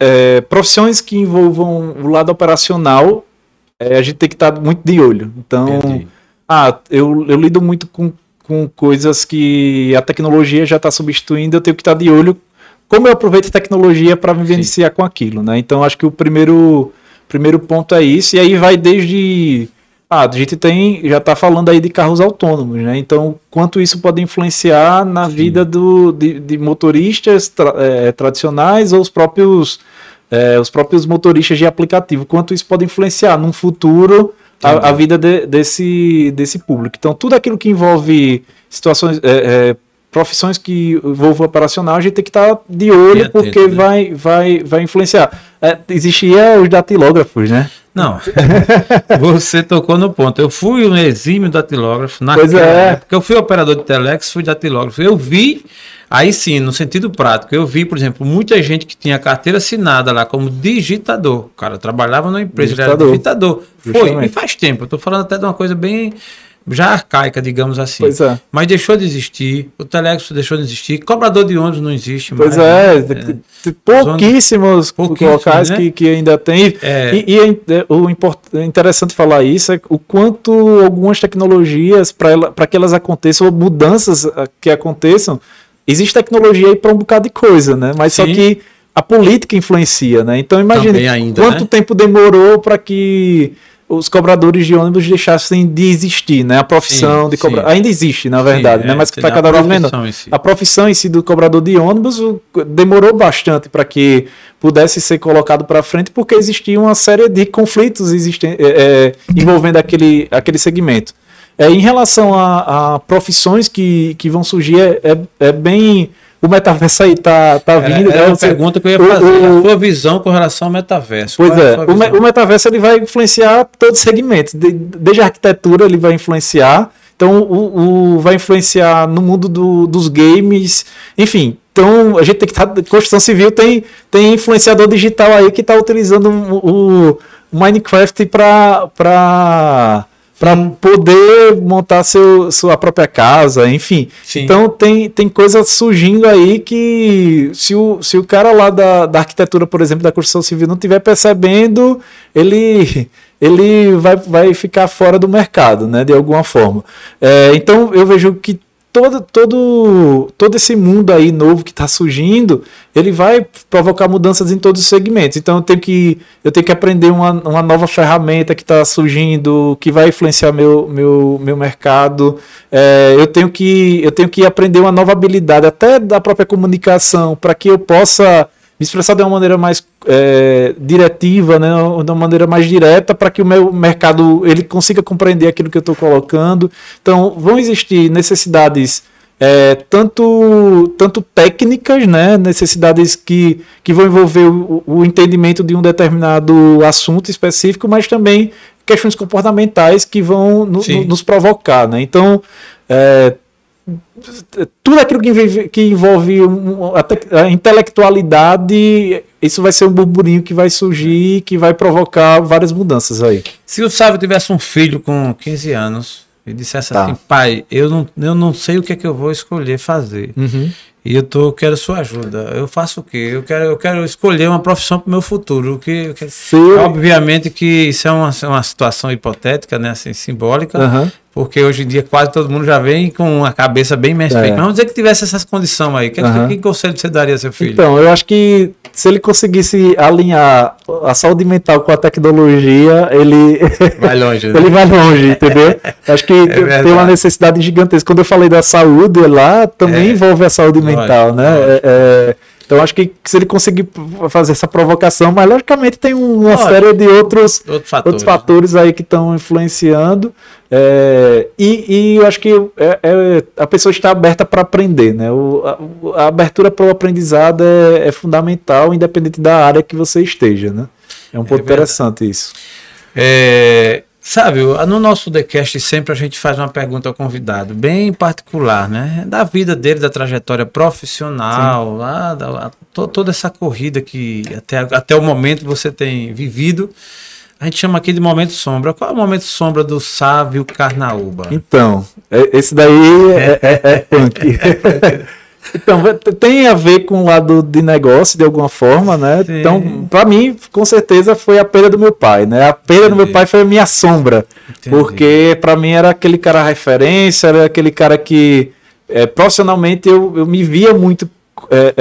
é, profissões que envolvam o lado operacional, é, a gente tem que estar muito de olho. Então, ah, eu, eu lido muito com, com coisas que a tecnologia já está substituindo, eu tenho que estar de olho como eu aproveito a tecnologia para me beneficiar com aquilo, né? Então, acho que o primeiro, primeiro ponto é isso, e aí vai desde... Ah, a gente tem, já está falando aí de carros autônomos, né? Então, quanto isso pode influenciar na Sim. vida do, de, de motoristas tra, é, tradicionais ou os próprios é, os próprios motoristas de aplicativo, quanto isso pode influenciar num futuro a, a vida de, desse, desse público. Então, tudo aquilo que envolve situações, é, é, profissões que envolvam operacional, a gente tem que estar tá de olho, atento, porque né? vai, vai, vai influenciar. É, existia os datilógrafos, né? Não, você tocou no ponto. Eu fui um exímio datilógrafo naquela pois é. época. Eu fui operador de telex, fui datilógrafo. Eu vi Aí sim, no sentido prático, eu vi, por exemplo, muita gente que tinha carteira assinada lá como digitador. O cara trabalhava numa empresa, digitador. ele era digitador. Foi, e faz tempo. Eu estou falando até de uma coisa bem já arcaica, digamos assim. Pois é. Mas deixou de existir, o Telex deixou de existir, cobrador de ônibus não existe pois mais. Pois é, né? é pouquíssimos, pouquíssimos locais né? que, que ainda tem. É. E, e é, é o é interessante falar isso é o quanto algumas tecnologias, para que elas aconteçam, ou mudanças ah, que aconteçam, existe tecnologia aí para um bocado de coisa, né? Mas Sim. só que a política influencia, né? Então imagine ainda, quanto né? tempo demorou para que os cobradores de ônibus deixassem de existir, né? A profissão Sim, de cobrador. sim. Ainda existe, na verdade, Sim, né? é, Mas que seja, está cada vez menor. em si. A profissão em si do cobrador de ônibus demorou bastante para que pudesse ser colocado para frente, porque existia uma série de conflitos existem, é, é, envolvendo aquele, aquele segmento. É, em relação a, a profissões que, que vão surgir, é, é, é bem. O metaverso aí tá, tá vindo. era né? uma Você- pergunta que eu ia fazer. o- a sua visão com relação ao metaverso. Pois é, sua o, me- o metaverso ele vai influenciar todos os segmentos, de- desde a arquitetura ele vai influenciar, então o, o- vai influenciar no mundo do- dos games, enfim. Então a gente tem que estar. construção civil tem, tem influenciador digital aí que está utilizando o, o Minecraft para para poder montar seu, sua própria casa, enfim. Sim. Então tem, tem coisas surgindo aí que se o, se o cara lá da, da arquitetura, por exemplo, da construção civil não estiver percebendo, ele, ele vai, vai ficar fora do mercado, né, de alguma forma. É, então eu vejo que todo, todo, todo esse mundo aí novo que está surgindo, ele vai provocar mudanças em todos os segmentos. Então eu tenho que, eu tenho que aprender uma, uma nova ferramenta que está surgindo, que vai influenciar meu, meu, meu mercado. É, eu, tenho que, eu tenho que aprender uma nova habilidade, até da própria comunicação, para que eu possa me expressar de uma maneira mais é, diretiva, né, de uma maneira mais direta, para que o meu mercado ele consiga compreender aquilo que eu estou colocando. Então, vão existir necessidades é, tanto, tanto técnicas, né, necessidades que, que vão envolver o, o entendimento de um determinado assunto específico, mas também questões comportamentais que vão no- no- nos provocar. Né? Então, é, tudo aquilo que envolve, que envolve um- a, a intelectualidade, isso vai ser um burburinho que vai surgir, que vai provocar várias mudanças aí. Se o Sávio tivesse um filho com 15 anos e dissesse Tá. assim, pai, eu não, eu não sei o que é que eu vou escolher fazer. E eu tô, quero sua ajuda. Eu faço o quê? Eu quero, eu quero escolher uma profissão para o meu futuro. Que, que- Obviamente que isso é uma, uma situação hipotética, né? Assim, simbólica. Aham. Porque hoje em dia quase todo mundo já vem com a cabeça bem mais É. Mas vamos dizer que tivesse essas condições aí. Que, Aham. que conselho você daria ao seu filho? Então, eu acho que se ele conseguisse alinhar a saúde mental com a tecnologia, ele Vai longe, né? ele vai longe, entendeu? Acho que tem verdade. uma necessidade gigantesca. Quando eu falei da saúde lá, também É. envolve a saúde mental, né? lógico. É, é, então acho que se ele conseguir fazer essa provocação, mas logicamente tem uma Lógico. série de outros Outro fator. outros fatores aí que estão influenciando. é, e, e eu acho que é- é- a pessoa está aberta para aprender, né? O- a, a abertura para o aprendizado é, é fundamental, independente da área que você esteja, né? É um ponto verdade. interessante isso. É, sabe, no nosso TheCast sempre a gente faz uma pergunta ao convidado, bem particular, né? Da vida dele, da trajetória profissional, lá, da- a- to- toda essa corrida que até, até o momento você tem vivido. A gente chama aqui de momento sombra. Qual é o momento sombra do Sávio Carnaúba? Então, é- esse daí é, é, é punk. então, tem a ver com o lado de negócio, de alguma forma, né? Sim. Então, para mim, com certeza, foi a perda do meu pai, né? A perda do meu Entendi. pai foi a minha sombra. Entendi. Porque, para mim, era aquele cara referência, era aquele cara que, é, profissionalmente, eu, eu me via muito é,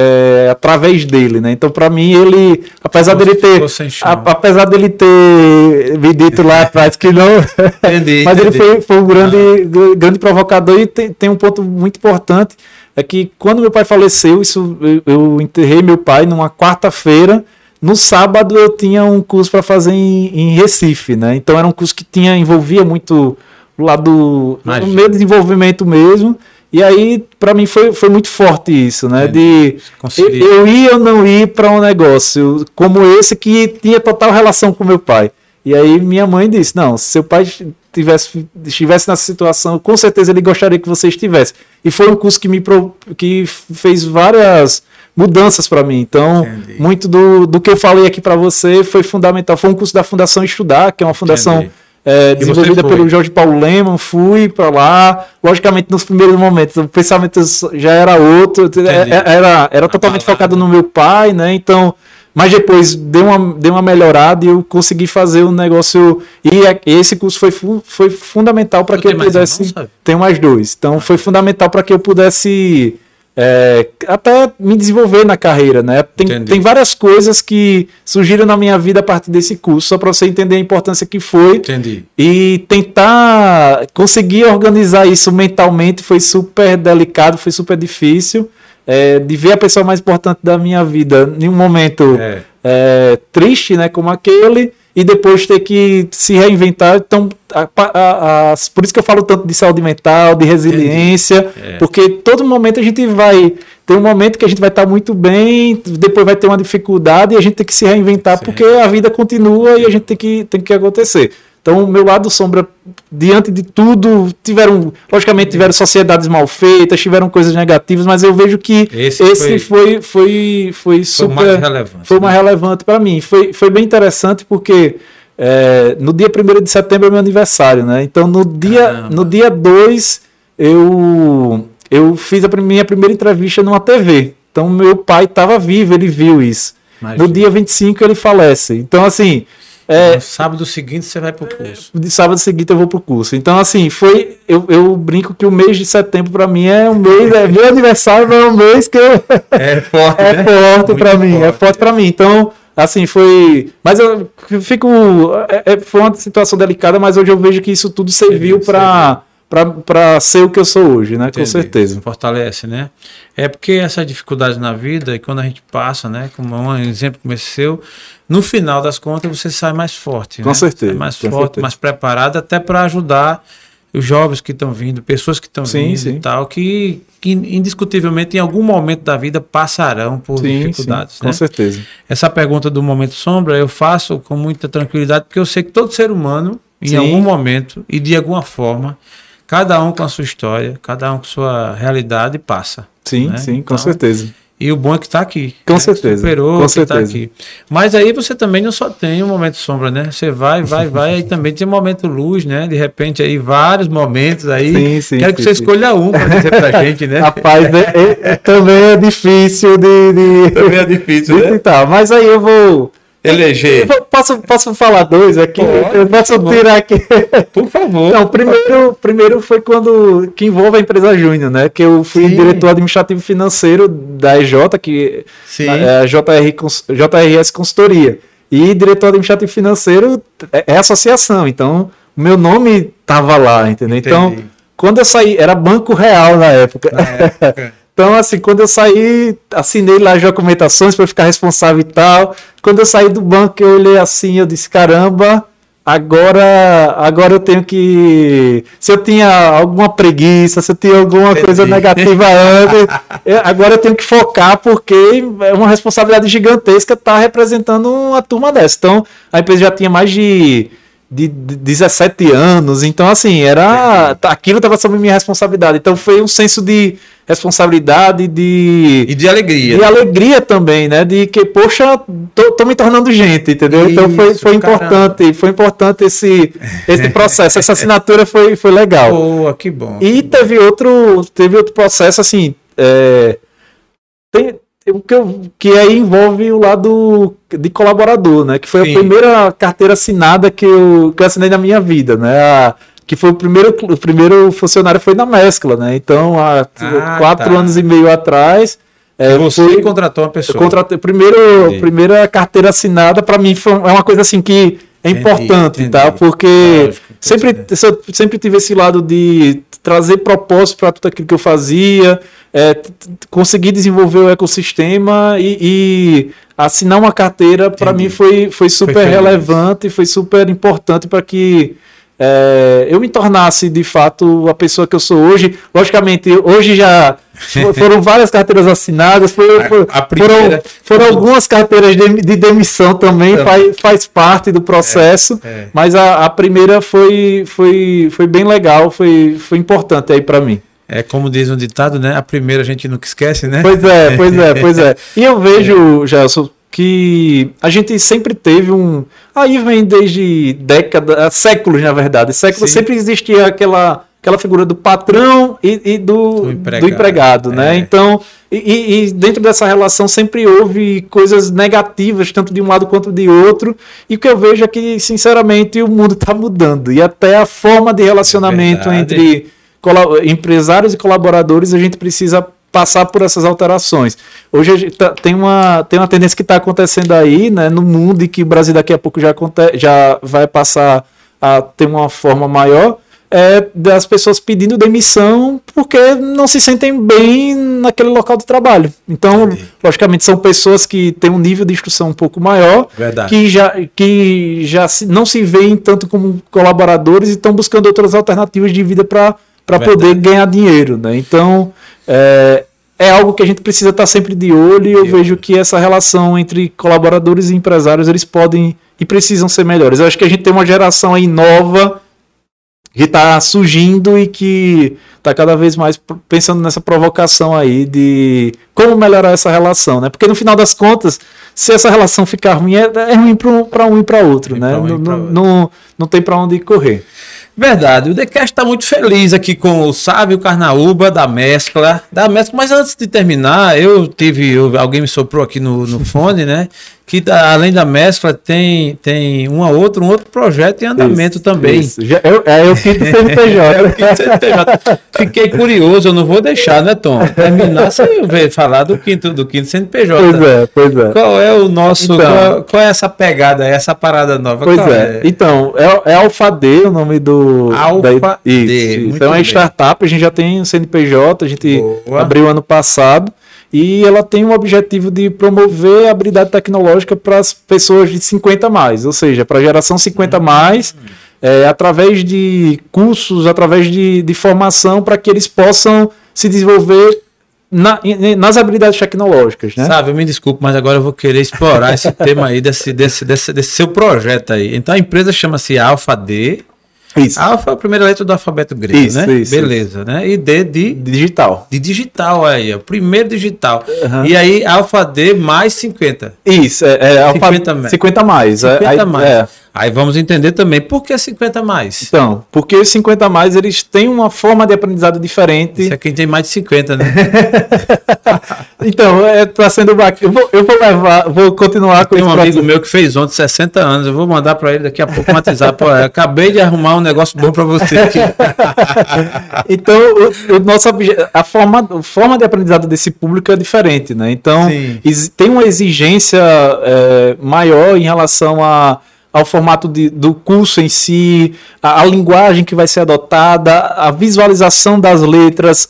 é, através dele, né? Então, para mim, ele, apesar dele ter, a- apesar dele ter me dito lá atrás que não, Entendi, mas ele entendi. foi, foi um grande, gr- grande provocador e tem, tem um ponto muito importante é que quando meu pai faleceu, isso eu, eu enterrei meu pai numa quarta-feira. No sábado eu tinha um curso para fazer em, em Recife, né? Então era um curso que tinha envolvia muito o lado Magia. o meu desenvolvimento mesmo. E aí para mim foi, foi muito forte isso, né? De Conciliar. eu, eu ia ou não ir para um negócio como esse que tinha total relação com meu pai. E aí minha mãe disse: Não, se seu pai tivesse, estivesse nessa situação, com certeza ele gostaria que você estivesse. E foi um curso que me pro- que fez várias mudanças para mim. Então, Entendi. muito do, do que eu falei aqui para você foi fundamental. Foi um curso da Fundação Estudar, que é uma fundação é, desenvolvida pelo Jorge Paulo Leman. Fui para lá. Logicamente, nos primeiros momentos, o pensamento já era outro. Entendi. É- Era, era totalmente focado no meu pai, né? Então, mas depois deu uma, deu uma melhorada e eu consegui fazer o negócio. E é- esse curso foi, foi fundamental para que tem eu pudesse. Tenho mais dois. Então, foi fundamental para que eu pudesse é, até me desenvolver na carreira, né? Tem, tem várias coisas que surgiram na minha vida a partir desse curso, só para você entender a importância que foi. Entendi. E tentar conseguir organizar isso mentalmente foi super delicado, foi super difícil. É, de ver a pessoa mais importante da minha vida em um momento é. É, triste, né, como aquele, e depois ter que se reinventar. Então, a, a, a, por isso que eu falo tanto de saúde mental, de resiliência, é. porque todo momento a gente vai ter um momento que a gente vai estar muito bem, depois vai ter uma dificuldade e a gente tem que se reinventar Sim. porque a vida continua e a gente tem que, tem que acontecer. Então, o meu lado sombra, diante de tudo, tiveram, logicamente, tiveram sociedades mal feitas, tiveram coisas negativas, mas eu vejo que esse, esse foi, foi, foi, foi, super. Foi mais relevante. Foi mais né? relevante para mim. Foi, foi bem interessante porque é, no dia 1 de setembro é meu aniversário, né? Então, no dia 2, no dia dois, eu, eu fiz a minha primeira entrevista numa TV. Então, meu pai estava vivo, ele viu isso. Imagina. No dia 25, ele falece. Então, assim é, no sábado seguinte você vai pro curso. De sábado seguinte eu vou pro curso. Então, assim, foi. Eu, eu brinco que o mês de setembro para mim é um mês. É, meu aniversário é um mês que eu, É forte. é né? forte para mim. Forte. É forte para mim. Então, assim, foi. Mas eu fico. É, é, foi uma situação delicada, mas hoje eu vejo que isso tudo serviu para para ser o que eu sou hoje, né? Entendi. Com certeza. Fortalece, né? É porque essa dificuldade na vida, e quando a gente passa, né? Como um exemplo como esse seu, no final das contas você sai mais forte. Com né? certeza. Sai mais forte, certeza. mais preparado, até para ajudar os jovens que estão vindo, pessoas que estão vindo sim. e tal, que, que indiscutivelmente em algum momento da vida passarão por sim, dificuldades. Sim, com né? certeza. Essa pergunta do momento sombra eu faço com muita tranquilidade, porque eu sei que todo ser humano, em algum momento e de alguma forma, cada um com a sua história, cada um com a sua realidade passa. Sim, né? sim, então, com certeza. E o bom é que está aqui. Com né? certeza. Superou, com tá certeza. Tá aqui. Mas aí você também não só tem um momento sombra, né? Você vai, vai, vai, aí também tem um momento luz, né? De repente aí vários momentos aí. Sim, sim. Quero sim, que você sim. escolha um para dizer pra gente, né? Rapaz, né? é, é, também é difícil de, de... Também é difícil, de né? Tentar. Mas aí eu vou eleger. Posso, posso falar dois aqui? Pode, eu posso tirar aqui. Por favor. Não, primeiro, primeiro foi quando que envolve a empresa Júnior, né? Que eu fui Sim. diretor administrativo financeiro da EJ, que Sim. é a JR, JRS Consultoria. E diretor administrativo financeiro é, é associação, então o meu nome tava lá, entendeu? Entendi. Então, quando eu saí, era Banco Real na época. Na época. Então, assim, quando eu saí, assinei lá as documentações para ficar responsável e tal. Quando eu saí do banco, eu olhei assim, eu disse, caramba, agora, agora eu tenho que. Se eu tinha alguma preguiça, se eu tinha alguma coisa negativa antes, eu, agora eu tenho que focar, porque é uma responsabilidade gigantesca estar tá representando uma turma dessa. Então, a empresa já tinha mais de de 17 anos. Então, assim, era. Aquilo estava sob minha responsabilidade. Então foi um senso de responsabilidade, de. E de alegria. De alegria também, né? De que, poxa, tô, tô me tornando gente, entendeu? Isso, então foi, foi importante, foi importante esse, esse processo. Essa assinatura foi, foi legal. Boa, que bom. E teve outro, teve outro processo, assim. É, tem, que, eu, que aí envolve o lado de colaborador, né? Que foi Sim. a primeira carteira assinada que eu, que eu assinei na minha vida, né? A, que foi o primeiro, o primeiro funcionário foi na mescla, né? Então, há ah, quatro tá. anos e meio atrás. É, você fui, contratou uma pessoa. Eu contratei, primeiro, primeira carteira assinada, para mim, foi, é uma coisa assim que é importante, entendi, tá? Porque Lógico, sempre, sempre tive esse lado de trazer propósito para tudo aquilo que eu fazia, é, conseguir desenvolver o ecossistema e, e assinar uma carteira, para mim foi, foi super foi relevante, foi super importante para que é, eu me tornasse de fato a pessoa que eu sou hoje. Logicamente, hoje já foram várias carteiras assinadas, foram, foram, foram algumas carteiras de, de demissão também, faz, faz parte do processo, é, é. mas a, a, primeira foi, foi, foi bem legal, foi, foi importante aí para mim. É como diz um ditado, né? A primeira a gente nunca esquece, né? Pois é, pois é, pois é. E eu vejo, Gelson, que a gente sempre teve um. Aí vem desde décadas, séculos, na verdade. Séculos Sim. sempre existia aquela, aquela figura do patrão e, e do, do, empregado, do empregado né? É. Então, e, e, dentro dessa relação sempre houve coisas negativas, tanto de um lado quanto de outro. E o que eu vejo é que, sinceramente, o mundo está mudando. E até a forma de relacionamento entre empresários e colaboradores, a gente precisa passar por essas alterações. Hoje tá, tem, uma, tem uma tendência que está acontecendo aí né, no mundo e que o Brasil daqui a pouco já, já vai passar a ter uma forma maior, é, das pessoas pedindo demissão porque não se sentem bem naquele local de trabalho. Então, Entendi. logicamente, são pessoas que têm um nível de instrução um pouco maior, Verdade. que já, que já se, não se veem tanto como colaboradores e estão buscando outras alternativas de vida para poder ganhar dinheiro. Né? Então, é, é algo que a gente precisa estar sempre de olho e eu, eu vejo que essa relação entre colaboradores e empresários eles podem e precisam ser melhores. Eu acho que a gente tem uma geração aí nova que está surgindo e que está cada vez mais pensando nessa provocação aí de como melhorar essa relação, né? Porque no final das contas, se essa relação ficar ruim, é, é ruim para um, um e para outro, né? Um não, não, não, não tem para onde correr. Verdade, o TheCast está muito feliz aqui com o Sávio Carnaúba da Mescla, da Mescla, mas antes de terminar, eu tive, eu, alguém me soprou aqui no, no fone, né? Que além da mescla tem, tem uma outra, um outro projeto em andamento isso, também. Isso. Eu, é, o quinto CNPJ. é o quinto CNPJ. Fiquei curioso, eu não vou deixar, né, Tom? Terminar sem eu falar do quinto, do quinto CNPJ. Pois é, pois é. Qual é o nosso. Então, qual, qual, é essa pegada, essa parada nova? Pois é. é. Então, é, é Alfa D o nome do. Alfa da, D. Isso, isso. é uma startup, a gente já tem um CNPJ, a gente Boa. abriu ano passado e ela tem o objetivo de promover a habilidade tecnológica para as pessoas de 50 mais, ou seja, para a geração 50 uhum. mais, é, através de cursos, através de, de formação, para que eles possam se desenvolver na, nas habilidades tecnológicas, né? Sabe, me desculpe, mas agora eu vou querer explorar esse tema aí desse, desse, desse, desse seu projeto aí. Então a empresa chama-se Alpha D, isso. Alfa é a primeira letra do alfabeto grego, isso, né? Isso, Beleza, isso. né? E D de digital. De digital aí, o primeiro digital. Uhum. E aí alfa D mais 50. Isso, é, é 50, alfa, 50 mais. 50 aí, mais. É. Aí vamos entender também por que 50 mais. Então, porque os 50 mais eles têm uma forma de aprendizado diferente. Isso é quem tem mais de 50, né? então, é tá sendo bacana. Eu vou, eu vou levar, vou continuar com Tem um amigo meu que fez ontem 60 anos. Eu vou mandar para ele daqui a pouco um WhatsApp. Acabei de arrumar um negócio bom para você aqui. então, o, o nosso a forma, a forma de aprendizado desse público é diferente, né? Então, tem uma exigência é, maior em relação a ao formato de, do curso em si, a, a, linguagem que vai ser adotada, a visualização das letras,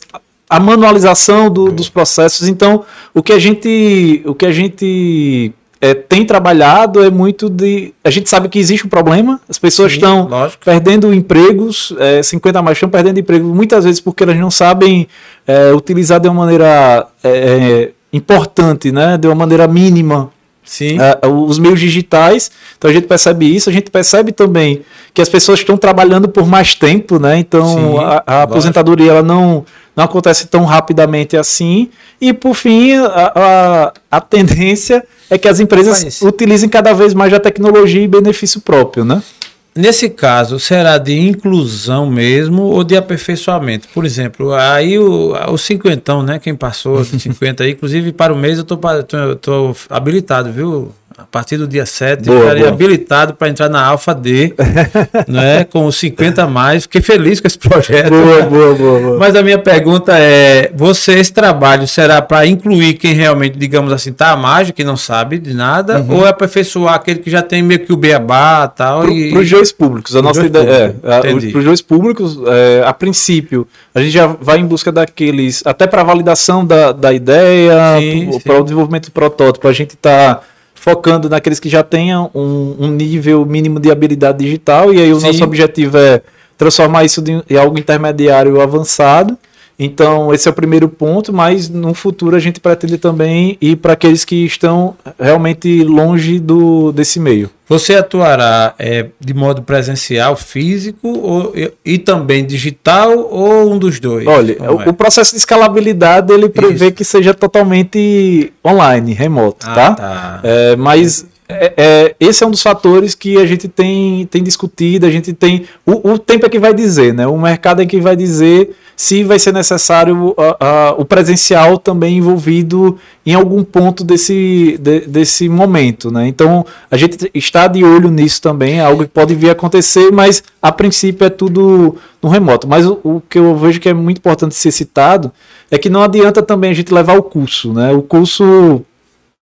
a manualização do, dos processos. Então, o que a gente, o que a gente é, tem trabalhado é muito de. A gente sabe que existe um problema, as pessoas Sim, estão lógico. perdendo empregos, é, 50 mais estão perdendo empregos, muitas vezes porque elas não sabem é, utilizar de uma maneira é, é, importante, né, de uma maneira mínima Sim. Uh, os meios digitais. Então a gente percebe isso, a gente percebe também que as pessoas estão trabalhando por mais tempo, né? Então Sim, a, a aposentadoria ela não, não acontece tão rapidamente assim. E por fim, a, a, a tendência é que as empresas utilizem cada vez mais a tecnologia e benefício próprio, né? Nesse caso, será de inclusão mesmo ou de aperfeiçoamento? Por exemplo, aí o, o cinquentão, né? Quem passou de 50 aí, inclusive para o mês eu tô, tô, tô habilitado, viu? A partir do dia 7, boa, ficaria boa. habilitado para entrar na Alfa D, né, com os 50 a mais. Fiquei feliz com esse projeto. Boa, boa, boa, boa. Mas a minha pergunta é: você, esse trabalho será para incluir quem realmente, digamos assim, tá à margem, que não sabe de nada, uhum. ou é aperfeiçoar aquele que já tem meio que o beabá tal? Para e... os dois públicos. A nossa ideia é, para os dois públicos, é, a princípio, a gente já vai em busca daqueles, até para validação da, da ideia, para o desenvolvimento do protótipo, a gente está focando naqueles que já tenham um, um nível mínimo de habilidade digital, e aí o Sim. nosso objetivo é transformar isso em algo intermediário avançado. Então, esse é o primeiro ponto, mas no futuro a gente pretende também ir para aqueles que estão realmente longe do, desse meio. Você atuará é, de modo presencial, físico ou, e, e, também digital ou um dos dois? Olha, o, é? o, processo de escalabilidade ele prevê Isso. que seja totalmente online, remoto, ah, tá? tá. É, mas é, é, esse é um dos fatores que a gente tem, tem discutido, a gente tem. O, o tempo é que vai dizer, né? O mercado é que vai dizer se vai ser necessário o presencial também envolvido em algum ponto desse, de, desse momento, né? Então a gente está de olho nisso também, é algo que pode vir a acontecer, mas a princípio é tudo no remoto. Mas o, o que eu vejo que é muito importante ser citado é que não adianta também a gente levar o curso, né? O curso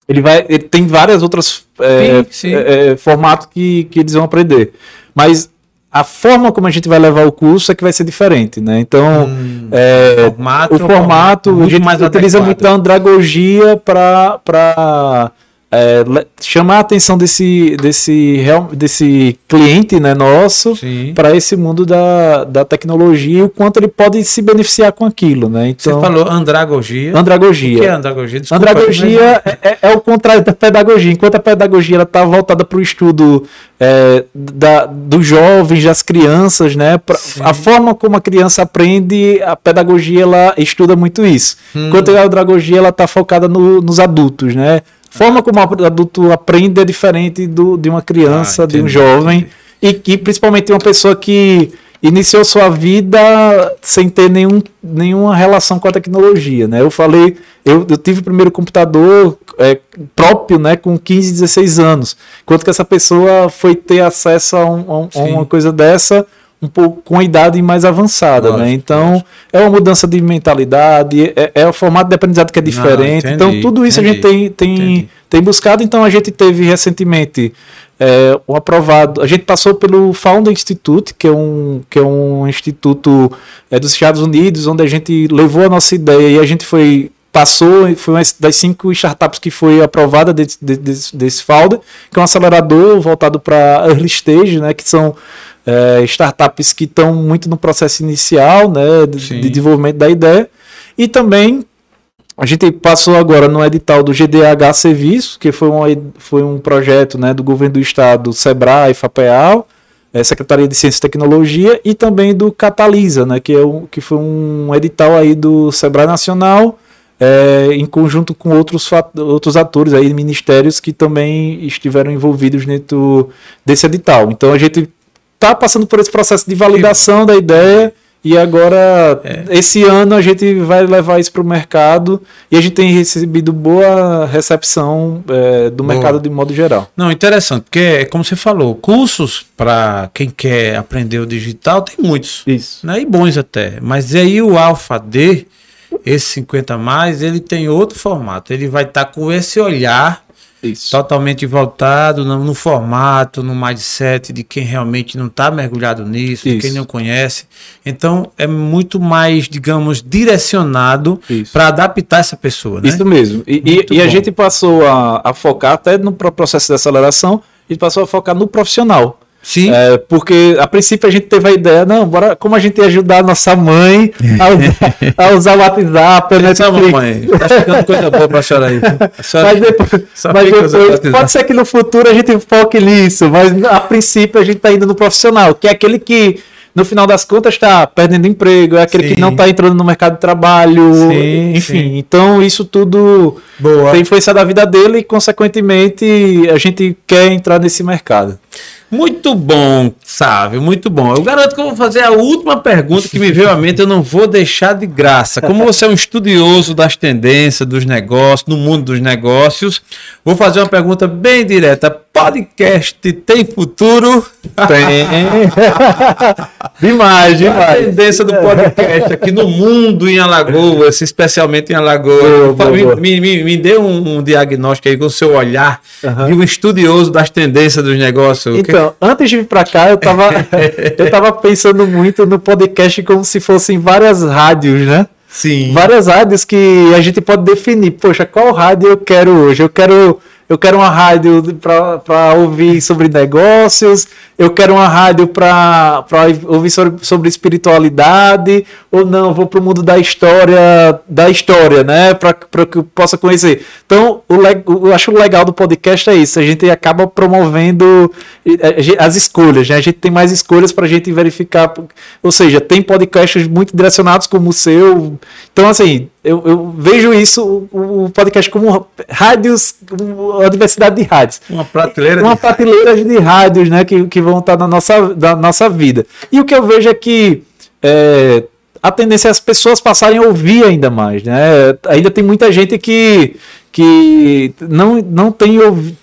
ele vai, ele tem várias outras é, sim, sim. É, é, formatos que, que eles vão aprender, mas a forma como a gente vai levar o curso é que vai ser diferente, né? Então, hum, é, formato, o formato, a gente mais utiliza adequado. muito a andragogia para é, chamar a atenção desse, desse, desse cliente né, nosso para esse mundo da, da tecnologia e o quanto ele pode se beneficiar com aquilo. Né? Então, Você falou andragogia. Andragogia. O que é andragogia? Desculpa, andragogia é, é, é, o contrário da pedagogia. Enquanto a pedagogia está voltada para o estudo é, da, dos jovens, das crianças, né? Pra, a forma como a criança aprende, a pedagogia ela estuda muito isso. Hum. Enquanto a andragogia ela está focada no, nos adultos, né? Forma como o adulto aprende é diferente do, de uma criança, ah, de um jovem, e que principalmente uma pessoa que iniciou sua vida sem ter nenhum, nenhuma relação com a tecnologia, né? Eu falei, eu, eu tive o primeiro computador é, próprio, né, com 15, 16 anos, enquanto que essa pessoa foi ter acesso a, um, a uma coisa dessa um pouco com a idade mais avançada, né? lógico, né? Então lógico. é uma mudança de mentalidade, é, é o formato de aprendizado que é diferente. Não, entendi, então tudo isso entendi, a gente tem, tem, tem buscado. Então a gente teve recentemente é, um aprovado. A gente passou pelo Founder Institute, que é um, que é um instituto é, dos Estados Unidos, onde a gente levou a nossa ideia e a gente foi passou, foi uma das cinco startups que foi aprovada desse, desse, desse Founder, que é um acelerador voltado para early stage, né, que são é, startups que estão muito no processo inicial né, de, de, desenvolvimento da ideia. E também a gente passou agora no edital do GDH Serviço, que foi um, foi um projeto né, do governo do estado, SEBRAE, FAPEAL, é, Secretaria de Ciência e Tecnologia, e também do Catalisa, né, que, é um, que foi um edital aí do SEBRAE Nacional, é, em conjunto com outros, outros atores aí, ministérios que também estiveram envolvidos dentro desse edital. Então a gente está passando por esse processo de validação da ideia e agora é. esse ano a gente vai levar isso para o mercado e a gente tem recebido boa recepção é, do boa. mercado de modo geral. Não, interessante, porque como você falou, cursos para quem quer aprender o digital tem muitos. Isso. Né, e bons até. Mas aí o Alpha D, esse 50 mais, ele tem outro formato. Ele vai estar tá com esse olhar isso. Totalmente voltado no, no, formato, no mindset de quem realmente não está mergulhado nisso, de quem não conhece. Então, é muito mais, digamos, direcionado para adaptar essa pessoa. Né? Isso mesmo. E, e, e a gente passou a, a focar até no processo de aceleração, e passou a focar no profissional. Sim. É, porque a princípio a gente teve a ideia, não, bora, como a gente ia ajudar a nossa mãe a usar, a usar o WhatsApp, a Netflix. mamãe, tá ficando coisa boa pra chorar aí. Senhora, mas depois, mas depois pode ser que no futuro a gente foque nisso, mas a princípio a gente tá indo no profissional, que é aquele que no final das contas está perdendo emprego, é aquele sim. que não está entrando no mercado de trabalho, sim, enfim. Sim. Então isso tudo Boa. tem influência da vida dele e, consequentemente, a gente quer entrar nesse mercado. Muito bom, Sávio, muito bom. Eu garanto que eu vou fazer a última pergunta que me veio à mente, eu não vou deixar de graça. Como você é um estudioso das tendências, dos negócios, no mundo dos negócios, vou fazer uma pergunta bem direta. Podcast tem futuro? Tem. demais, demais. A tendência do podcast aqui no mundo em Alagoas, especialmente em Alagoas. Boa, boa, me, me, me, dê um, um, diagnóstico aí com o seu olhar uhum. de um estudioso das tendências dos negócios. Então, antes de vir para cá, eu tava, eu tava pensando muito no podcast como se fossem várias rádios, né? Sim. Várias rádios que a gente pode definir. Poxa, qual rádio eu quero hoje? Eu quero eu quero uma rádio para ouvir sobre negócios, eu quero uma rádio para ouvir sobre, sobre espiritualidade, ou não, vou para o mundo da história, da história, né? Para que eu possa conhecer. Então, o, eu acho legal do podcast é isso, a gente acaba promovendo as escolhas, né? A gente tem mais escolhas para a gente verificar, ou seja, tem podcasts muito direcionados como o seu. Então, assim, eu, eu vejo isso, o, o podcast como rádios, uma diversidade de rádios. Uma prateleira. Uma de... prateleira de rádios, né? Que, que vão estar na nossa, na nossa vida. E o que eu vejo é que é, a tendência é as pessoas passarem a ouvir ainda mais, né? Ainda tem muita gente que que não, não, tem,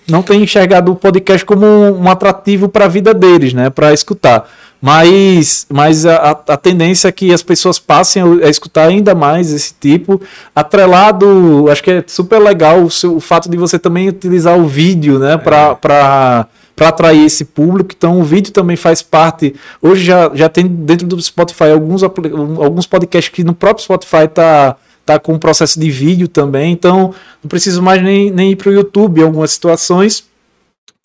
não tem enxergado o podcast como um, um atrativo para a vida deles, né? Para escutar. Mas, mas a, a, tendência é que as pessoas passem a, a, escutar ainda mais esse tipo. Atrelado, acho que é super legal o, seu, o fato de você também utilizar o vídeo, né? Para. É para atrair esse público. Então, o vídeo também faz parte. Hoje já, já tem dentro do Spotify alguns, alguns podcasts que no próprio Spotify tá tá com um processo de vídeo também, então não preciso mais nem, nem ir para o YouTube em algumas situações,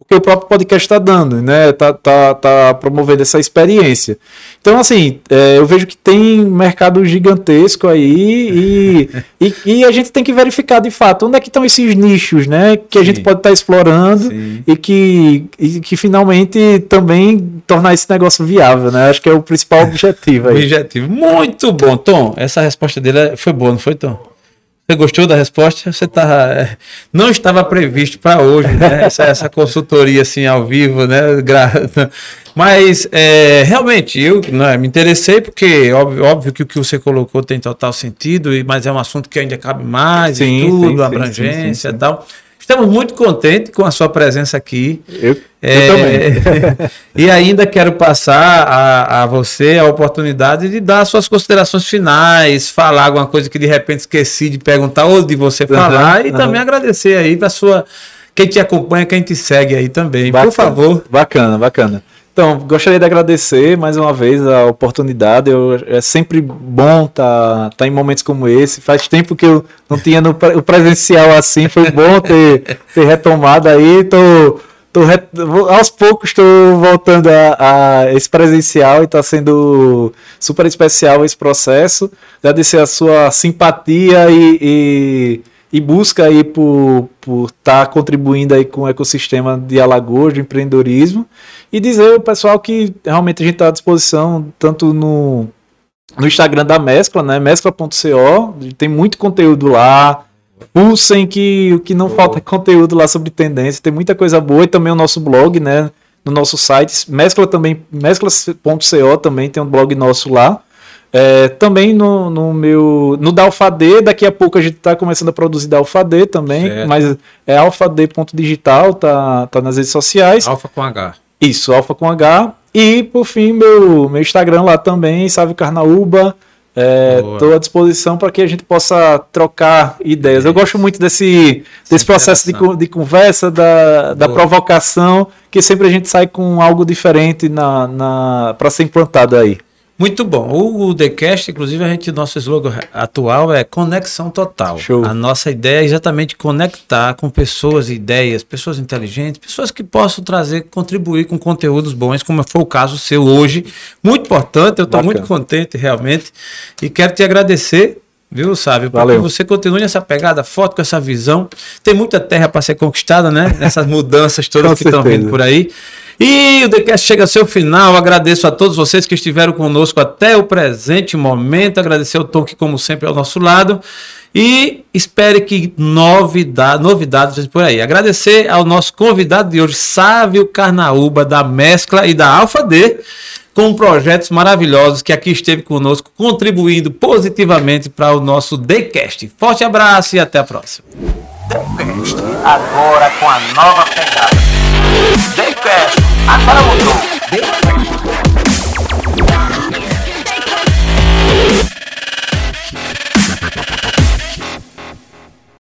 porque o próprio podcast está dando, né? Tá, tá, tá promovendo essa experiência. Então, assim, é, eu vejo que tem mercado gigantesco aí e, e, e, a gente tem que verificar de fato onde é que estão esses nichos, né? Que Sim. a gente pode estar tá explorando e que, e que finalmente também tornar esse negócio viável, né? Acho que é o principal objetivo aí. Objetivo. Muito bom, Tom. Essa resposta dele foi boa, não foi, Tom? Você gostou da resposta? Você tá, é, não estava previsto para hoje, né? Essa, essa, consultoria assim ao vivo, né? Mas é, realmente eu né, me interessei porque óbvio, óbvio, que o que você colocou tem total sentido, mas é um assunto que ainda cabe mais sim, e tudo, sim, abrangência sim, e tal. Estamos muito contentes com a sua presença aqui. Eu, é, eu também. e ainda quero passar a, a, você a oportunidade de dar suas considerações finais, falar alguma coisa que de repente esqueci de perguntar ou de você falar uhum, e uhum. também agradecer aí para sua quem te acompanha, quem te segue aí também. Bacana, Por favor. Bacana, bacana. Então, gostaria de agradecer mais uma vez a oportunidade. Eu, é sempre bom estar tá, tá em momentos como esse. Faz tempo que eu não tinha no o presencial assim. Foi bom ter, ter retomado aí. Tô, tô aos poucos estou voltando a, a, esse presencial e está sendo super especial esse processo. Agradecer a sua simpatia e, e e busca aí por estar tá contribuindo aí com o ecossistema de Alagoas, de empreendedorismo, e dizer ao pessoal que realmente a gente está à disposição, tanto no, no Instagram da Mescla, né, mescla.co, tem muito conteúdo lá, pulsem que o que não falta é conteúdo lá sobre tendência, tem muita coisa boa, e também o nosso blog, né, no nosso site, mescla também, mescla.co também tem um blog nosso lá, é, também no, no meu. No da Alfad, daqui a pouco a gente está começando a produzir da Alfad também, certo. mas é alfad.digital, tá, tá nas redes sociais. Alfa com H. Isso, Alfa com H. E por fim, meu, meu Instagram lá também, Salve Carnaúba. Estou é, à disposição para que a gente possa trocar ideias. Eu gosto muito desse, desse processo de, de conversa, da, da provocação, que sempre a gente sai com algo diferente na, na, para ser implantado aí. Muito bom. O, TheCast, inclusive, a gente, nosso slogan atual é conexão total. Show. A nossa ideia é exatamente conectar com pessoas, ideias, pessoas inteligentes, pessoas que possam trazer, contribuir com conteúdos bons, como foi o caso seu hoje. Muito importante, eu estou muito contente realmente. E quero te agradecer Viu, Sábio? Porque Valeu. você continue nessa pegada forte, com essa visão. Tem muita terra para ser conquistada, né? Nessas mudanças todas que estão vindo por aí. E o TheCast chega ao seu final. Agradeço a todos vocês que estiveram conosco até o presente momento. Agradecer ao Tom, que, como sempre, é ao nosso lado. E espere que novidade, novidades por aí. Agradecer ao nosso convidado de hoje, Sávio Carnaúba, da Mescla e da Alfa D, com projetos maravilhosos que aqui esteve conosco, contribuindo positivamente para o nosso TheCast. Forte abraço e até a próxima. TheCast, agora com a nova pegada. hasta la mundo.